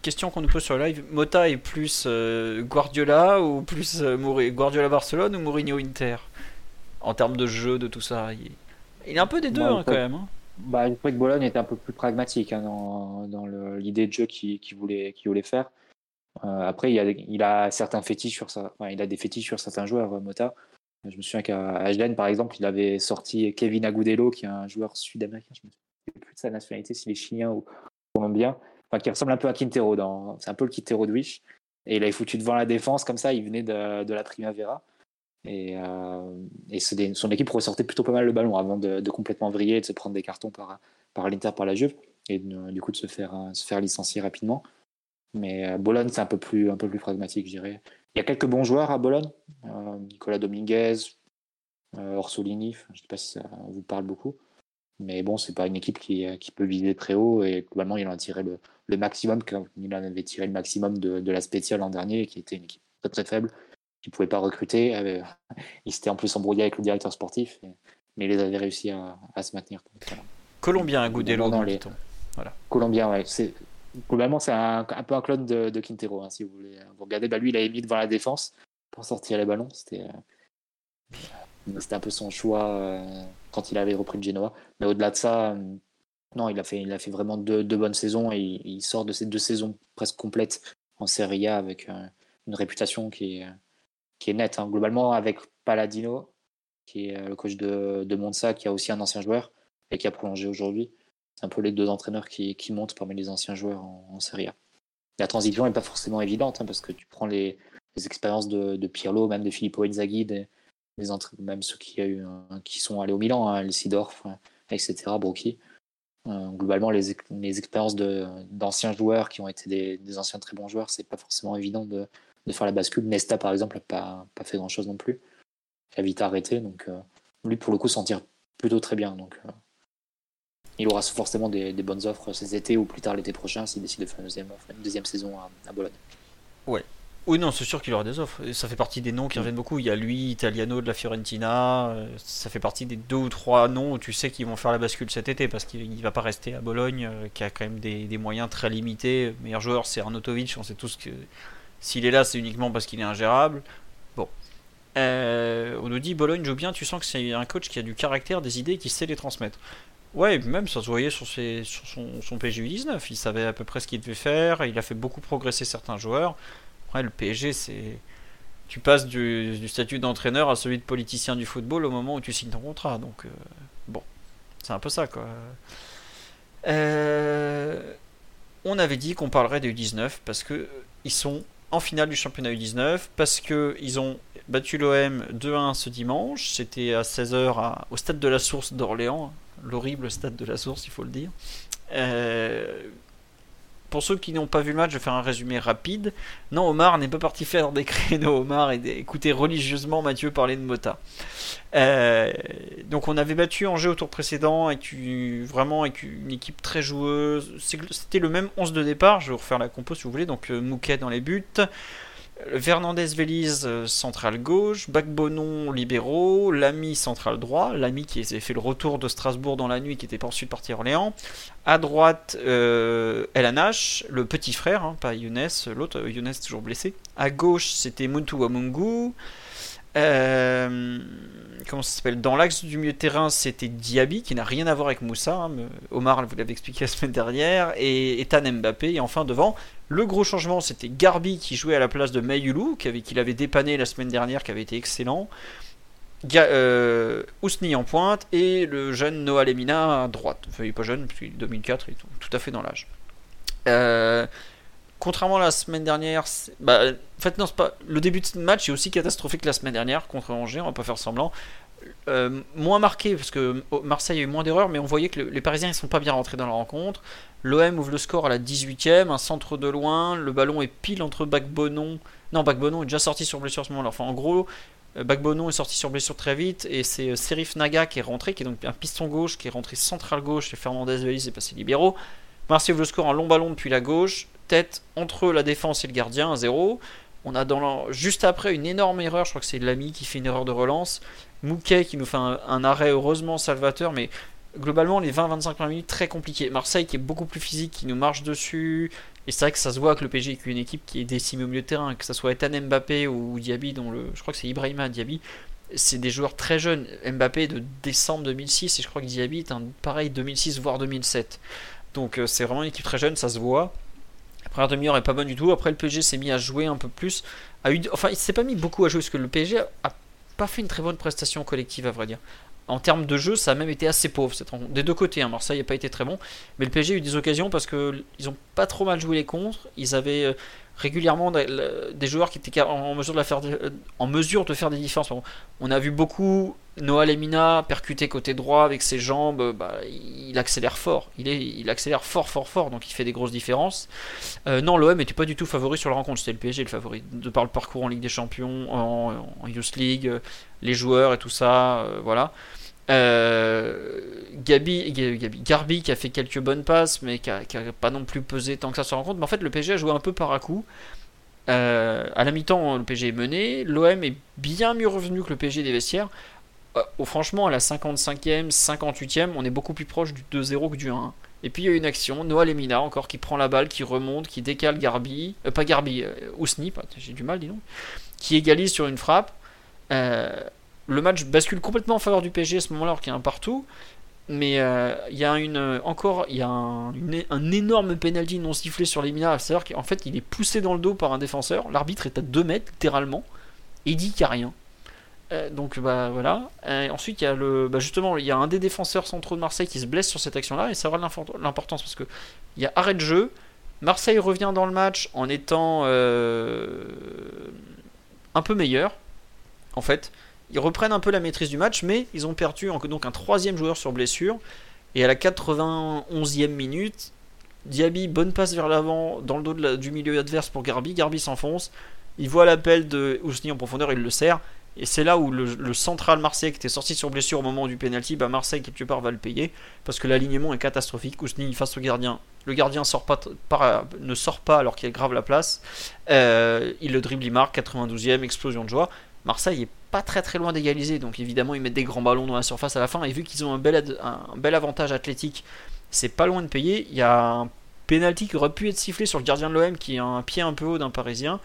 Question qu'on nous pose sur le live Mota est plus euh, Guardiola ou plus euh, Guardiola Barcelone ou Mourinho Inter? En termes de jeu, de tout ça. Il, il est un peu des deux Bah, hein, quand même. hein. Bah, je trouvais que Bologne était un peu plus pragmatique hein, dans, l'idée de jeu qu'il qu'il voulait, qu'il voulait faire. Euh, après, il a, certains fétiches sur des fétiches sur certains joueurs, euh, Mota. Je me souviens qu'à Gênes, par exemple, il avait sorti Kevin Agudelo, qui est un joueur sud-américain, je ne souviens plus de sa nationalité, s'il est chilien ou colombien, qui ressemble un peu à Quintero. C'est un peu le Quintero de Wish. Et il avait foutu devant la défense, comme ça, il venait de, la Primavera. Et, euh, et son équipe ressortait plutôt pas mal le ballon avant de, complètement vriller, de se prendre des cartons par, l'Inter, par la Juve, et du coup de se faire licencier rapidement. Mais euh, Bologne, c'est un, peu plus, un peu plus pragmatique, je dirais. Il y a quelques bons joueurs à Bologne. Euh, Nicolas Dominguez, euh, Orsolini, je ne sais pas si ça vous parle beaucoup. Mais bon, c'est pas une équipe qui, qui, peut viser très haut et globalement, il en a tiré le, le maximum, il en avait tiré le maximum de, de la spéciale l'an dernier, qui était une équipe très très faible, qui ne pouvait pas recruter. Il s'était en plus embrouillé avec le directeur sportif, mais il les avait réussi à, à se maintenir. Donc, Colombien, un goût dans les... Voilà. Colombien, ouais. C'est globalement, c'est un, un, peu un clone de, de Quintero, hein, si vous voulez. Vous regardez, bah, lui, il a mis devant la défense pour sortir les ballons. C'était euh, un peu son choix euh, quand il avait repris le Genoa. Mais au-delà de ça, euh, non, il a fait, il a fait vraiment deux, deux bonnes saisons et il, sort de ces deux saisons presque complètes en Serie A avec une réputation qui est, qui est nette. Hein. Globalement, avec Paladino, qui est le coach de, de Monza, qui a aussi un ancien joueur et qui a prolongé aujourd'hui c'est un peu les deux entraîneurs qui, montent parmi les anciens joueurs en, en Serie A. La transition n'est pas forcément évidente, hein, parce que tu prends les, expériences de, de, Pirlo, même de Filippo Inzaghi, même ceux qui, a eu, hein, sont allés au Milan, hein, Elsidorf, etc., Brocchi. Euh, globalement, les, expériences d'anciens joueurs qui ont été des, anciens très bons joueurs, c'est pas forcément évident de, faire la bascule. Nesta, par exemple, n'a pas, fait grand-chose non plus. Il a vite arrêté, donc euh, lui, pour le coup, s'en tire plutôt très bien. Euh, il aura forcément des, des, bonnes offres cet été ou plus tard l'été prochain s'il décide de faire une deuxième, une deuxième saison à, à Bologne. Ouais. Oui, non, c'est sûr qu'il aura des offres. Ça fait partie des noms qui reviennent beaucoup. Il y a lui, Italiano de la Fiorentina. Ça fait partie des deux ou trois noms où tu sais qu'ils vont faire la bascule cet été parce qu'il ne va pas rester à Bologne, qui a quand même des, des moyens très limités. Le meilleur joueur, c'est Arnautovic. On sait tous que s'il est là, c'est uniquement parce qu'il est ingérable. Bon. Euh, on nous dit Bologne joue bien. Tu sens que c'est un coach qui a du caractère, des idées, qui sait les transmettre. Ouais, même ça se voyait sur, son, son PSG 19 il savait à peu près ce qu'il devait faire, il a fait beaucoup progresser certains joueurs. Après, le PSG, c'est. Tu passes du, statut d'entraîneur à celui de politicien du football au moment où tu signes ton contrat. Donc, euh, bon, c'est un peu ça, quoi. Euh, on avait dit qu'on parlerait des U19 parce que ils sont en finale du championnat U19, parce qu'ils ont battu l'OM 2-1 ce dimanche. C'était à 16h au stade de la Source d'Orléans l'horrible stade de la source, il faut le dire. Euh, pour ceux qui n'ont pas vu le match, je vais faire un résumé rapide. Non, Omar n'est pas parti faire des créneaux, Omar, et écouter religieusement Mathieu parler de Mota. Euh, donc on avait battu Angers au tour précédent, avec une, vraiment avec une équipe très joueuse. C'était le même 11 de départ, je vais vous refaire la compo si vous voulez. Donc euh, Mouquet dans les buts. Fernandez Vélise euh, central gauche, Bagbonon libéraux, Lamy central droit, Lamy qui avait fait le retour de Strasbourg dans la nuit, qui était ensuite parti à Orléans. À droite, euh, LNH, le petit frère, hein, pas Younes, l'autre, euh, Younes toujours blessé. À gauche, c'était Muntu Wamungu. Euh, comment Dans l'axe du milieu de terrain, c'était Diaby, qui n'a rien à voir avec Moussa. Hein, Omar vous l'avait expliqué la semaine dernière. Et Ethan Mbappé. Et enfin, devant, le gros changement, c'était Garbi qui jouait à la place de Mayulu, qui avait, dépanné la semaine dernière, qui avait été excellent. Euh, Ousni en pointe et le jeune Noah Lemina à droite. Enfin, il n'est pas jeune, depuis 2004, il est tout, à fait dans l'âge. Euh, contrairement à la semaine dernière, bah, en fait, non. Le début de match est aussi catastrophique que la semaine dernière contre Angers, on va pas faire semblant. Euh, moins marqué, parce que Marseille a eu moins d'erreurs, mais on voyait que le, les Parisiens ne sont pas bien rentrés dans la rencontre. L'OM ouvre le score à la 18ème, un centre de loin, le ballon est pile entre Bagbonon. Non, Bagbonon est déjà sorti sur blessure à ce moment-là. Enfin, en gros, Bagbonon est sorti sur blessure très vite, et c'est Serif Naga qui est rentré, qui est donc un piston gauche, qui est rentré central gauche, et Fernandez Valise est passé libéraux. Marseille ouvre le score en long ballon depuis la gauche, tête entre la défense et le gardien, 1-0. On a dans juste après une énorme erreur, je crois que c'est l'ami qui fait une erreur de relance. Mouquet qui nous fait un, un arrêt heureusement salvateur, mais globalement les 20-25 minutes très compliquées. Marseille qui est beaucoup plus physique, qui nous marche dessus. Et c'est vrai que ça se voit que le PSG est une équipe qui est décimée au milieu de terrain, que ce soit Ethan Mbappé ou Diaby, dont je crois que c'est Ibrahima Diaby. C'est des joueurs très jeunes. Mbappé de décembre 2006 et je crois que Diaby est un pareil 2006 voire 2007. Donc euh, c'est vraiment une équipe très jeune, ça se voit. La première demi-heure est pas bonne du tout. Après le PSG s'est mis à jouer un peu plus. Enfin il s'est pas mis beaucoup à jouer parce que le PSG a pas fait une très bonne prestation collective, à vrai dire. En termes de jeu, ça a même été assez pauvre cette rencontre. Des deux côtés, hein. Marseille n'a pas été très bon. Mais le PSG a eu des occasions parce qu'ils n'ont pas trop mal joué les contres. Ils avaient euh, régulièrement des, joueurs qui étaient en mesure de, faire, en mesure de faire des différences. On a vu beaucoup Noah Lemina percuter côté droit avec ses jambes, bah, il accélère fort. Il, accélère fort, fort, fort, donc il fait des grosses différences. Euh, non, l'OM n'était pas du tout favori sur la rencontre, c'était le PSG le favori. De par le parcours en Ligue des Champions, en, Youth League, euh, les joueurs et tout ça, voilà. Gabi, Gabi, Garbi qui a fait quelques bonnes passes, mais qui n'a pas non plus pesé tant que ça la rencontre. Mais en fait, le PSG a joué un peu par à coup. à la mi-temps, le PSG est mené. L'OM est bien mieux revenu que le PSG des vestiaires. Euh, franchement, à la 55e, 58e, on est beaucoup plus proche du 2-0 que du 1. Et puis il y a une action, Noah Lemina encore qui prend la balle, qui remonte, qui décale Garbi, euh, pas Garbi, euh, Ousni, j'ai du mal dis donc, qui égalise sur une frappe. Le match bascule complètement en faveur du PSG à ce moment-là, alors qu'il y a un partout. Mais il y a une, encore il y a un, énorme penalty non sifflé sur Lemina, c'est-à-dire qu'en fait il est poussé dans le dos par un défenseur, l'arbitre est à 2 mètres littéralement, et il dit qu'il n'y a rien. Euh, donc bah voilà. ensuite il y a le, bah, justement il y a un des défenseurs centraux de Marseille qui se blesse sur cette action-là et ça aura l'importance parce que il y a arrêt de jeu. Marseille revient dans le match en étant euh, un peu meilleur. En fait, ils reprennent un peu la maîtrise du match, mais ils ont perdu donc un troisième joueur sur blessure. Et à la 91e minute, Diaby, bonne passe vers l'avant dans le dos du milieu adverse pour Garbi. Garbi s'enfonce. Il voit l'appel de Ousni en profondeur, il le sert. Et c'est là où le, central Marseille qui était sorti sur blessure au moment du penalty, bah Marseille quelque part va le payer parce que l'alignement est catastrophique. Ousni face au gardien, le gardien sort pas, ne sort pas alors qu'il grave la place. Euh, il le dribble, il marque 92e, explosion de joie. Marseille est pas très très loin d'égaliser, donc évidemment ils mettent des grands ballons dans la surface à la fin. Et vu qu'ils ont un bel, un bel avantage athlétique, c'est pas loin de payer. Il y a un penalty qui aurait pu être sifflé sur le gardien de l'OM qui a un pied un peu haut d'un Parisien.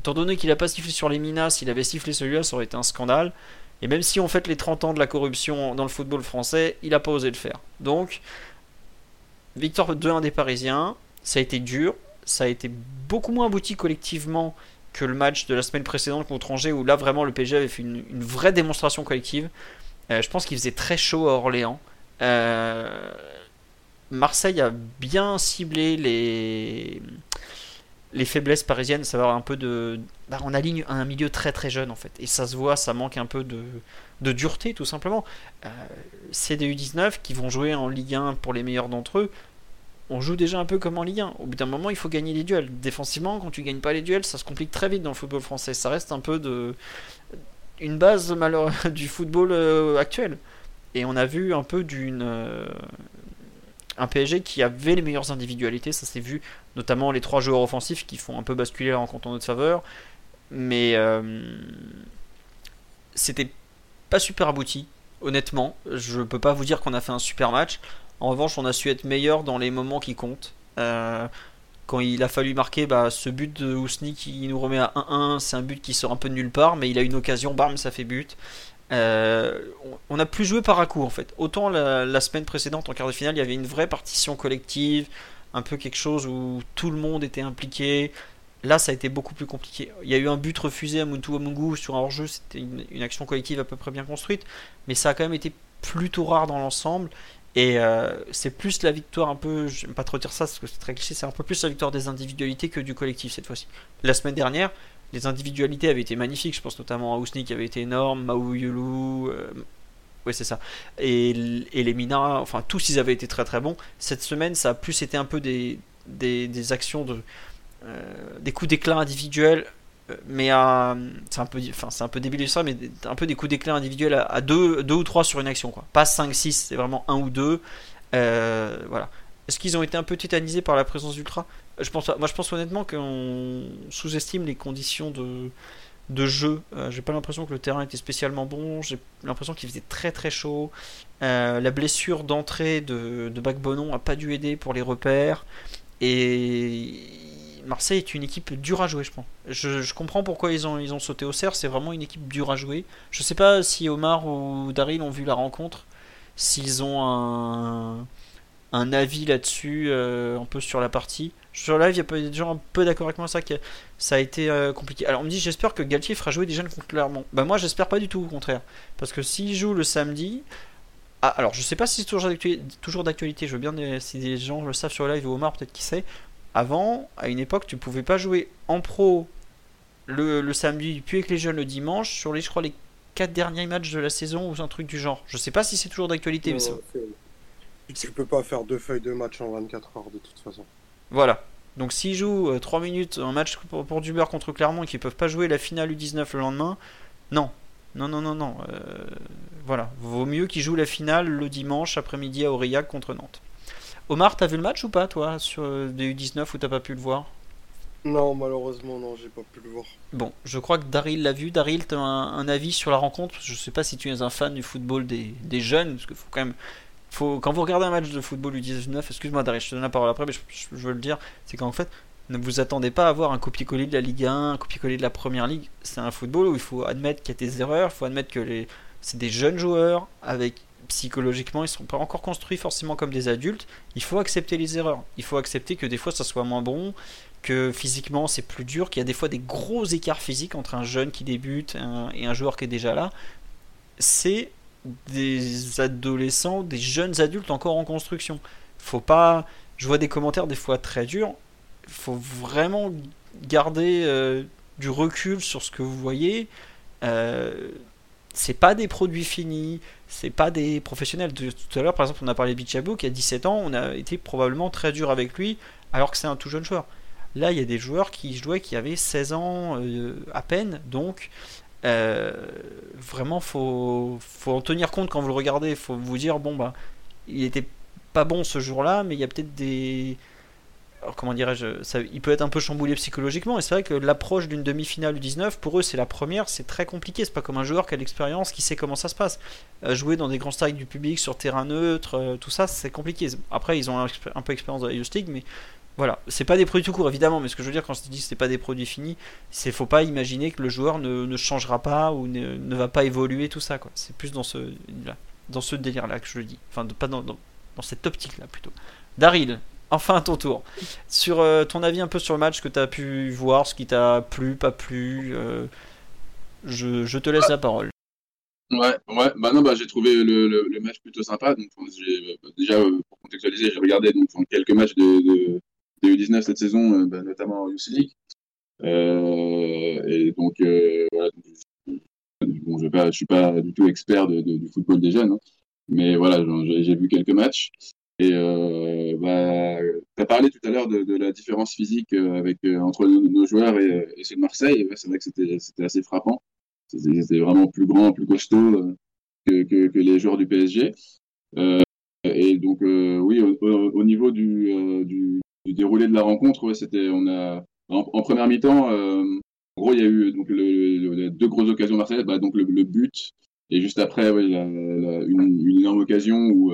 Étant donné qu'il n'a pas sifflé sur les Minas, s'il avait sifflé celui-là, ça aurait été un scandale. Et même si on fête les 30 ans de la corruption dans le football français, il n'a pas osé le faire. Donc, victoire 2-1 des Parisiens, ça a été dur, ça a été beaucoup moins abouti collectivement que le match de la semaine précédente contre Angers, où là vraiment le PSG avait fait une, vraie démonstration collective. Euh, je pense qu'il faisait très chaud à Orléans. Euh, Marseille a bien ciblé les les faiblesses parisiennes, va un peu de. Bah, on aligne un milieu très très jeune en fait. Et ça se voit, ça manque un peu de, de dureté tout simplement. Euh, CDU 19 qui vont jouer en Ligue 1 pour les meilleurs d'entre eux, on joue déjà un peu comme en Ligue 1. Au bout d'un moment, il faut gagner les duels. Défensivement, quand tu gagnes pas les duels, ça se complique très vite dans le football français. Ça reste un peu de. une base malheur... du football euh, actuel. Et on a vu un peu d'une. Euh, un PSG qui avait les meilleures individualités, ça s'est vu, notamment les trois joueurs offensifs qui font un peu basculer la rencontre en notre faveur. Mais euh, c'était pas super abouti, honnêtement. Je peux pas vous dire qu'on a fait un super match. En revanche, on a su être meilleur dans les moments qui comptent. Euh, quand il a fallu marquer bah, ce but de Ousni qui nous remet à 1-1, c'est un but qui sort un peu de nulle part, mais il a une occasion, bam, ça fait but. Euh, on a plus joué par à coup en fait. Autant la, semaine précédente en quart de finale, il y avait une vraie partition collective, un peu quelque chose où tout le monde était impliqué. Là, ça a été beaucoup plus compliqué. Il y a eu un but refusé à Muntu Amungu sur un hors-jeu, c'était une, action collective à peu près bien construite, mais ça a quand même été plutôt rare dans l'ensemble. Et euh, c'est plus la victoire un peu, j'aime pas trop dire ça parce que c'est très cliché, c'est un peu plus la victoire des individualités que du collectif cette fois-ci. La semaine dernière, les individualités avaient été magnifiques. Je pense notamment à Ousni qui avait été énorme, Maou Yulu, euh, c'est ça, et, les Mina, enfin tous ils avaient été très très bons. Cette semaine, ça a plus été un peu des, des, actions de, euh, des coups d'éclat individuels, euh, mais c'est un peu, enfin c'est un peu débile ça, mais un peu des coups d'éclat individuels à, deux, deux ou trois sur une action quoi. Pas 5-6, c'est vraiment un ou deux. voilà. Est-ce qu'ils ont été un peu tétanisés par la présence d'Ultra? Je pense, Moi, je pense honnêtement qu'on sous-estime les conditions de, de jeu. Euh, j'ai pas l'impression que le terrain était spécialement bon. J'ai l'impression qu'il faisait très très chaud. Euh, la blessure d'entrée de, de Bacbonon a pas dû aider pour les repères. Et Marseille est une équipe dure à jouer, je pense. Je, comprends pourquoi ils ont, ils ont sauté au cerf. C'est vraiment une équipe dure à jouer. Je sais pas si Omar ou Daryl ont vu la rencontre. S'ils ont un un avis là-dessus, euh, un peu sur la partie. Sur live, il y a pas des gens un peu d'accord avec moi, ça, que ça a été euh, compliqué. Alors on me dit, j'espère que Galtier fera jouer des jeunes contre Clermont. Bah moi, j'espère pas du tout, au contraire. Parce que s'il joue le samedi, ah, alors je sais pas si c'est toujours d'actualité, je veux bien si des gens le savent sur live ou Omar, peut-être qui sait. Avant, à une époque, tu pouvais pas jouer en pro le, le samedi, puis avec les jeunes le dimanche, sur les, je crois, les 4 derniers matchs de la saison ou un truc du genre. Je sais pas si c'est toujours d'actualité, mais c'est- c'est- Tu peux pas faire deux feuilles de match en 24 heures de toute façon. Voilà. Donc s'ils jouent 3 minutes un match pour, pour du beurre contre Clermont et qu'ils peuvent pas jouer la finale U19 le lendemain, non. Non, non, non, non. euh, voilà. Vaut mieux qu'ils jouent la finale le dimanche après-midi à Aurillac contre Nantes. Omar, t'as vu le match ou pas, toi, sur euh, des U19 ou t'as pas pu le voir? Non, malheureusement, non, j'ai pas pu le voir. Bon, je crois que Daryl l'a vu. Daryl, t'as un, un avis sur la rencontre? Je sais pas si tu es un fan du football des, des jeunes, parce qu'il faut quand même. Faut, quand vous regardez un match de football U19, excuse-moi Daryl, je te donne la parole après, mais je, je- je veux le dire, c'est qu'en fait, ne vous attendez pas à avoir un copier-coller de la Ligue 1, un copier-coller de la Première Ligue. C'est un football où il faut admettre qu'il y a des erreurs, il faut admettre que les, c'est des jeunes joueurs, avec psychologiquement, ils sont pas encore construits forcément comme des adultes. Il faut accepter les erreurs. Il faut accepter que des fois ça soit moins bon, que physiquement c'est plus dur, qu'il y a des fois des gros écarts physiques entre un jeune qui débute et un, joueur qui est déjà là. C'est des adolescents, des jeunes adultes encore en construction. Faut pas. Je vois des commentaires des fois très durs. Faut vraiment garder euh, du recul sur ce que vous voyez. Euh, c'est pas des produits finis, c'est pas des professionnels. Tout à l'heure, par exemple, on a parlé de Bichabou qui a 17 ans, on a été probablement très dur avec lui, alors que c'est un tout jeune joueur. Là, il y a des joueurs qui jouaient qui avaient 16 ans euh, à peine, donc euh, vraiment, faut, faut en tenir compte quand vous le regardez. faut vous dire, bon, bah, il était pas bon ce jour-là, mais il y a peut-être des. Alors, comment dirais-je ça, Il peut être un peu chamboulé psychologiquement, et c'est vrai que l'approche d'une demi-finale du 19, pour eux, c'est la première, c'est très compliqué. C'est pas comme un joueur qui a l'expérience, qui sait comment ça se passe. Euh, jouer dans des grands stades du public, sur terrain neutre, euh, tout ça, c'est compliqué. Après, ils ont un, peu d'expérience dans la Youth League, mais voilà. C'est pas des produits tout court, évidemment, mais ce que je veux dire quand je te dis que c'est pas des produits finis, c'est faut pas imaginer que le joueur ne, ne changera pas ou ne, va pas évoluer, tout ça, quoi. C'est plus dans ce, là, dans ce délire-là que je le dis. Enfin, de- pas dans, dans, dans cette optique-là, plutôt. Daryl, enfin à ton tour. Sur euh, ton avis un peu sur le match que tu as pu voir, ce qui t'a plu, pas plu, euh, je, te laisse la parole. Ouais, ouais, bah non, bah j'ai trouvé le, match plutôt sympa. Donc, j'ai, bah, déjà, euh, pour contextualiser, j'ai regardé donc, quelques matchs de, de, de U19 cette saison, euh, bah, notamment en. Euh, et donc, euh, bon, je je suis pas du tout expert du football des jeunes, hein, mais voilà, j'ai vu quelques matchs. Et euh, bah, tu as parlé tout à l'heure de, la différence physique euh, euh, entre nos, joueurs et, ceux de Marseille. C'est vrai que c'était assez frappant. C'était vraiment plus grand, plus costaud que, les joueurs du PSG. Et donc, oui, au, au- au niveau du, déroulé de la rencontre, on a, en, première mi-temps, en gros, il y a eu donc, deux grosses occasions marseillaises, bah, donc le, but, et juste après, une, une énorme occasion où,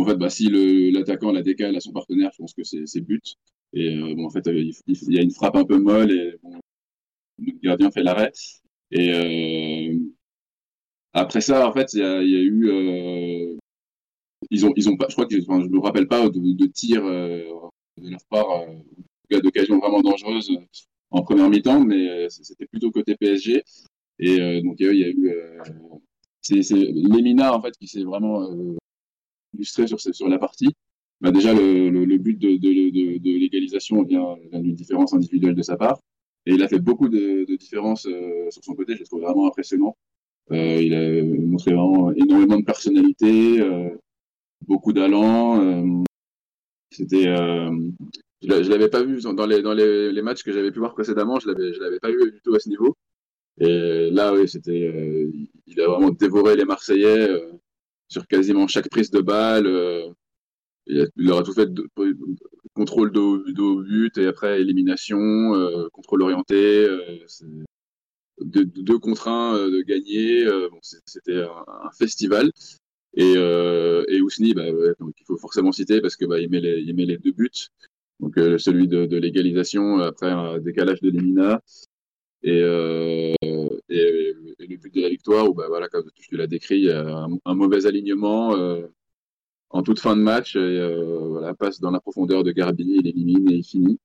en fait, bah, si l'attaquant la décale à son partenaire, je pense que c'est but. Et euh, bon, en fait, euh, il, y a une frappe un peu molle et bon, le gardien fait l'arrêt. Et euh, après ça, en fait, il y a, eu, ils ont, ils ont pas, je crois que, je me rappelle pas de, de tirs de leur part, d'occasions vraiment dangereuses euh, en première mi-temps, mais c'était plutôt côté PSG. Et donc il y a, eu, c'est Lemina en fait qui s'est vraiment illustré sur, sur la partie. Bah, déjà, le, le, le but de, de, de, de l'égalisation vient, vient d'une différence individuelle de sa part. Et il a fait beaucoup de, différences euh, sur son côté, je le trouve vraiment impressionnant. Euh, il a montré vraiment énormément de personnalité, euh, beaucoup d'allant. euh, C'était, euh, je l'a- je l'avais pas vu dans les dans les, les matchs que j'avais pu voir précédemment, je l'avais je l'avais pas vu du tout à ce niveau. Et là, oui, c'était, euh, il a vraiment dévoré les Marseillais sur quasiment chaque prise de balle. euh, il, leur a tout fait contrôle de, but et après élimination, euh, contrôle orienté. euh, deux, deux de gagner. c'était un, festival. Et, et Ousni, bah, il faut forcément citer parce que bah, il, met les, met les deux buts. Donc celui de, l'égalisation après un décalage de Lemina et, et, le but de la victoire où bah, voilà, comme tu l'as décrit, un, mauvais alignement. euh, en toute fin de match, voilà, passe dans la profondeur de Garbi, il élimine et il finit.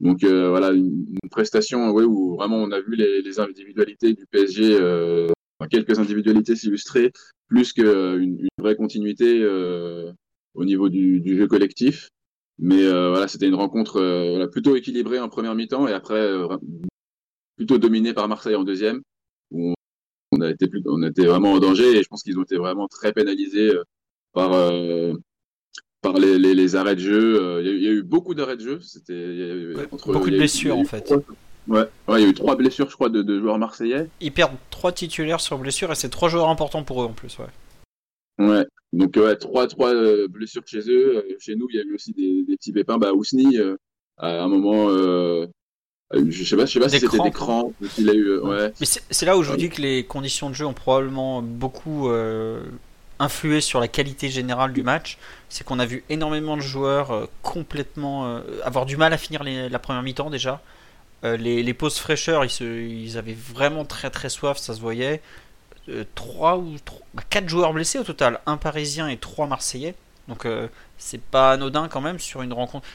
Donc voilà, une, prestation ouais, où vraiment on a vu les, individualités du PSG, quelques individualités s'illustrer, plus qu'une une vraie continuité au niveau du, jeu collectif. Mais voilà, c'était une rencontre plutôt équilibrée en première mi-temps et après plutôt dominée par Marseille en deuxième, on a été, plus, on était vraiment en danger et je pense qu'ils ont été vraiment très pénalisés par par les, les, les, arrêts de jeu. Euh, il y, y, a eu beaucoup d'arrêts de jeu. C'était beaucoup de blessures en fait. Ouais. ouais, il y a eu trois blessures, je crois, de, de, joueurs marseillais. Ils perdent trois titulaires sur blessure et c'est trois joueurs importants pour eux en plus, ouais. Ouais, donc ouais, trois, trois euh, blessures chez eux. Euh, chez nous, il y a eu aussi des, des petits pépins. Bah, Ousni, à un moment, je sais pas, je sais pas si c'était des a eu, ouais. Mais c'est là où je vous dis que les conditions de jeu ont probablement beaucoup influé sur la qualité générale du match, c'est qu'on a vu énormément de joueurs euh, complètement euh, avoir du mal à finir la première mi-temps déjà. Euh, les, pauses fraîcheurs, ils, ils, avaient vraiment très très soif, ça se voyait. 3 ou 3, 4 bah, joueurs blessés au total, un parisien et 3 marseillais. Donc c'est pas anodin quand même sur une rencontre.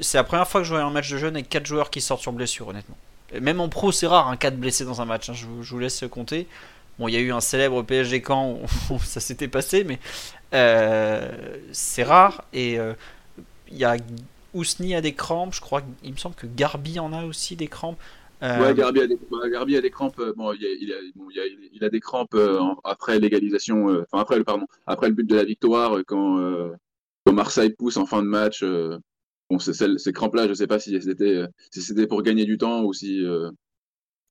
C'est la première fois que je vois un match de jeunes avec 4 joueurs qui sortent sur blessure, honnêtement. même en pro, c'est rare, un 4 blessés dans un match, hein, je, vous laisse compter. Bon, il y a eu un célèbre PSG camp ça s'était passé, mais euh, c'est rare. Et euh, a Ousni a des crampes, je crois. Il me semble que Garbi en a aussi des crampes. Euh... Ouais, Garbi a des, Garbi a des crampes. Euh, bon, il, a, il, a, bon, il, a, il a, des crampes après l'égalisation, enfin après le pardon, après le but de la victoire quand, quand Marseille pousse en fin de match. bon, ces crampes-là, je ne sais pas si c'était si c'était pour gagner du temps ou si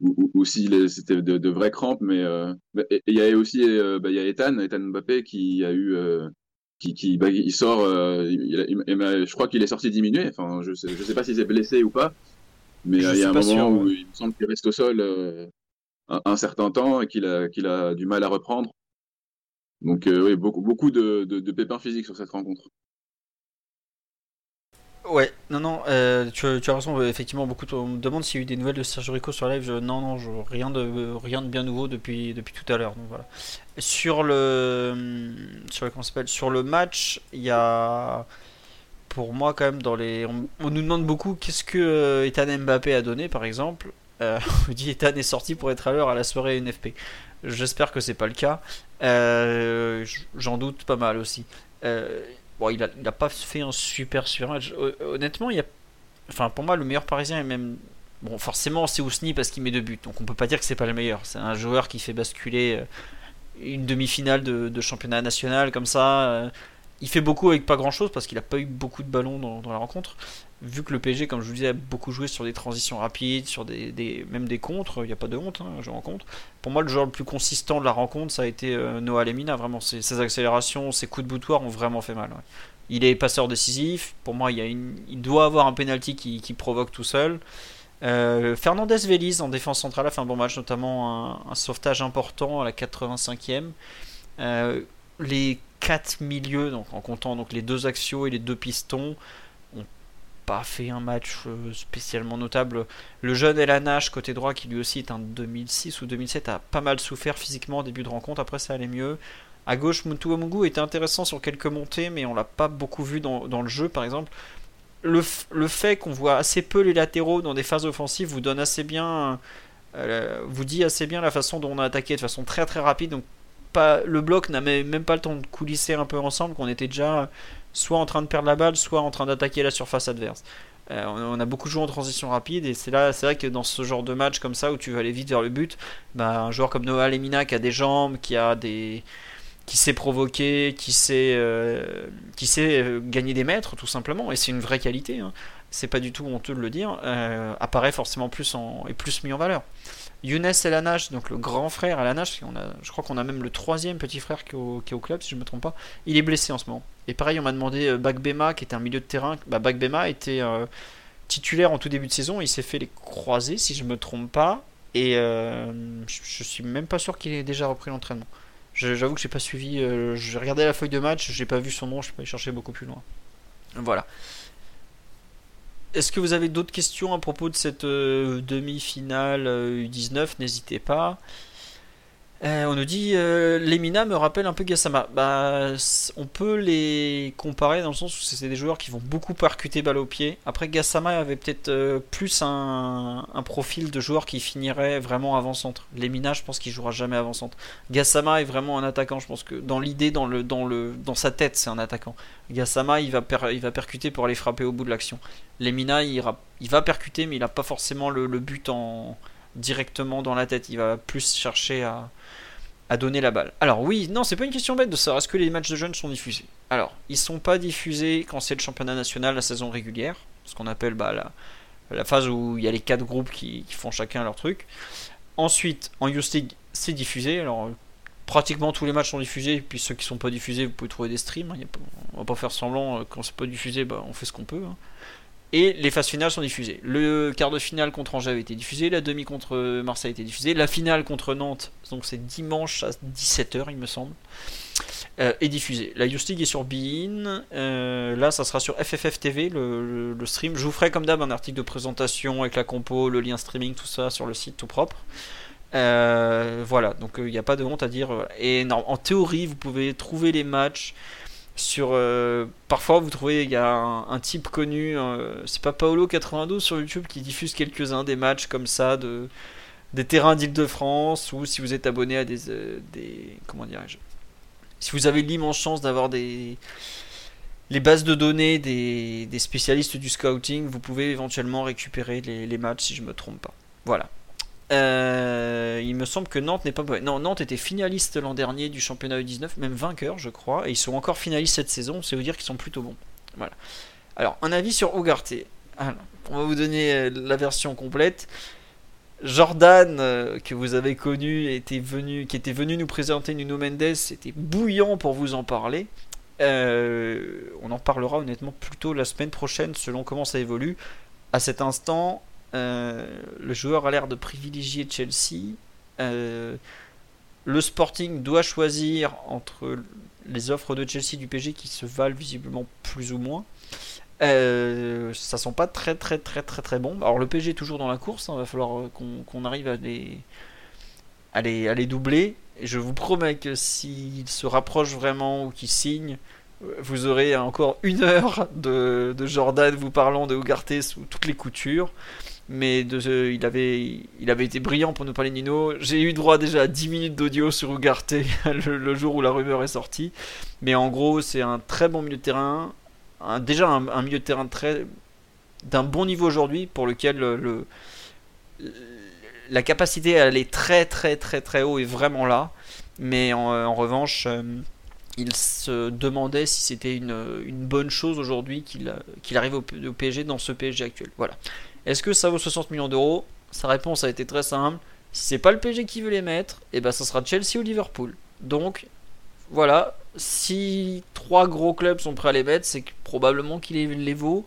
ou, ou, si c'était de, de, vraies crampes, mais euh, il y a aussi euh, bah, il y a Ethan, Ethan Mbappé qui a eu euh, qui, qui bah, il sort, il, je crois qu'il est sorti diminué. Enfin, je sais, sais pas s'il s'est blessé ou pas, mais il y a un moment où il me semble qu'il reste au sol un, un, certain temps et qu'il a qu'il a du mal à reprendre. Donc oui, beaucoup beaucoup de, de, de pépins physiques sur cette rencontre. Ouais, non, non, euh, tu, as raison, effectivement, beaucoup on me demande s'il y a eu des nouvelles de Sergio Rico sur live. non, non, je, rien, de, rien de bien nouveau depuis, depuis tout à l'heure. Donc voilà. Sur le, sur le, s'appelle, sur le match, il y a, pour moi, quand même, dans les. On, nous demande beaucoup qu'est-ce que euh, Ethan Mbappé a donné, par exemple. Euh, on dit Ethan est sorti pour être à l'heure à la soirée NFP. J'espère que c'est pas le cas. Euh, j'en doute pas mal aussi. Euh, Bon, il a, pas fait un super super match. Honnêtement, il y a, enfin pour moi le meilleur parisien est même bon forcément c'est Ousni parce qu'il met deux buts. Donc on peut pas dire que c'est pas le meilleur. C'est un joueur qui fait basculer une demi-finale de, championnat national comme ça. Il fait beaucoup avec pas grand chose parce qu'il a pas eu beaucoup de ballons dans la rencontre vu que le PSG, comme je vous disais, a beaucoup joué sur des transitions rapides, sur des, même des contres, il n'y a pas de honte, hein, je rencontre. Pour moi, le joueur le plus consistant de la rencontre, ça a été euh, Noah Lemina. Vraiment, ses, accélérations, ses coups de boutoir ont vraiment fait mal. Il est passeur décisif. Pour moi, il, y a une, il doit avoir un penalty qui, provoque tout seul. Euh, Fernandez Vélise en défense centrale a fait un bon match, notamment un, sauvetage important à la 85e. Euh, les quatre milieux, donc en comptant donc les deux axiaux et les deux pistons, pas fait un match euh, spécialement notable. Le jeune Elanache, côté droit, qui lui aussi est un 2006 ou 2007, a pas mal souffert physiquement au début de rencontre. Après, ça allait mieux. À gauche, Mutuamugu était intéressant sur quelques montées, mais on l'a pas beaucoup vu dans, le jeu, par exemple. Le, le fait qu'on voit assez peu les latéraux dans des phases offensives vous donne assez bien, euh, vous dit assez bien la façon dont on a attaqué de façon très très rapide. Donc le bloc n'avait même pas le temps de coulisser un peu ensemble, qu'on était déjà soit en train de perdre la balle, soit en train d'attaquer la surface adverse. Euh, on a beaucoup joué en transition rapide et c'est là, c'est vrai que dans ce genre de match comme ça où tu vas aller vite vers le but, bah, un joueur comme Noah Lemina qui a des jambes, qui a des, qui sait provoquer, qui sait, euh, qui sait euh, gagner des mètres tout simplement et c'est une vraie qualité. Hein. C'est pas du tout honteux de le dire. apparaît forcément plus en, et plus mis en valeur. Younes Elanash, donc le grand frère Elanash, on a, je crois qu'on a même le troisième petit frère qui est, au, club, si je ne me trompe pas, il est blessé en ce moment. Et pareil, on m'a demandé euh, Bagbema, qui était un milieu de terrain. Bah, Bagbema était euh, titulaire en tout début de saison, il s'est fait les croiser, si je ne me trompe pas, et euh, je, suis même pas sûr qu'il ait déjà repris l'entraînement. J'avoue que j'ai pas suivi, j'ai regardé la feuille de match, j'ai pas vu son nom, je peux aller chercher beaucoup plus loin. Voilà. Est-ce que vous avez d'autres questions à propos de cette euh, demi-finale U19 euh, N'hésitez pas. Euh, on nous dit euh, Lemina me rappelle un peu Gassama. Bah, on peut les comparer dans le sens où c'est des joueurs qui vont beaucoup percuter balle au pied. Après, Gassama avait peut-être euh, plus un, profil de joueur qui finirait vraiment avant-centre. Lemina, je pense qu'il jouera jamais avant-centre. Gassama est vraiment un attaquant. Je pense que dans l'idée, dans, sa tête, c'est un attaquant. Gassama, il va, percuter pour aller frapper au bout de l'action. Lemina, il, ira- il va percuter, mais il n'a pas forcément le, le but en directement dans la tête. Il va plus chercher à à donner la balle. Alors oui, non, c'est pas une question bête de savoir est-ce que les matchs de jeunes sont diffusés. Alors, ils sont pas diffusés quand c'est le championnat national, la saison régulière, ce qu'on appelle bah, la, phase où il y a les quatre groupes qui, font chacun leur truc. Ensuite, en Youth League, c'est diffusé. Alors, pratiquement tous les matchs sont diffusés. Puis ceux qui sont pas diffusés, vous pouvez trouver des streams. hein, y on va pas faire semblant, euh, quand c'est pas diffusé, bah, on fait ce qu'on peut. hein. Et les phases finales sont diffusées. Le quart de finale contre Angers a été diffusé, la demi contre Marseille a été diffusée, la finale contre Nantes, donc c'est dimanche à 17h il me semble, euh, est diffusée. La Youth est sur Bein, euh, là ça sera sur FFF TV le, stream. Je vous ferai comme d'hab un article de présentation avec la compo, le lien streaming, tout ça sur le site tout propre. Euh, voilà, donc il n'y a pas de honte à dire. Et en théorie, vous pouvez trouver les matchs sur. euh, parfois, vous trouvez, il y a un, type connu, euh, c'est pas Paolo92 sur YouTube qui diffuse quelques-uns des matchs comme ça de des terrains d'Île-de-France ou si vous êtes abonné à des, euh, des comment dirais-je si vous avez l'immense chance d'avoir des les bases de données des, spécialistes du scouting, vous pouvez éventuellement récupérer les, les matchs si je me trompe pas. Voilà. Euh, il me semble que Nantes n'est pas. Non, Nantes était finaliste l'an dernier du championnat U19, même vainqueur, je crois, et ils sont encore finalistes cette saison. C'est vous dire qu'ils sont plutôt bons. Voilà. Alors, un avis sur Ugarte. Alors, on va vous donner euh, la version complète. Jordan, euh, que vous avez connu, était venu, qui était venu nous présenter Nuno Mendes, était bouillant pour vous en parler. On en parlera honnêtement plutôt la semaine prochaine, selon comment ça évolue. À cet instant, le joueur a l'air de privilégier Chelsea. Euh, le Sporting doit choisir entre les offres de Chelsea du PG qui se valent visiblement plus ou moins. Euh, ça sent pas très très très très très bon. Alors le PG est toujours dans la course, il va falloir euh, qu'on arrive à les, doubler. Je vous promets que s'il se rapproche vraiment ou qu'il signe, euh, vous aurez encore une heure de, de Jordan vous parlant de Ugarte sous toutes les coutures. Mais euh, il, avait, il avait été brillant pour nous parler de Nino. J'ai eu droit déjà à 10 minutes d'audio sur Ugarte le, jour où la rumeur est sortie. Mais en gros, c'est un très bon milieu de terrain. Déjà un, milieu de terrain très d'un bon niveau aujourd'hui pour lequel le, le- la capacité à aller très très très très haut est vraiment là. Mais en, en revanche, euh, il se demandait si c'était une, bonne chose aujourd'hui qu'il qu'il arrive au, au PSG dans ce PSG actuel. Voilà. Est-ce que ça vaut 60 millions d'euros? Sa réponse a été très simple. Si c'est pas le PSG qui veut les mettre, et ben ça sera Chelsea ou Liverpool. Donc voilà, si trois gros clubs sont prêts à les mettre, c'est probablement qu'il les, les vaut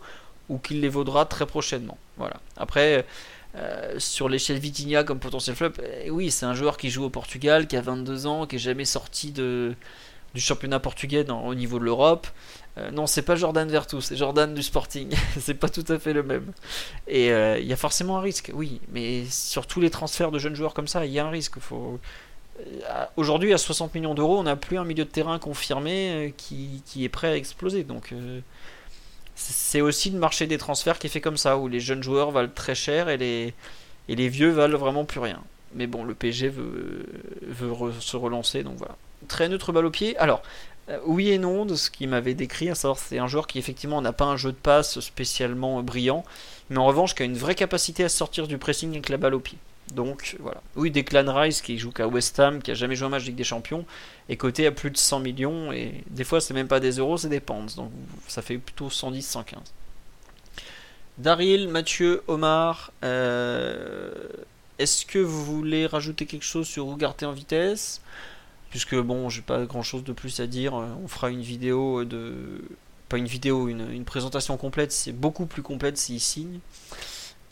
ou qu'il les vaudra très prochainement. Voilà. Après, euh, sur l'échelle Vitinha comme potentiel flop, eh oui, c'est un joueur qui joue au Portugal, qui a 22 ans, qui est jamais sorti de, du championnat portugais au niveau de l'Europe. Euh, non, c'est pas Jordan Vertus, c'est Jordan du Sporting. c'est pas tout à fait le même. Et euh, il y a forcément un risque, oui, mais sur tous les transferts de jeunes joueurs comme ça, il y a un risque. Faut... Euh, Aujourd'hui, à 60 millions d'euros, on n'a plus un milieu de terrain confirmé qui, qui est prêt à exploser. Donc, c'est aussi le marché des transferts qui est fait comme ça, où les jeunes joueurs valent très cher et les, et les vieux valent vraiment plus rien. Mais bon, le PSG veut, veut se relancer, donc voilà. Très neutre balle au pied. Alors, euh, oui et non de ce qu'il m'avait décrit, à savoir c'est un joueur qui effectivement n'a pas un jeu de passe spécialement brillant, mais en revanche qui a une vraie capacité à sortir du pressing avec la balle au pied. Donc voilà. Oui, Declan Rice qui joue qu'à West Ham, qui a jamais joué un match Ligue des Champions, est coté à plus de 100 millions et des fois c'est même pas des euros, c'est des pounds. Donc ça fait plutôt 110, 115. Daryl, Mathieu, Omar, euh, est-ce que vous voulez rajouter quelque chose sur Ugarte en vitesse? Puisque bon, j'ai pas grand chose de plus à dire. On fera une vidéo de. Pas une vidéo, une, une présentation complète. C'est beaucoup plus complète s'il signe.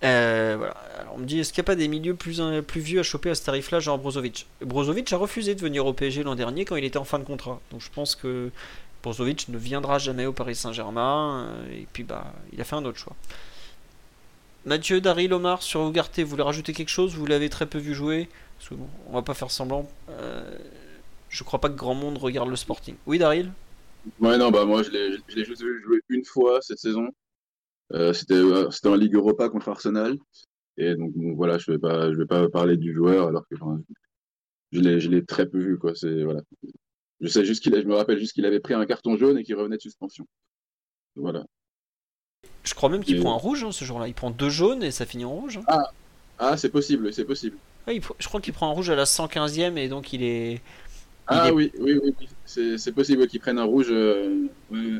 Euh, voilà. Alors, on me dit est-ce qu'il n'y a pas des milieux plus, euh, plus vieux à choper à ce tarif-là, genre Brozovic? Brozovic a refusé de venir au PSG l'an dernier quand il était en fin de contrat. Donc je pense que Brozovic ne viendra jamais au Paris Saint-Germain. euh, et puis bah, il a fait un autre choix. Mathieu, Daryl, Omar, sur Ugarte, vous voulez rajouter quelque chose? Vous l'avez très peu vu jouer? Parce que bon, on va pas faire semblant. Je crois pas que grand monde regarde le Sporting. Oui, Daryl? Ouais, non, bah moi je l'ai juste vu jouer une fois cette saison. Euh, c'était euh, c'était en Ligue Europa contre Arsenal. Et donc bon, voilà, je vais pas je vais pas parler du joueur alors que enfin, je l'ai très peu vu quoi. Voilà. Je sais juste qu'il je me rappelle juste qu'il avait pris un carton jaune et qu'il revenait de suspension. Voilà. Je crois même qu'il Et- prend un rouge hein, ce jour-là. Il prend deux jaunes et ça finit en rouge. hein. Ah, c'est possible, c'est possible. Ouais, il pr- je crois qu'il prend un rouge à la 115e et donc il est. Ah est- oui, oui, oui, oui. C'est possible qu'ils prennent un rouge. euh, ouais.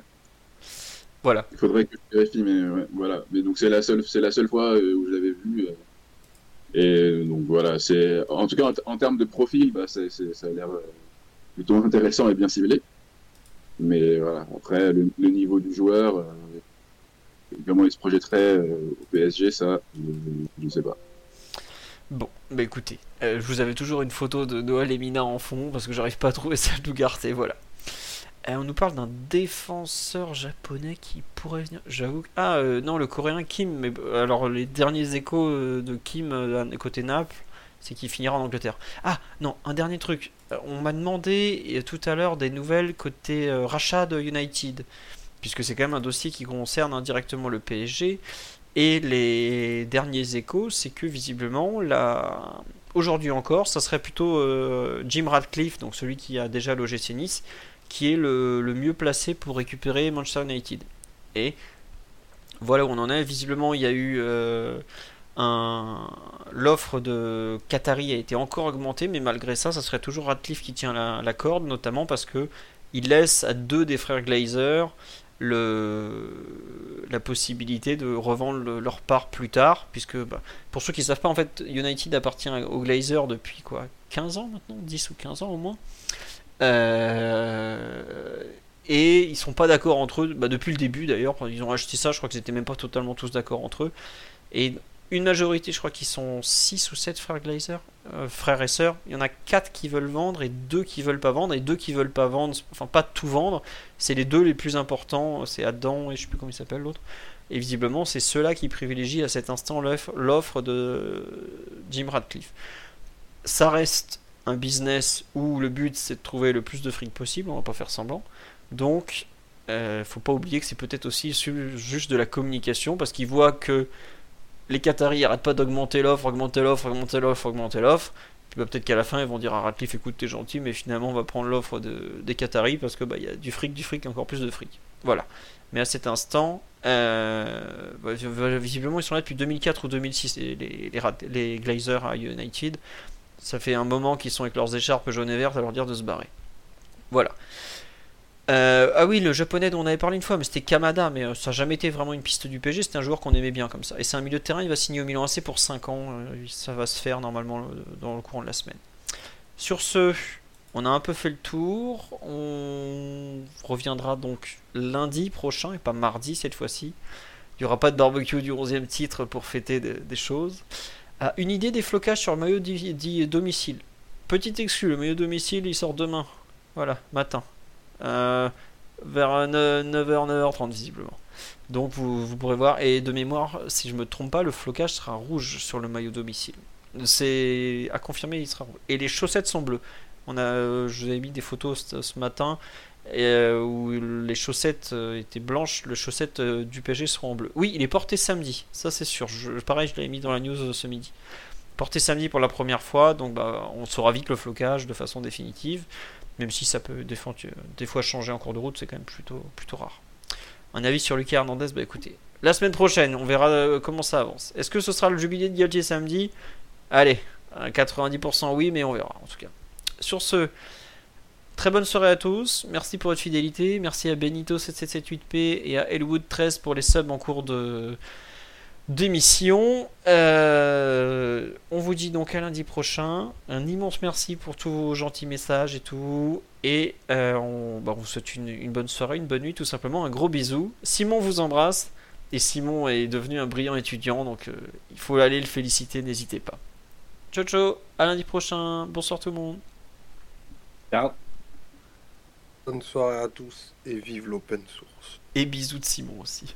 Voilà. Il faudrait que je vérifie, mais ouais, voilà. Mais donc c'est la seule, c'est la seule fois euh, où je l'avais vu. euh, et donc voilà, c'est en tout cas en, en termes de profil, bah, ça a l'air plutôt intéressant et bien ciblé. Mais voilà, après le, le niveau du joueur, euh, comment il se projetterait euh, au PSG, ça, je, je sais pas. Bon, bah écoutez, euh, je vous avais toujours une photo de Noël et Mina en fond parce que j'arrive pas à trouver celle d'Ugarte, voilà. Euh, on nous parle d'un défenseur japonais qui pourrait venir. J'avoue. Ah euh, non, le coréen Kim. Mais alors les derniers échos de Kim côté Naples, c'est qu'il finira en Angleterre. Ah non, un dernier truc. On m'a demandé tout à l'heure des nouvelles côté rachat United, puisque c'est quand même un dossier qui concerne indirectement le PSG. Et les derniers échos, c'est que visiblement, aujourd'hui encore, ça serait plutôt euh, Jim Radcliffe, donc celui qui a déjà logé Nice, qui est le, mieux placé pour récupérer Manchester United. Et voilà où on en est. Visiblement, il y a eu euh, l'offre de Qatari a été encore augmentée, mais malgré ça, ça serait toujours Radcliffe qui tient la, la corde, notamment parce que il laisse à deux des frères Glazer le, la possibilité de revendre le- leur part plus tard, puisque bah, pour ceux qui ne savent pas, en fait, United appartient aux Glazer depuis quoi 15 ans maintenant? 10 ou 15 ans au moins? Euh, et ils sont pas d'accord entre eux, bah, depuis le début d'ailleurs, ils ont acheté ça, je crois qu'ils étaient même pas totalement tous d'accord entre eux. Et une majorité, je crois qu'ils sont 6 ou 7 frères Glazer, euh, frères et sœurs. Il y en a 4 qui veulent vendre et 2 qui veulent pas vendre. Et 2 qui veulent pas vendre, enfin pas tout vendre, c'est les deux les plus importants, c'est Adam et je sais plus comment il s'appelle l'autre. Et visiblement, c'est ceux-là qui privilégient à cet instant l'offre- de Jim Radcliffe. Ça reste un business où le but c'est de trouver le plus de fric possible, on va pas faire semblant. Donc, euh, faut pas oublier que c'est peut-être aussi juste de la communication parce qu'ils voient que les Qataris arrêtent pas d'augmenter l'offre, augmenter l'offre, augmenter l'offre, augmenter l'offre. Puis bah, peut-être qu'à la fin ils vont dire à Radcliffe écoute t'es gentil mais finalement on va prendre l'offre de, des Qataris parce que bah y a du fric, du fric, encore plus de fric. Voilà. Mais à cet instant, euh, bah, vi- visiblement ils sont là depuis 2004 ou 2006 les, les Glazers à United. Ça fait un moment qu'ils sont avec leurs écharpes jaunes et vertes à leur dire de se barrer. Voilà. Euh, ah oui, le japonais dont on avait parlé une fois, mais c'était Kamada, mais euh, ça n'a jamais été vraiment une piste du PG, c'était un joueur qu'on aimait bien comme ça. Et c'est un milieu de terrain, il va signer au Milan AC pour 5 ans, euh, ça va se faire normalement dans le courant de la semaine. Sur ce, on a un peu fait le tour, on reviendra donc lundi prochain, et pas mardi cette fois-ci. Il n'y aura pas de barbecue du 11e titre pour fêter des, choses. Ah, une idée des flocages sur le maillot dit, domicile. Petite exclu, le maillot domicile il sort demain. Voilà, matin. Euh, vers 9h, 9h30 visiblement. Donc vous, vous pourrez voir. Et de mémoire, si je me trompe pas, le flocage sera rouge sur le maillot domicile. C'est à confirmer, il sera rouge. Et les chaussettes sont bleues. On a, euh, je vous avais mis des photos ce, matin et, euh, où les chaussettes étaient blanches, les chaussettes du PSG seront en bleu. Oui, il est porté samedi, ça c'est sûr. Je, pareil, je l'avais mis dans la news ce midi. Porté samedi pour la première fois, donc bah, on saura vite le flocage de façon définitive, même si ça peut des fois, des fois changer en cours de route, c'est quand même plutôt, plutôt rare. Un avis sur Lucas Hernandez, bah écoutez, la semaine prochaine, on verra euh, comment ça avance. Est-ce que ce sera le jubilé de Galtier samedi? Allez, à 90% oui, mais on verra en tout cas. Sur ce, très bonne soirée à tous. Merci pour votre fidélité. Merci à Benito7778P et à Elwood13 pour les subs en cours de d'émission. Euh, on vous dit donc à lundi prochain. Un immense merci pour tous vos gentils messages et tout. Et euh, on, bah, on vous souhaite une, une bonne soirée, une bonne nuit, tout simplement. Un gros bisou. Simon vous embrasse. Et Simon est devenu un brillant étudiant, donc euh, il faut aller le féliciter, n'hésitez pas. Ciao ciao, à lundi prochain. Bonsoir tout le monde. Ciao. Bonne soirée à tous et vive l'open source. Et bisous de Simon aussi.